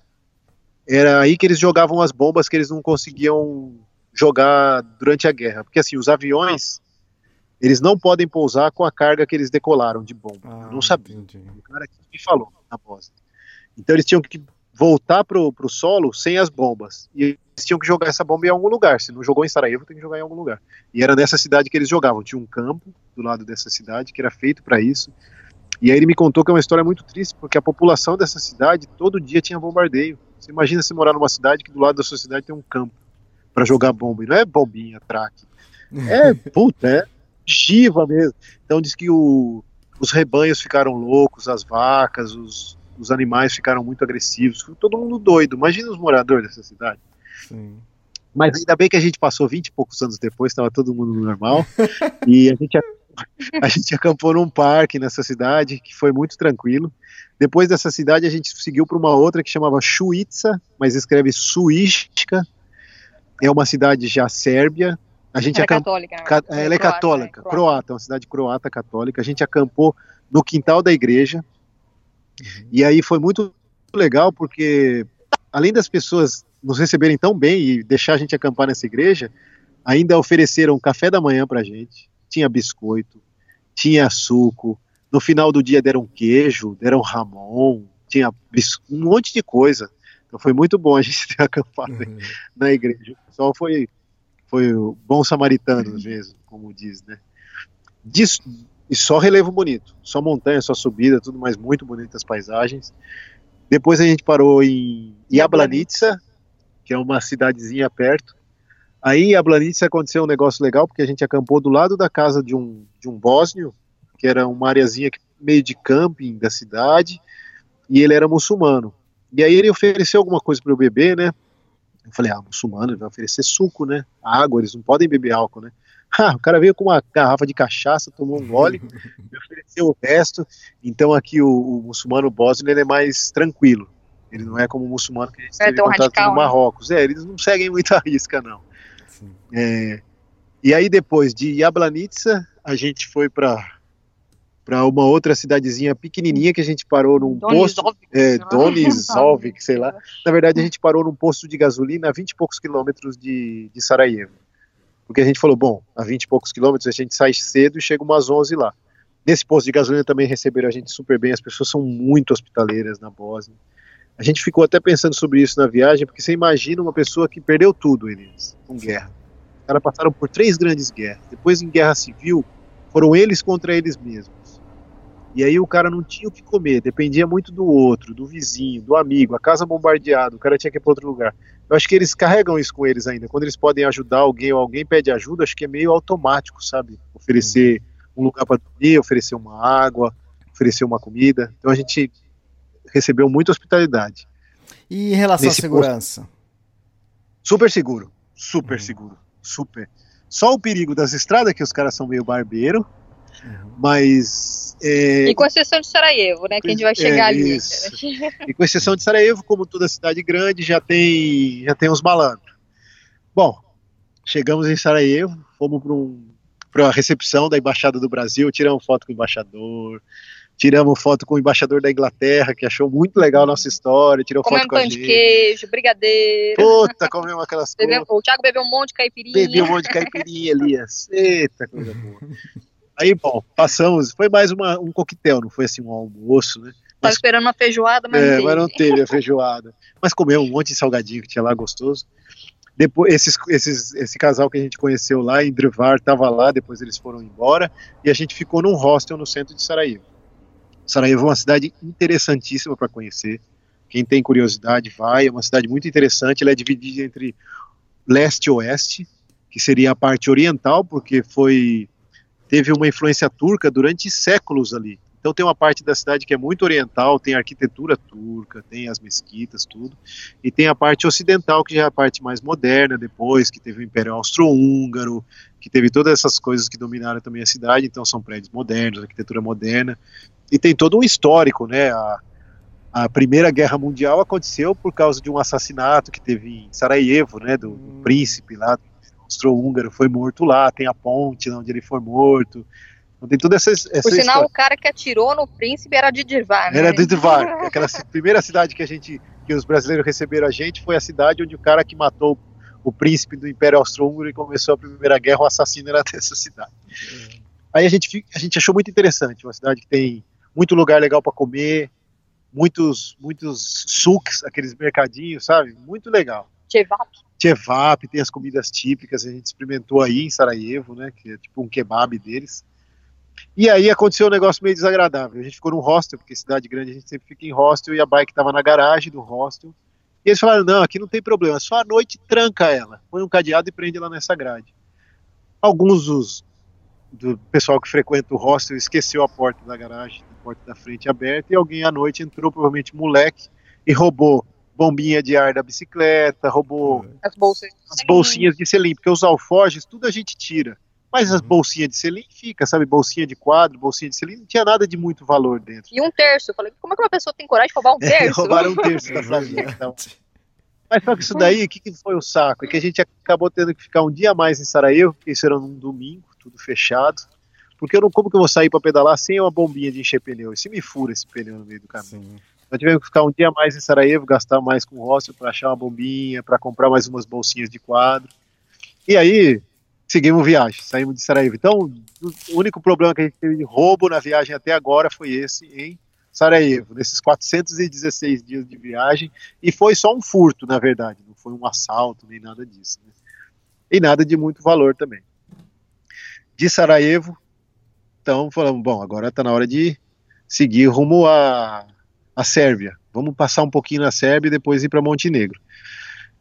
era aí que eles jogavam as bombas que eles não conseguiam jogar durante a guerra. Porque assim, os aviões, eles não podem pousar com a carga que eles decolaram de bomba. Ah, Eu não sabia. entendi. O cara me falou na Bósnia. Então eles tinham que voltar pro, pro solo sem as bombas. E eles tinham que jogar essa bomba em algum lugar. Se não jogou em Sarajevo, tem que jogar em algum lugar. E era nessa cidade que eles jogavam. Tinha um campo do lado dessa cidade que era feito para isso. E aí ele me contou que é uma história muito triste, porque a população dessa cidade todo dia tinha bombardeio. Você imagina você morar numa cidade que do lado da sua cidade tem um campo para jogar bomba. E não é bombinha, traque. É, puta, é giva mesmo. Então diz que o, os rebanhos ficaram loucos, as vacas, os, os animais ficaram muito agressivos. Todo mundo doido. Imagina os moradores dessa cidade. Sim. Mas ainda bem que a gente passou 20 e poucos anos depois, estava todo mundo normal. e a gente a gente acampou num parque nessa cidade, que foi muito tranquilo. Depois dessa cidade, a gente seguiu para uma outra que chamava Suíça, mas escreve Suística. É uma cidade já sérbia. A gente Ela é acamp- católica. né? Ca- Ela é Croata, católica, é, croata, uma cidade croata católica. A gente acampou no quintal da igreja. E aí foi muito legal porque, além das pessoas nos receberem tão bem e deixar a gente acampar nessa igreja, ainda ofereceram café da manhã pra gente. Tinha biscoito, tinha suco. No final do dia deram queijo, deram ramon, tinha bis- um monte de coisa. Então foi muito bom a gente ter acampado Uhum. na igreja. O pessoal foi, foi o bom samaritano mesmo, como diz, né? E só relevo bonito, só montanha, só subida, tudo mais muito bonitas paisagens. Depois a gente parou em Jablanica, que é uma cidadezinha perto. Aí em Jablanica aconteceu um negócio legal, porque a gente acampou do lado da casa de um, de um bósnio, que era uma areazinha meio de camping da cidade, e ele era muçulmano. E aí ele ofereceu alguma coisa para eu beber, né? Eu falei, ah, muçulmano, ele vai oferecer suco, né? Água, eles não podem beber álcool, né? Ah, o cara veio com uma garrafa de cachaça, tomou um gole, me ofereceu o resto. Então aqui o, o muçulmano bósnio, ele é mais tranquilo. Ele não é como o muçulmano que a gente É teve contato radical, no né? Marrocos. É, eles não seguem muita risca, não. Sim. É, e aí depois de Jablanica, a gente foi para para uma outra cidadezinha pequenininha que a gente parou num posto, Donizov. é, Donizovik, sei lá. Na verdade, a gente parou num posto de gasolina a 20 e poucos quilômetros de, de Sarajevo. Porque a gente falou, bom, a 20 e poucos quilômetros a gente sai cedo e chega umas 11 lá. Nesse posto de gasolina também receberam a gente super bem, as pessoas são muito hospitaleiras na Bósnia. A gente ficou até pensando sobre isso na viagem, porque você imagina uma pessoa que perdeu tudo, eles, com guerra. Os caras passaram por três grandes guerras. Depois, em guerra civil, foram eles contra eles mesmos. E aí o cara não tinha o que comer, dependia muito do outro, do vizinho, do amigo, a casa bombardeada, o cara tinha que ir para outro lugar. Eu acho que eles carregam isso com eles ainda. Quando eles podem ajudar alguém ou alguém pede ajuda, acho que é meio automático, sabe? Oferecer um lugar para dormir, oferecer uma água, oferecer uma comida. Então a gente recebeu muita hospitalidade. E em relação à Nesse segurança? Super seguro, super seguro, super. Só o perigo das estradas, que os caras são meio barbeiro, mas. é, E com exceção de Sarajevo, né? Que a gente vai chegar É, ali. isso. E com exceção de Sarajevo, como toda cidade grande, já tem, já tem uns malandros. Bom, chegamos em Sarajevo, fomos para um, a recepção da Embaixada do Brasil, tiramos foto com o embaixador, tiramos foto com o embaixador da Inglaterra, que achou muito legal a nossa história, tirou Comendo foto com a pão de gente. queijo, brigadeiro. Puta, comemos aquelas Bebeu- coisas. o Thiago bebeu um monte de caipirinha. Bebi um monte de caipirinha, Elias. Eita, coisa boa. Aí, bom, passamos. Foi mais uma, um coquetel, não foi assim um almoço, né? Tava esperando uma feijoada, mas é, não mas não teve. a feijoada. Mas comeu um monte de salgadinho que tinha lá, gostoso. Depois, esses, esses, esse casal que a gente conheceu lá em Drevar estava lá, depois eles foram embora, e a gente ficou num hostel no centro de Sarajevo. Sarajevo é uma cidade interessantíssima para conhecer. Quem tem curiosidade vai, é uma cidade muito interessante. Ela é dividida entre leste e oeste, que seria a parte oriental, porque foi teve uma influência turca durante séculos ali. Então tem uma parte da cidade que é muito oriental, tem arquitetura turca, tem as mesquitas, tudo. E tem a parte ocidental, que já é a parte mais moderna, depois, que teve o Império Austro-Húngaro, que teve todas essas coisas que dominaram também a cidade, então são prédios modernos, arquitetura moderna. E tem todo um histórico, né? A, a Primeira Guerra Mundial aconteceu por causa de um assassinato que teve em Sarajevo, né? Do, do príncipe lá, do austro-húngaro, foi morto lá, tem a ponte onde ele foi morto. Então tem toda essa, essa Por sinal, história. o cara que atirou no príncipe era de Dirvar, né? Era de Dvar, aquela primeira cidade que a gente, que os brasileiros receberam a gente, foi a cidade onde o cara que matou o príncipe do Império Austro-Húngaro e começou a Primeira Guerra, o assassino era dessa cidade. Aí a gente, a gente achou muito interessante, uma cidade que tem muito lugar legal para comer, muitos, muitos sucs, aqueles mercadinhos, sabe? Muito legal. Chevap. Chevap, tem as comidas típicas, a gente experimentou aí em Sarajevo, né, que é tipo um kebab deles. E aí aconteceu um negócio meio desagradável. A gente ficou num hostel, porque cidade grande a gente sempre fica em hostel, e a bike estava na garagem do hostel. E eles falaram: não, aqui não tem problema, só à noite tranca ela, põe um cadeado e prende ela nessa grade. Alguns dos, do pessoal que frequenta o hostel esqueceu a porta da garagem, a porta da frente aberta, e alguém à noite entrou, provavelmente moleque, e roubou bombinha de ar da bicicleta, roubou As bolsas. as bolsinhas de selim, porque os alforjes, tudo a gente tira. Mas as bolsinhas de selim fica, sabe? Bolsinha de quadro, bolsinha de selim, não tinha nada de muito valor dentro. E um terço. Eu falei, como é que uma pessoa tem coragem de roubar um É, terço? roubaram um terço da Flavinha. Então. Mas só que isso daí, o que, que foi o saco? É que a gente acabou tendo que ficar um dia a mais em Sarajevo, porque isso era num domingo, tudo fechado. Porque eu não, como que eu vou sair para pedalar sem uma bombinha de encher pneu? E se me fura esse pneu no meio do caminho? Nós tivemos que ficar um dia mais em Sarajevo, gastar mais com hostel para achar uma bombinha, para comprar mais umas bolsinhas de quadro. E aí, seguimos viagem, saímos de Sarajevo. Então, o único problema que a gente teve de roubo na viagem até agora foi esse em Sarajevo, nesses 416 dias de viagem. E foi só um furto, na verdade, não foi um assalto nem nada disso. Né? E nada de muito valor também. De Sarajevo, então falamos, bom, agora está na hora de seguir rumo a, a Sérvia. Vamos passar um pouquinho na Sérvia e depois ir para Montenegro.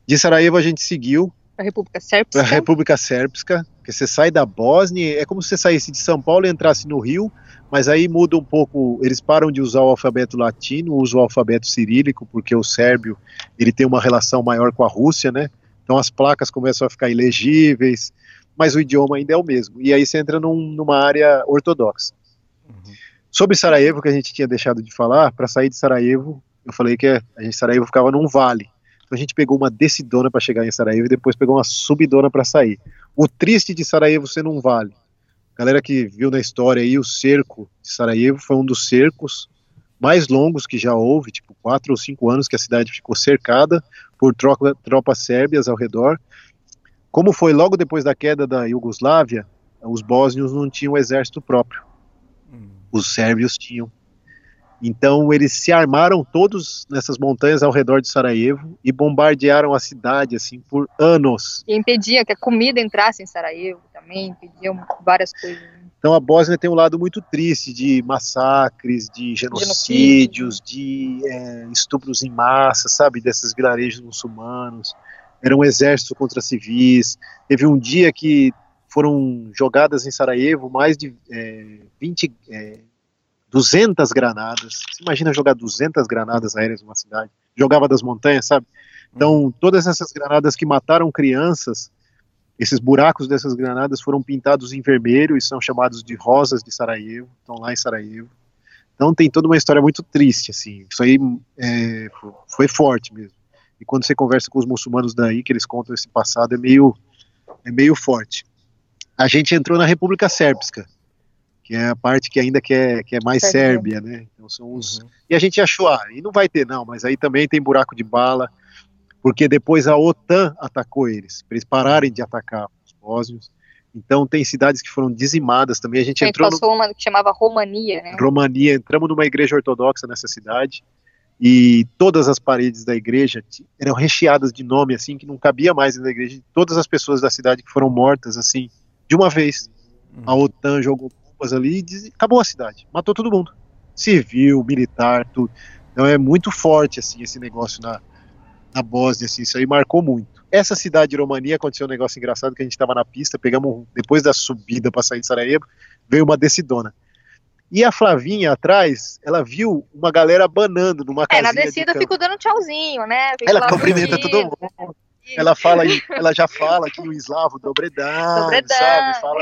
De Sarajevo a gente seguiu Pra República Sérvia. para a República Sérpska, que você sai da Bósnia, é como se você saísse de São Paulo e entrasse no Rio, mas aí muda um pouco, eles param de usar o alfabeto latino, usam o alfabeto cirílico, porque o sérbio ele tem uma relação maior com a Rússia, né? Então as placas começam a ficar ilegíveis, mas o idioma ainda é o mesmo. E aí você entra num- numa área ortodoxa. Sobre Sarajevo, que a gente tinha deixado de falar, para sair de Sarajevo, eu falei que a gente Sarajevo ficava num vale. Então a gente pegou uma descidona para chegar em Sarajevo e depois pegou uma subidona para sair. O triste de Sarajevo ser num vale. Galera que viu na história aí, o cerco de Sarajevo foi um dos cercos mais longos que já houve, tipo quatro ou cinco anos que a cidade ficou cercada por troca, tropas sérbias ao redor. Como foi logo depois da queda da Iugoslávia, os bósnios não tinham exército próprio. Os sérvios tinham. Então eles se armaram todos nessas montanhas ao redor de Sarajevo e bombardearam a cidade assim por anos. E impedia que a comida entrasse em Sarajevo também, impediam várias coisas. Então a Bósnia tem um lado muito triste de massacres, de genocídios, de é, estupros em massa, sabe, desses vilarejos muçulmanos. Era um exército contra civis. Teve um dia que foram jogadas em Sarajevo mais de é, 20, é, 200 granadas. Você imagina jogar 200 granadas aéreas numa cidade? Jogava das montanhas, sabe? Então, todas essas granadas que mataram crianças, esses buracos dessas granadas foram pintados em vermelho e são chamados de rosas de Sarajevo, estão lá em Sarajevo. Então tem toda uma história muito triste, assim. Isso aí é, foi forte mesmo. E quando você conversa com os muçulmanos daí, que eles contam esse passado, é meio, é meio forte. A gente entrou na República Sérpska, que é a parte que ainda que é, que é mais Sérbia. Sérbia, né? Então são os... E a gente achou, ah, e não vai ter não, mas aí também tem buraco de bala, porque depois a OTAN atacou eles, para eles pararem de atacar os bósnios. Então tem cidades que foram dizimadas também. A gente A gente entrou no passou uma que chamava Romania, né? Romania, entramos numa igreja ortodoxa nessa cidade e todas as paredes da igreja eram recheadas de nome assim que não cabia mais na igreja. Todas as pessoas da cidade que foram mortas assim de uma vez. A OTAN jogou bombas ali e acabou a cidade, matou todo mundo, civil, militar, tudo. Então é muito forte assim esse negócio na na Bósnia, assim, isso aí marcou muito. Essa cidade de Romania aconteceu um negócio engraçado que a gente estava na pista, pegamos um- depois da subida para sair de Sarajevo, veio uma decidona. E a Flavinha atrás, ela viu uma galera banando numa É, casinha na de descida eu fico dando tchauzinho, né? Fico Ela cumprimenta todo mundo. Ela fala, ela já fala aqui no eslavo, dobredan, Dobredan. sabe? Fala,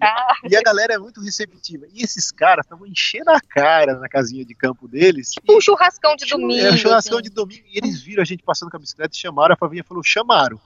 Tá. e a galera é muito receptiva. E esses caras estavam enchendo a cara na casinha de campo deles. Tipo um churrascão de domingo. Era um churrascão assim. de domingo. E eles viram a gente passando com a bicicleta e chamaram. A Flavinha falou: chamaram.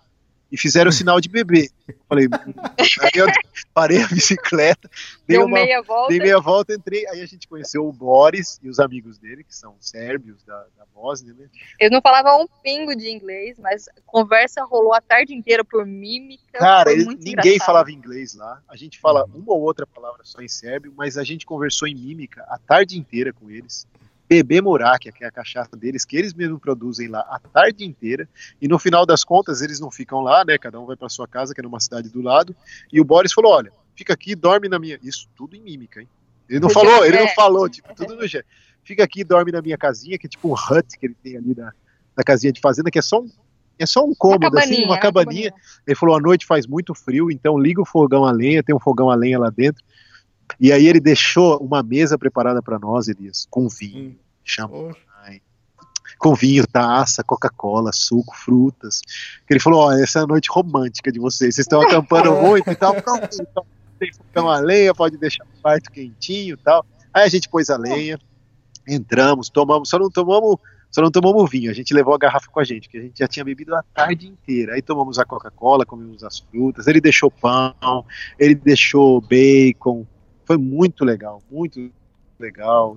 E fizeram o sinal de bebê. Eu Falei, hum. aí eu parei a bicicleta, dei Deu uma, meia volta. dei meia volta, entrei. Aí a gente conheceu o Boris e os amigos dele, que são sérbios da, da Bósnia, né? Eles não falavam um pingo de inglês, mas a conversa rolou a tarde inteira por mímica. Cara, foi eles- muito ninguém engraçado. falava inglês lá. A gente fala uma ou outra palavra só em sérbio, mas a gente conversou em mímica a tarde inteira com eles. Bebê Moráquia, que é a cachaça deles, que eles mesmos produzem lá a tarde inteira. E no final das contas, eles não ficam lá, né? Cada um vai para sua casa, que é numa cidade do lado. E o Boris falou: olha, fica aqui, dorme na minha. Isso tudo em mímica, hein? Ele não falou, ele não falou, tipo, tudo no jeito. Fica aqui, dorme na minha casinha, que é tipo um hut que ele tem ali na, na casinha de fazenda, que é só um, é só um Uma cômodo, assim, cabaninha, uma né? cabaninha. Ele falou: à noite faz muito frio, então liga o fogão a lenha, tem um fogão a lenha lá dentro. E aí ele deixou uma mesa preparada para nós, Elias, com vinho, champanhe, com vinho, taça, Coca-Cola, suco, frutas. Que ele falou: Ó, essa é a noite romântica de vocês. Vocês estão acampando muito e tal. Pronto, então, tem fogão a lenha, pode deixar o quarto quentinho e tal. Aí a gente pôs a lenha, entramos, tomamos, só não tomamos, só não tomamos vinho. A gente levou a garrafa com a gente, que a gente já tinha bebido a tarde inteira. Aí tomamos a Coca-Cola, comemos as frutas. Ele deixou pão, ele deixou bacon. Foi muito legal, muito legal.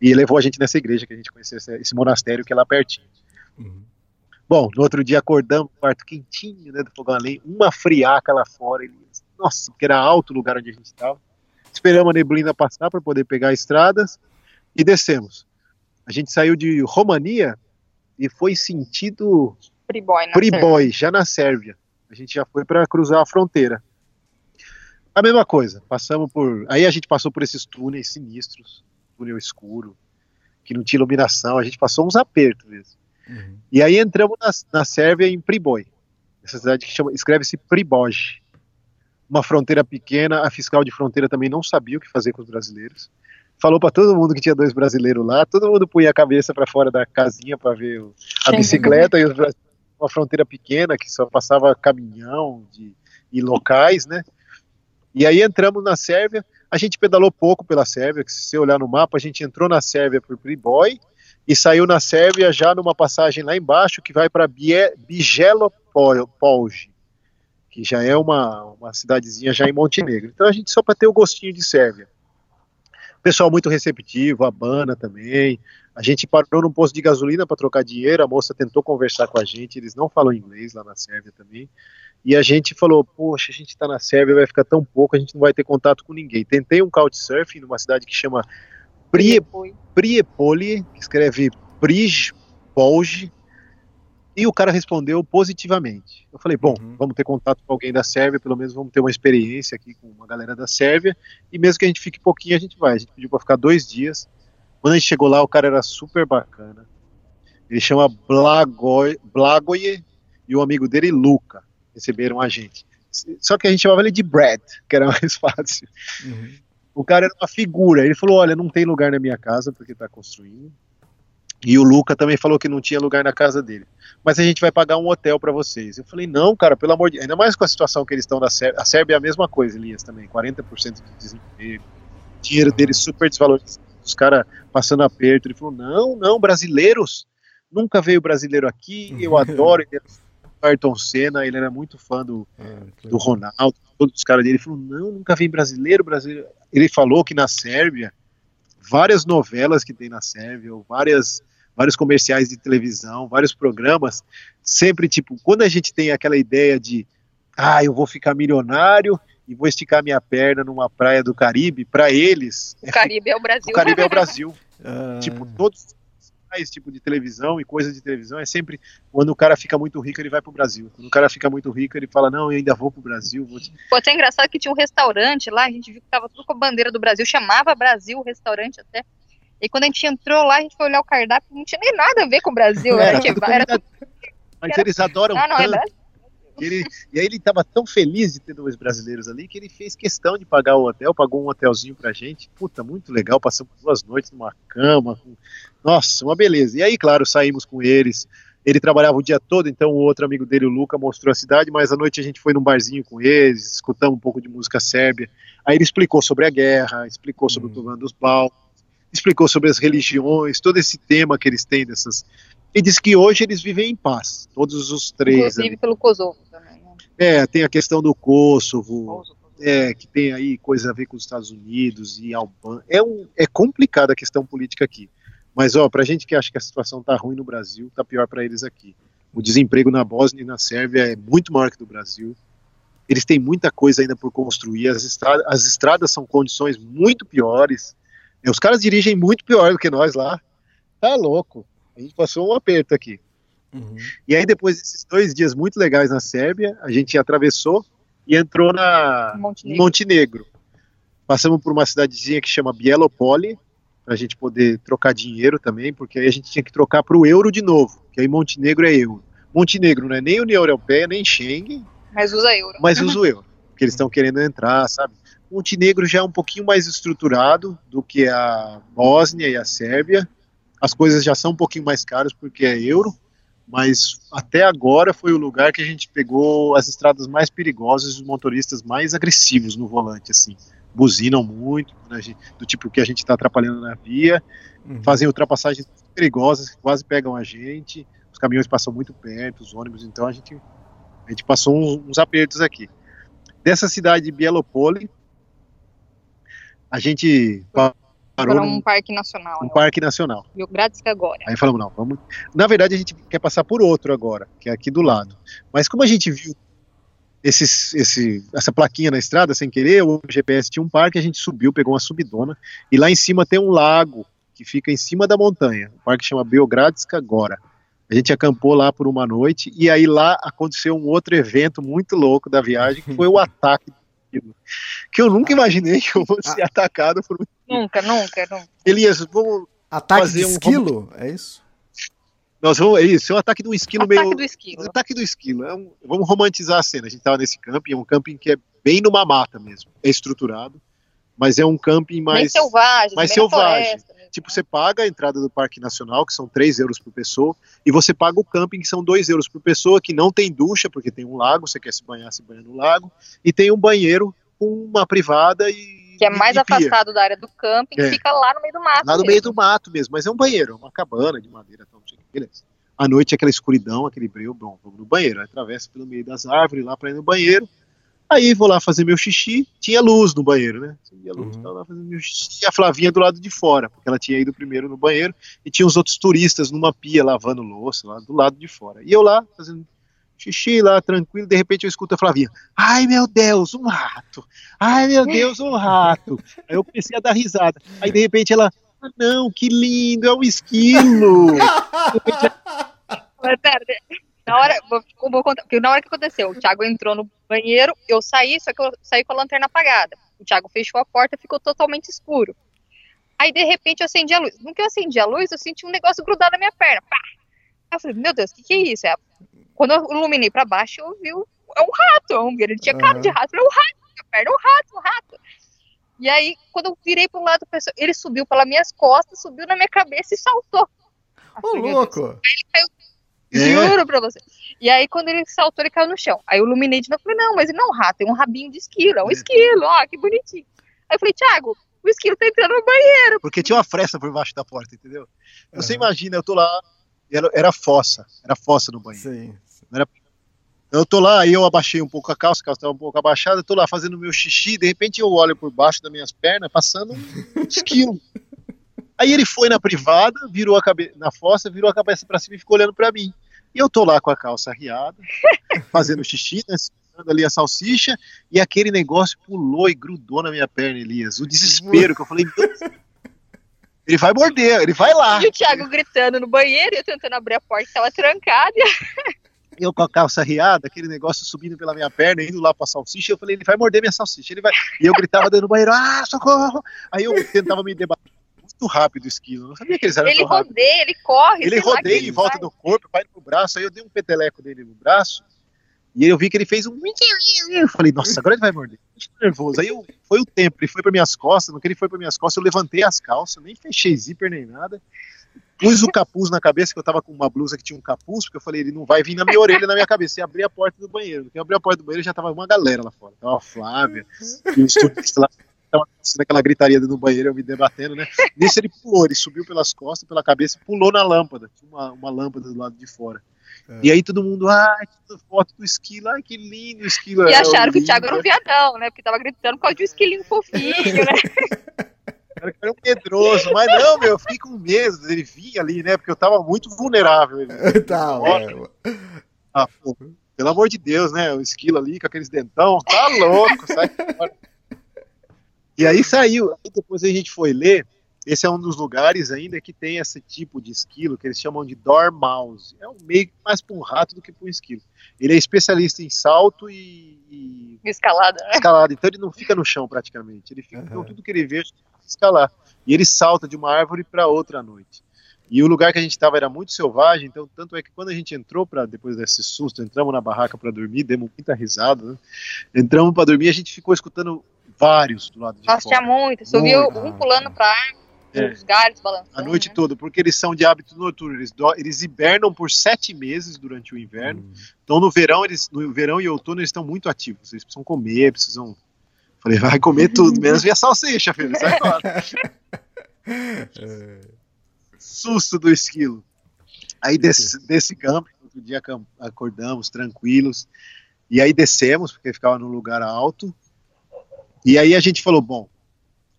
E, e levou a gente nessa igreja que a gente conheceu, esse, esse monastério que é lá pertinho. Uhum. Bom, no outro dia acordamos, quarto quentinho, né, do fogão a lenha, uma friaca lá fora. Ele, nossa, porque era alto o lugar onde a gente estava. Esperamos a neblina passar para poder pegar estradas e descemos. A gente saiu de Romania e foi sentido Priboy, né? Priboy, já na Sérvia. A gente já foi para cruzar a fronteira. A mesma coisa, passamos por. Aí a gente passou por esses túneis sinistros, túnel escuro, que não tinha iluminação, a gente passou uns apertos mesmo. Uhum. E aí entramos na, na Sérvia em Priboj, essa cidade que chama, escreve-se Priboj. Uma fronteira pequena, a fiscal de fronteira também não sabia o que fazer com os brasileiros. Falou para todo mundo que tinha dois brasileiros lá, todo mundo punha a cabeça para fora da casinha para ver o, a bicicleta e os brasileiros, uma fronteira pequena que só passava caminhão de, e locais, né? E aí entramos na Sérvia, a gente pedalou pouco pela Sérvia, que se você olhar no mapa, a gente entrou na Sérvia por Priboj e saiu na Sérvia já numa passagem lá embaixo que vai para Bijelopolje, que já é uma, uma cidadezinha já em Montenegro. Então a gente só para ter o gostinho de Sérvia. Pessoal muito receptivo, a Bana também. A gente parou num posto de gasolina para trocar dinheiro, a moça tentou conversar com a gente, eles não falam inglês lá na Sérvia também. E a gente falou, poxa, a gente está na Sérvia, vai ficar tão pouco, a gente não vai ter contato com ninguém. Tentei um couchsurfing numa cidade que chama. Priepoli, que escreve Prispolje, e o cara respondeu positivamente. Eu falei, bom, Uhum. vamos ter contato com alguém da Sérvia, pelo menos vamos ter uma experiência aqui com uma galera da Sérvia, e mesmo que a gente fique pouquinho, a gente vai. A gente pediu para ficar dois dias. Quando a gente chegou lá, o cara era super bacana. Ele chama Blagoy, Blagoje e o amigo dele, Luca, receberam a gente. Só que a gente chamava ele de Brad, que era mais fácil. Uhum. O cara era uma figura. Ele falou: Olha, não tem lugar na minha casa porque está construindo. E o Luca também falou que não tinha lugar na casa dele. Mas a gente vai pagar um hotel para vocês. Eu falei: Não, cara, pelo amor de Deus. Ainda mais com a situação que eles estão na Sérvia. A Sérvia é a mesma coisa, Elias, também. 40% de desemprego. Dinheiro deles super desvalorizado. Os caras passando aperto. Ele falou: Não, não, brasileiros. Nunca veio brasileiro aqui. Eu adoro. Ele o Ayrton Senna. Ele era muito fã do, que do. Ronaldo, todos os caras dele. Ele falou: não, nunca vi brasileiro, brasileiro. Ele falou que na Sérvia, várias novelas que tem na Sérvia, ou várias, vários comerciais de televisão, vários programas, sempre tipo, quando a gente tem aquela ideia de, ah, eu vou ficar milionário e vou esticar minha perna numa praia do Caribe, para eles, O Caribe é o Brasil. o Caribe é o Brasil. Ah, Tipo, todos esse tipo de televisão e coisa de televisão é sempre quando o cara fica muito rico, ele vai pro Brasil. Quando o cara fica muito rico, ele fala: Não, eu ainda vou pro Brasil. Vou te... Pô, até engraçado que tinha um restaurante lá, a gente viu que tava tudo com a bandeira do Brasil, chamava Brasil o restaurante até. E quando a gente entrou lá, a gente foi olhar o cardápio, não tinha nem nada a ver com o Brasil. Era, Era tipo, tudo era comida- Mas eles adoram Ah, não, é tanto. Que ele- e aí ele tava tão feliz de ter dois brasileiros ali que ele fez questão de pagar o hotel, pagou um hotelzinho pra gente. Puta, muito legal. Passamos duas noites numa cama. com- Nossa, uma beleza. E aí, claro, saímos com eles. Ele trabalhava o dia todo, então o outro amigo dele, o Luca, mostrou a cidade, mas à noite a gente foi num barzinho com eles, escutamos um pouco de música sérvia. Aí ele explicou sobre a guerra, explicou sobre o Tuvan dos Balcãs, explicou sobre as religiões, todo esse tema que eles têm dessas. E disse que hoje eles vivem em paz, todos os três. Inclusive ali. pelo Kosovo também. Né? É, tem a questão do Kosovo, Kosovo. é, que tem aí coisa a ver com os Estados Unidos e Albânia. É, um, é complicada a questão política aqui. Mas, ó, pra gente que acha que a situação tá ruim no Brasil, tá pior para eles aqui. O desemprego na Bósnia e na Sérvia é muito maior que do Brasil. Eles têm muita coisa ainda por construir. As, as estradas são condições muito piores. Os caras dirigem muito pior do que nós lá. Tá louco. A gente passou um aperto aqui. uhum. E aí, depois desses dois dias muito legais na Sérvia, a gente atravessou e entrou na Montenegro. Montenegro. Passamos por uma cidadezinha que chama Bielopoli, para a gente poder trocar dinheiro também, porque aí a gente tinha que trocar para o euro de novo, que aí Montenegro é euro. Montenegro não é nem União Europeia, nem Schengen, Mas usa euro. mas usa o euro, porque eles estão querendo entrar, sabe? Montenegro já é um pouquinho mais estruturado do que a Bósnia e a Sérvia. As coisas já são um pouquinho mais caras porque é euro, mas até agora foi o lugar que a gente pegou as estradas mais perigosas e os motoristas mais agressivos no volante, assim. Buzinam muito, né, do tipo que a gente está atrapalhando na via, Uhum. fazem ultrapassagens perigosas quase pegam a gente, os caminhões passam muito perto, os ônibus, então a gente, a gente passou uns, uns apertos aqui. Dessa cidade de Bielopoli, a gente pa- parou Para um parque nacional. um né? parque nacional. Biogradska agora. Aí falamos, não, vamos. Na verdade, a gente quer passar por outro agora, que é aqui do lado. Mas como a gente viu esses, esse, essa plaquinha na estrada, sem querer, o GPS tinha um parque, a gente subiu, pegou uma subidona, e lá em cima tem um lago que fica em cima da montanha. O parque chama Biogradska Gora. A gente acampou lá por uma noite, e aí lá aconteceu um outro evento muito louco da viagem, que foi o ataque. Que eu nunca imaginei que eu fosse ser atacado por um Nunca, nunca, nunca. Elias, vamos. Ataque Fazer de um- esquilo? É isso? Nós vamos. É isso, é um ataque de um esquilo Ataque meio. do esquilo. Ataque do esquilo. é um- vamos romantizar a cena. A gente estava nesse camping, é um camping que é bem numa mata mesmo. É estruturado, mas é um camping Bem mais. selvagem, mais bem selvagem. floresta, né? Tipo, você paga a entrada do Parque Nacional, que são 3 euros por pessoa, e você paga o camping, que são 2 euros por pessoa, que não tem ducha, porque tem um lago, você quer se banhar, se banha no lago, e tem um banheiro com uma privada e. Que é mais afastado da área do camping, É. fica lá no meio do mato. Lá no mesmo. meio do mato mesmo, mas é um banheiro, é uma cabana de madeira, tal, não sei o que, beleza. À noite é aquela escuridão, aquele breu, bom, vamos no banheiro, atravessa pelo meio das árvores lá pra ir no banheiro. Aí vou lá fazer meu xixi, tinha luz no banheiro, né? Tinha luz, Uhum. tava lá fazendo meu xixi, e a Flavinha do lado de fora, porque ela tinha ido primeiro no banheiro, e tinha os outros turistas numa pia lavando louça lá do lado de fora. E eu lá fazendo xixi lá, tranquilo, de repente eu escuto a Flavinha, ai meu Deus, um rato, ai meu Deus, um rato. Aí eu comecei a dar risada. Aí de repente ela, ah, não, que lindo, é um esquilo. Mas, pera, na hora, vou, vou contar, porque na hora que aconteceu, o Thiago entrou no banheiro, eu saí, só que eu saí com a lanterna apagada. O Thiago fechou a porta, ficou totalmente escuro. Aí, de repente, eu acendi a luz. No que eu acendi a luz, eu senti um negócio grudado na minha perna. Pá! Aí eu falei, meu Deus, o que, que é isso? É, quando eu iluminei pra baixo, eu vi, o- é um rato. é um- Ele tinha cara Aham. de rato. Eu falei, um rato na minha perna, um rato, um rato. E aí, quando eu virei pro lado, ele subiu pelas minhas costas, subiu na minha cabeça e saltou. Ô, falei, meu Deus, louco! É. Juro pra você. E aí, quando ele saltou, ele caiu no chão. Aí eu iluminei de novo. Falei, não, mas ele não é um rato, é um rabinho de esquilo. É um É. esquilo, ó, que bonitinho. Aí eu falei, Thiago, o esquilo tá entrando no banheiro. Porque tinha uma fresta por baixo da porta, entendeu? Você Aham. imagina, eu tô lá, era, era fossa, era fossa no banheiro. Sim. Eu tô lá, aí eu abaixei um pouco a calça, a calça tava um pouco abaixada, eu tô lá fazendo meu xixi, de repente eu olho por baixo das minhas pernas, passando um esquilo. Aí ele foi na privada, virou a cabeça na fossa, virou a cabeça pra cima e ficou olhando pra mim. E eu tô lá com a calça arriada, fazendo xixi, né, ali a salsicha, e aquele negócio pulou e grudou na minha perna, Elias. O desespero que eu falei, ele vai morder, ele vai lá. E o Thiago gritando no banheiro, eu tentando abrir a porta que tava trancada. Eu com a calça riada, aquele negócio subindo pela minha perna, indo lá pra salsicha, eu falei, ele vai morder minha salsicha, ele vai. E eu gritava dentro do banheiro, ah, socorro! Aí eu tentava me debater muito rápido o esquilo, não sabia que eles eram ele tão rápidos. rodeia, ele corre. Ele rodeia em volta faz. do corpo, vai pro braço, aí eu dei um peteleco dele no braço, e eu vi que ele fez um. Eu falei, nossa, agora ele vai morder. Eu nervoso. Aí eu, foi o tempo, ele foi para minhas costas, no que ele foi para minhas costas, eu levantei as calças, nem fechei zíper nem nada. Pus o capuz na cabeça, que eu tava com uma blusa que tinha um capuz, porque eu falei, ele não vai vir na minha orelha, na minha cabeça. E abri a porta do banheiro. Que eu abri a porta do banheiro, já tava uma galera lá fora. Tava a Flávia, e os turistas lá. Tava acontecendo aquela gritaria dentro do banheiro, eu me debatendo, né? Nisso ele pulou, ele subiu pelas costas, pela cabeça e pulou na lâmpada. Tinha uma, uma lâmpada do lado de fora. É. E aí todo mundo, ai, que foto do esquilo, ai, que lindo o esquilo. E é, acharam que o Thiago era um viadão, né? Porque tava gritando por causa de um esquilinho fofinho, né? Era era um medroso, mas não, meu, eu fiquei com medo dele vir ali, né? Porque eu tava muito vulnerável. Ele, tá, Ótimo. ah, pô, pelo amor de Deus, né? O esquilo ali com aqueles dentão, tá louco, sai fora. E aí saiu. Aí depois a gente foi ler. Esse é um dos lugares ainda que tem esse tipo de esquilo que eles chamam de dormouse. É um meio mais para um rato do que para um esquilo. Ele é especialista em salto e, e Escalada, né? escalada, então ele não fica no chão praticamente. Ele fica, então Aham. tudo que ele vê, ele tem que escalar. E ele salta de uma árvore para outra à noite. E o lugar que a gente estava era muito selvagem, então tanto é que quando a gente entrou para depois desse susto, entramos na barraca para dormir, demos muita risada, né? Entramos para dormir, a gente ficou escutando vários do lado de Nossa, fora. tinha muito. Subiu Muito. um pulando pra árvore, É. os galhos balançando. A noite né? toda, porque eles são de hábito noturno. Eles, do- eles hibernam por sete meses durante o inverno. Então no verão, eles, no verão e outono eles estão muito ativos. Eles precisam comer, precisam. Falei, vai comer tudo, menos minha salsicha, filho. Sai fora. Susto do esquilo. Aí desse, desse campo, outro dia acordamos tranquilos. E aí descemos, porque ficava num lugar alto. E aí a gente falou, bom,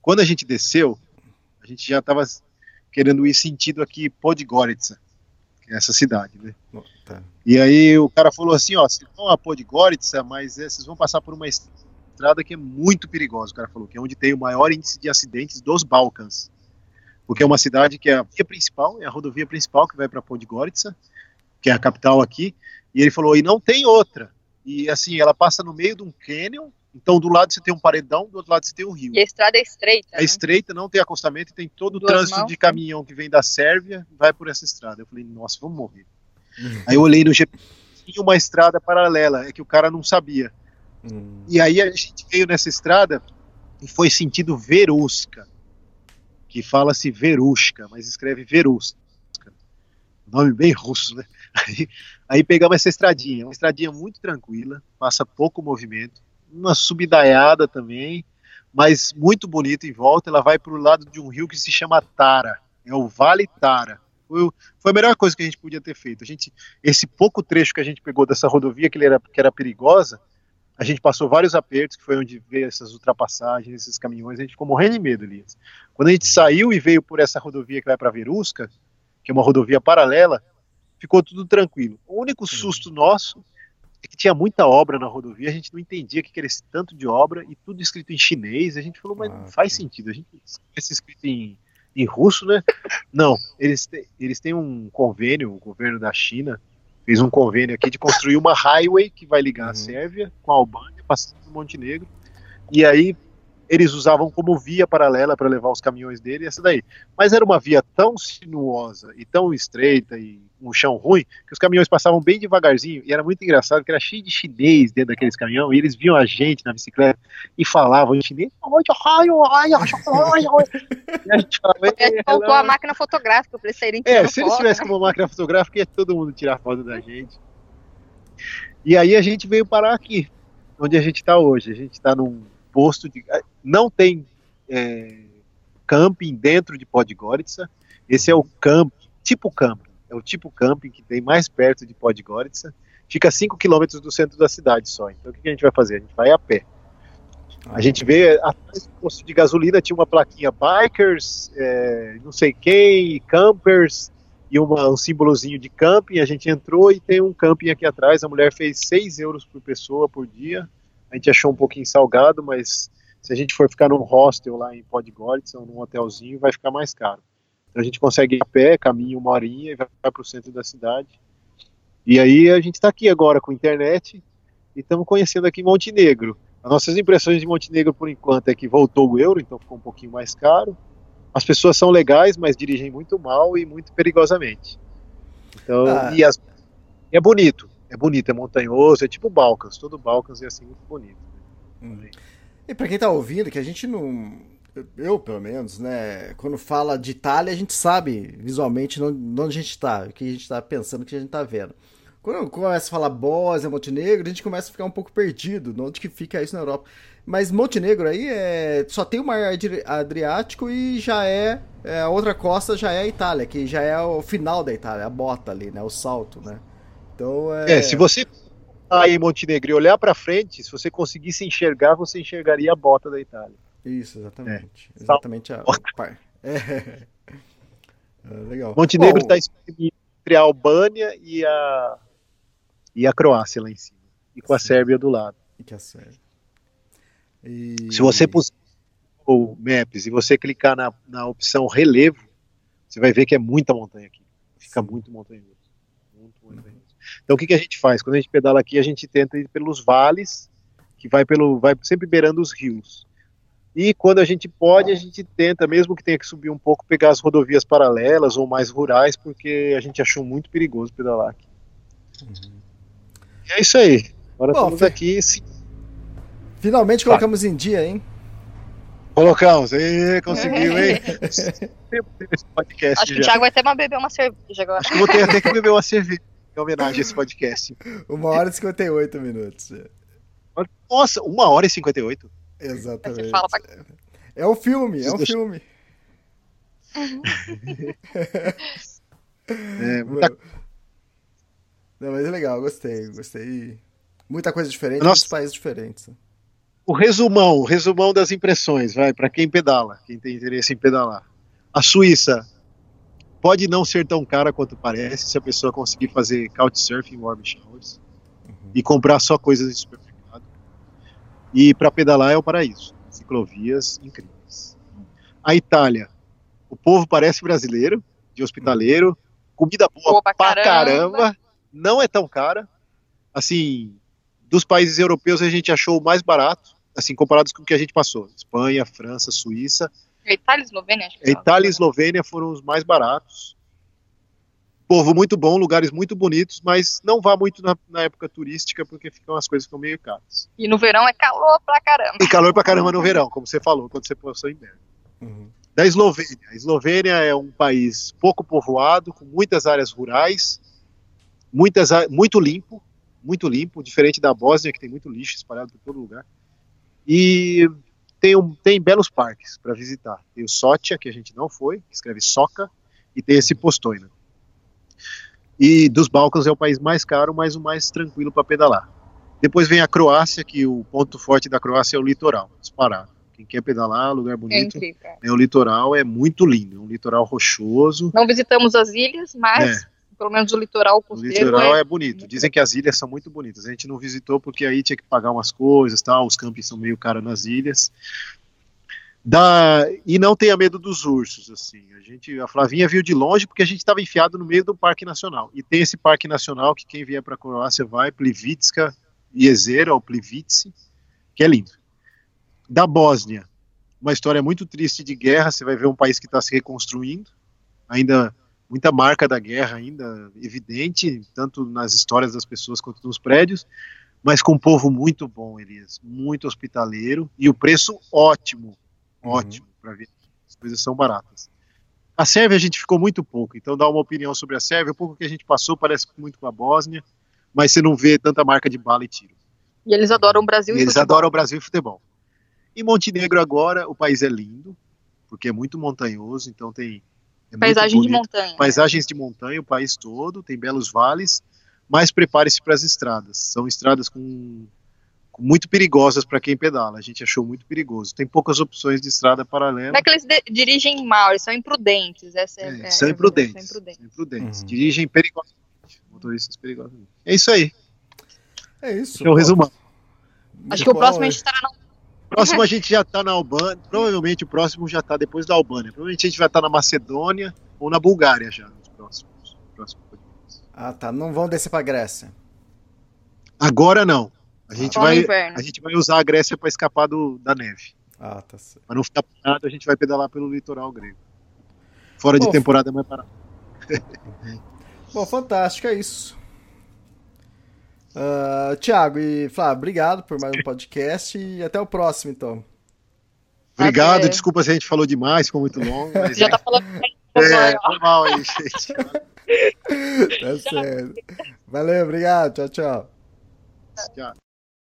quando a gente desceu, a gente já estava querendo ir sentido aqui Podgorica, que é essa cidade, né? Tá. E aí o cara falou assim, ó, vocês vão a Podgorica, mas é, vocês vão passar por uma estrada que é muito perigosa, o cara falou, que é onde tem o maior índice de acidentes dos Balcãs. Porque é uma cidade que é a via principal, é a rodovia principal que vai para Podgorica, que é a capital aqui, e ele falou, e não tem outra. E assim, ela passa no meio de um cânion, então do lado você tem um paredão, do outro lado você tem um rio. E a estrada é estreita. É né? estreita, não tem acostamento e tem todo o Duas trânsito mãos. de caminhão que vem da Sérvia, vai por essa estrada. Eu falei, nossa, vamos morrer. Aí eu olhei no GPS, tinha uma estrada paralela, é que o cara não sabia. Hum. E aí a gente veio nessa estrada e foi sentido Verusca, que fala-se Verushka, mas escreve Veruska. Nome bem russo, né? Aí, aí pegamos essa estradinha, uma estradinha muito tranquila, passa pouco movimento, uma subidaiada também, mas muito bonita em volta. Ela vai para o lado de um rio que se chama Tara, é o Vale Tara. Foi, foi a melhor coisa que a gente podia ter feito. A gente, esse pouco trecho que a gente pegou dessa rodovia que, era, que era perigosa, a gente passou vários apertos, que foi onde veio essas ultrapassagens, esses caminhões, a gente ficou morrendo de medo, Elias. Quando a gente saiu e veio por essa rodovia que vai para Verusca, que é uma rodovia paralela, ficou tudo tranquilo. O único susto nosso é que tinha muita obra na rodovia, a gente não entendia que era esse tanto de obra e tudo escrito em chinês. A gente falou, mas não Ah, faz tá. sentido, a gente esse escrito em, em russo, né? Não, eles, te- eles têm um convênio, o governo da China fez um convênio aqui de construir uma highway que vai ligar a Uhum. Sérvia com a Albânia, passando por Montenegro. E aí eles usavam como via paralela para levar os caminhões dele, essa daí. Mas era uma via tão sinuosa e tão estreita e um chão ruim que os caminhões passavam bem devagarzinho e era muito engraçado que era cheio de chinês dentro daqueles caminhões e eles viam a gente na bicicleta e falavam em chinês. E a gente falava, É, "Ei, faltou hello." a máquina fotográfica pra eles saírem É, tirando se eles tivessem uma máquina fotográfica, ia todo mundo tirar foto da gente. E aí a gente veio parar aqui, onde a gente está hoje. A gente está num posto de. Não tem é, camping dentro de Podgorica. Esse é o tipo camping. É o tipo camping que tem mais perto de Podgorica. Fica a 5 quilômetros do centro da cidade só. Então o que a gente vai fazer? A gente vai a pé. A gente vê atrás do posto de gasolina tinha uma plaquinha bikers, é, não sei quem, campers e uma- um símbolozinho de camping. A gente entrou e tem um camping aqui atrás. A mulher fez 6 euros por pessoa por dia. A gente achou um pouquinho salgado, mas se a gente for ficar num hostel lá em Podgorica ou num hotelzinho, vai ficar mais caro. Então a gente consegue ir a pé, caminha uma horinha e vai para o centro da cidade. E aí a gente está aqui agora com internet e estamos conhecendo aqui Montenegro. As nossas impressões de Montenegro, por enquanto, é que voltou o euro, então ficou um pouquinho mais caro. As pessoas são legais, mas dirigem muito mal e muito perigosamente. Então, Ah. e, as- e é bonito, é bonito, é montanhoso, é tipo Balcãs, todo Balcãs é assim muito bonito. Hum. E pra quem tá ouvindo, que a gente não. Eu, pelo menos, né? Quando fala de Itália, a gente sabe visualmente de onde a gente tá, o que a gente tá pensando, o que a gente tá vendo. Quando começa a falar Bósnia, Montenegro, a gente começa a ficar um pouco perdido, de onde que fica isso na Europa. Mas Montenegro aí é só tem o Mar Adri- Adriático e já é, é, a outra costa já é a Itália, que já é o final da Itália, a bota ali, né? O salto, né? Então é. É, se você aí em Montenegro e olhar para frente, se você conseguisse enxergar, você enxergaria a bota da Itália. Isso, exatamente. É. Exatamente a, par. É. É, legal. Montenegro está entre a Albânia e a e a Croácia lá em cima, e com a Sim. Sérvia do lado. que é sério. E... Se você puser o Maps e você clicar na, na opção relevo, você vai ver que é muita montanha aqui. Fica Sim. muito montanhoso. Muito montanhoso. Então o que, que a gente faz? Quando a gente pedala aqui, a gente tenta ir pelos vales, que vai pelo vai sempre beirando os rios. E quando a gente pode, a gente tenta, mesmo que tenha que subir um pouco, pegar as rodovias paralelas ou mais rurais, porque a gente achou muito perigoso pedalar aqui. E é isso aí. Agora Bom, estamos Fê- aqui. Sim. Finalmente colocamos em dia, hein? Colocamos, Ê, conseguiu, hein? Acho que o já. Thiago vai até uma beber uma cerveja agora. Acho que vou ter até que beber uma cerveja em homenagem a esse podcast. Uma hora e 58 minutos. Nossa, uma hora e 58. Exatamente. Fala. É um filme, é um Deixa- filme. É, muita... Não, mas é legal, gostei, gostei. Muita coisa diferente, Nossa. muitos países diferentes. O resumão, o resumão das impressões, vai, para quem pedala, quem tem interesse em pedalar. A Suíça pode não ser tão cara quanto parece, se a pessoa conseguir fazer couchsurfing, warm showers, e comprar só coisas em supermercado. E para pedalar é o paraíso. Ciclovias incríveis. A Itália, o povo parece brasileiro, de hospitaleiro, comida boa Boa pra pra caramba. caramba, não é tão cara. Assim, dos países europeus a gente achou o mais barato, assim, comparados com o que a gente passou. Espanha, França, Suíça. É Itália e Eslovênia, acho que. Itália e Eslovênia foram os mais baratos. Povo muito bom, lugares muito bonitos, mas não vá muito na, na época turística, porque ficam as coisas ficam meio caras. E no verão é calor pra caramba. E calor pra caramba no verão, como você falou, quando você passou inverno. Uhum. Da Eslovênia. A Eslovênia é um país pouco povoado, com muitas áreas rurais, muitas, muito limpo, muito limpo, diferente da Bósnia, que tem muito lixo espalhado por todo lugar. E tem, um, tem belos parques para visitar. Tem o Sotia, que a gente não foi, que escreve Soca, e tem esse Postojna. E dos Balcãs é o país mais caro, mas o mais tranquilo para pedalar. Depois vem a Croácia, que o ponto forte da Croácia é o litoral, disparado. Quem quer pedalar, lugar É bonito. é. É, o litoral é muito lindo, é um litoral rochoso. Não visitamos as ilhas, mas pelo menos o litoral O litoral é... é bonito. Dizem que as ilhas são muito bonitas. A gente não visitou porque aí tinha que pagar umas coisas, tal. Os campings são meio caros nas ilhas. Da... E não tenha medo dos ursos, assim. A gente, a Flavinha viu de longe porque a gente estava enfiado no meio do Parque Nacional. E tem esse Parque Nacional que quem vier para a Croácia vai, Plivitska, Jezera, ou Plivice, que é lindo. Da Bósnia, uma história muito triste de guerra. Você vai ver um país que está se reconstruindo, ainda muita marca da guerra ainda evidente, tanto nas histórias das pessoas quanto nos prédios, mas com um povo muito bom, Elias, muito hospitaleiro e o preço ótimo, ótimo para ver. As coisas são baratas. A Sérvia a gente ficou muito pouco, então dá uma opinião sobre a Sérvia, o pouco que a gente passou parece muito com a Bósnia, mas você não vê tanta marca de bala e tiro. E eles adoram o Brasil E e eles futebol. adoram o Brasil e futebol. E Montenegro agora, o país é lindo, porque é muito montanhoso, então tem é Paisagem de montanha. Paisagens de montanha, o país todo, tem belos vales, mas prepare-se para as estradas. São estradas com, com muito perigosas para quem pedala. A gente achou muito perigoso. Tem poucas opções de estrada paralela. Não é que eles dirigem mal, eles são imprudentes. Essa é, É, é, são é, imprudentes. são imprudentes. São imprudentes. Uhum. Dirigem perigosamente. Motoristas perigosamente. É isso aí. É isso. Esse é o resumão. Acho que o próximo a gente estará na Próximo a gente já tá na Albânia. Provavelmente o próximo já tá depois da Albânia. Provavelmente a gente vai estar na Macedônia ou na Bulgária já nos próximos. próximos. Ah, tá. Não vão descer pra Grécia. Agora não. A gente, vai, a gente vai usar a Grécia para escapar do, da neve. Ah, tá certo. Para não ficar parado, a gente vai pedalar pelo litoral grego. Fora de Bom, temporada é mais parado. Bom, fantástico, é isso. Ah, Tiago e Flávio, obrigado por mais um podcast e até o próximo, então. Obrigado, Até. desculpa se a gente falou demais, ficou muito longo. Mas Já tá falando. é, foi mal aí, gente. Tá certo. Valeu, obrigado. Tchau, tchau. Tchau.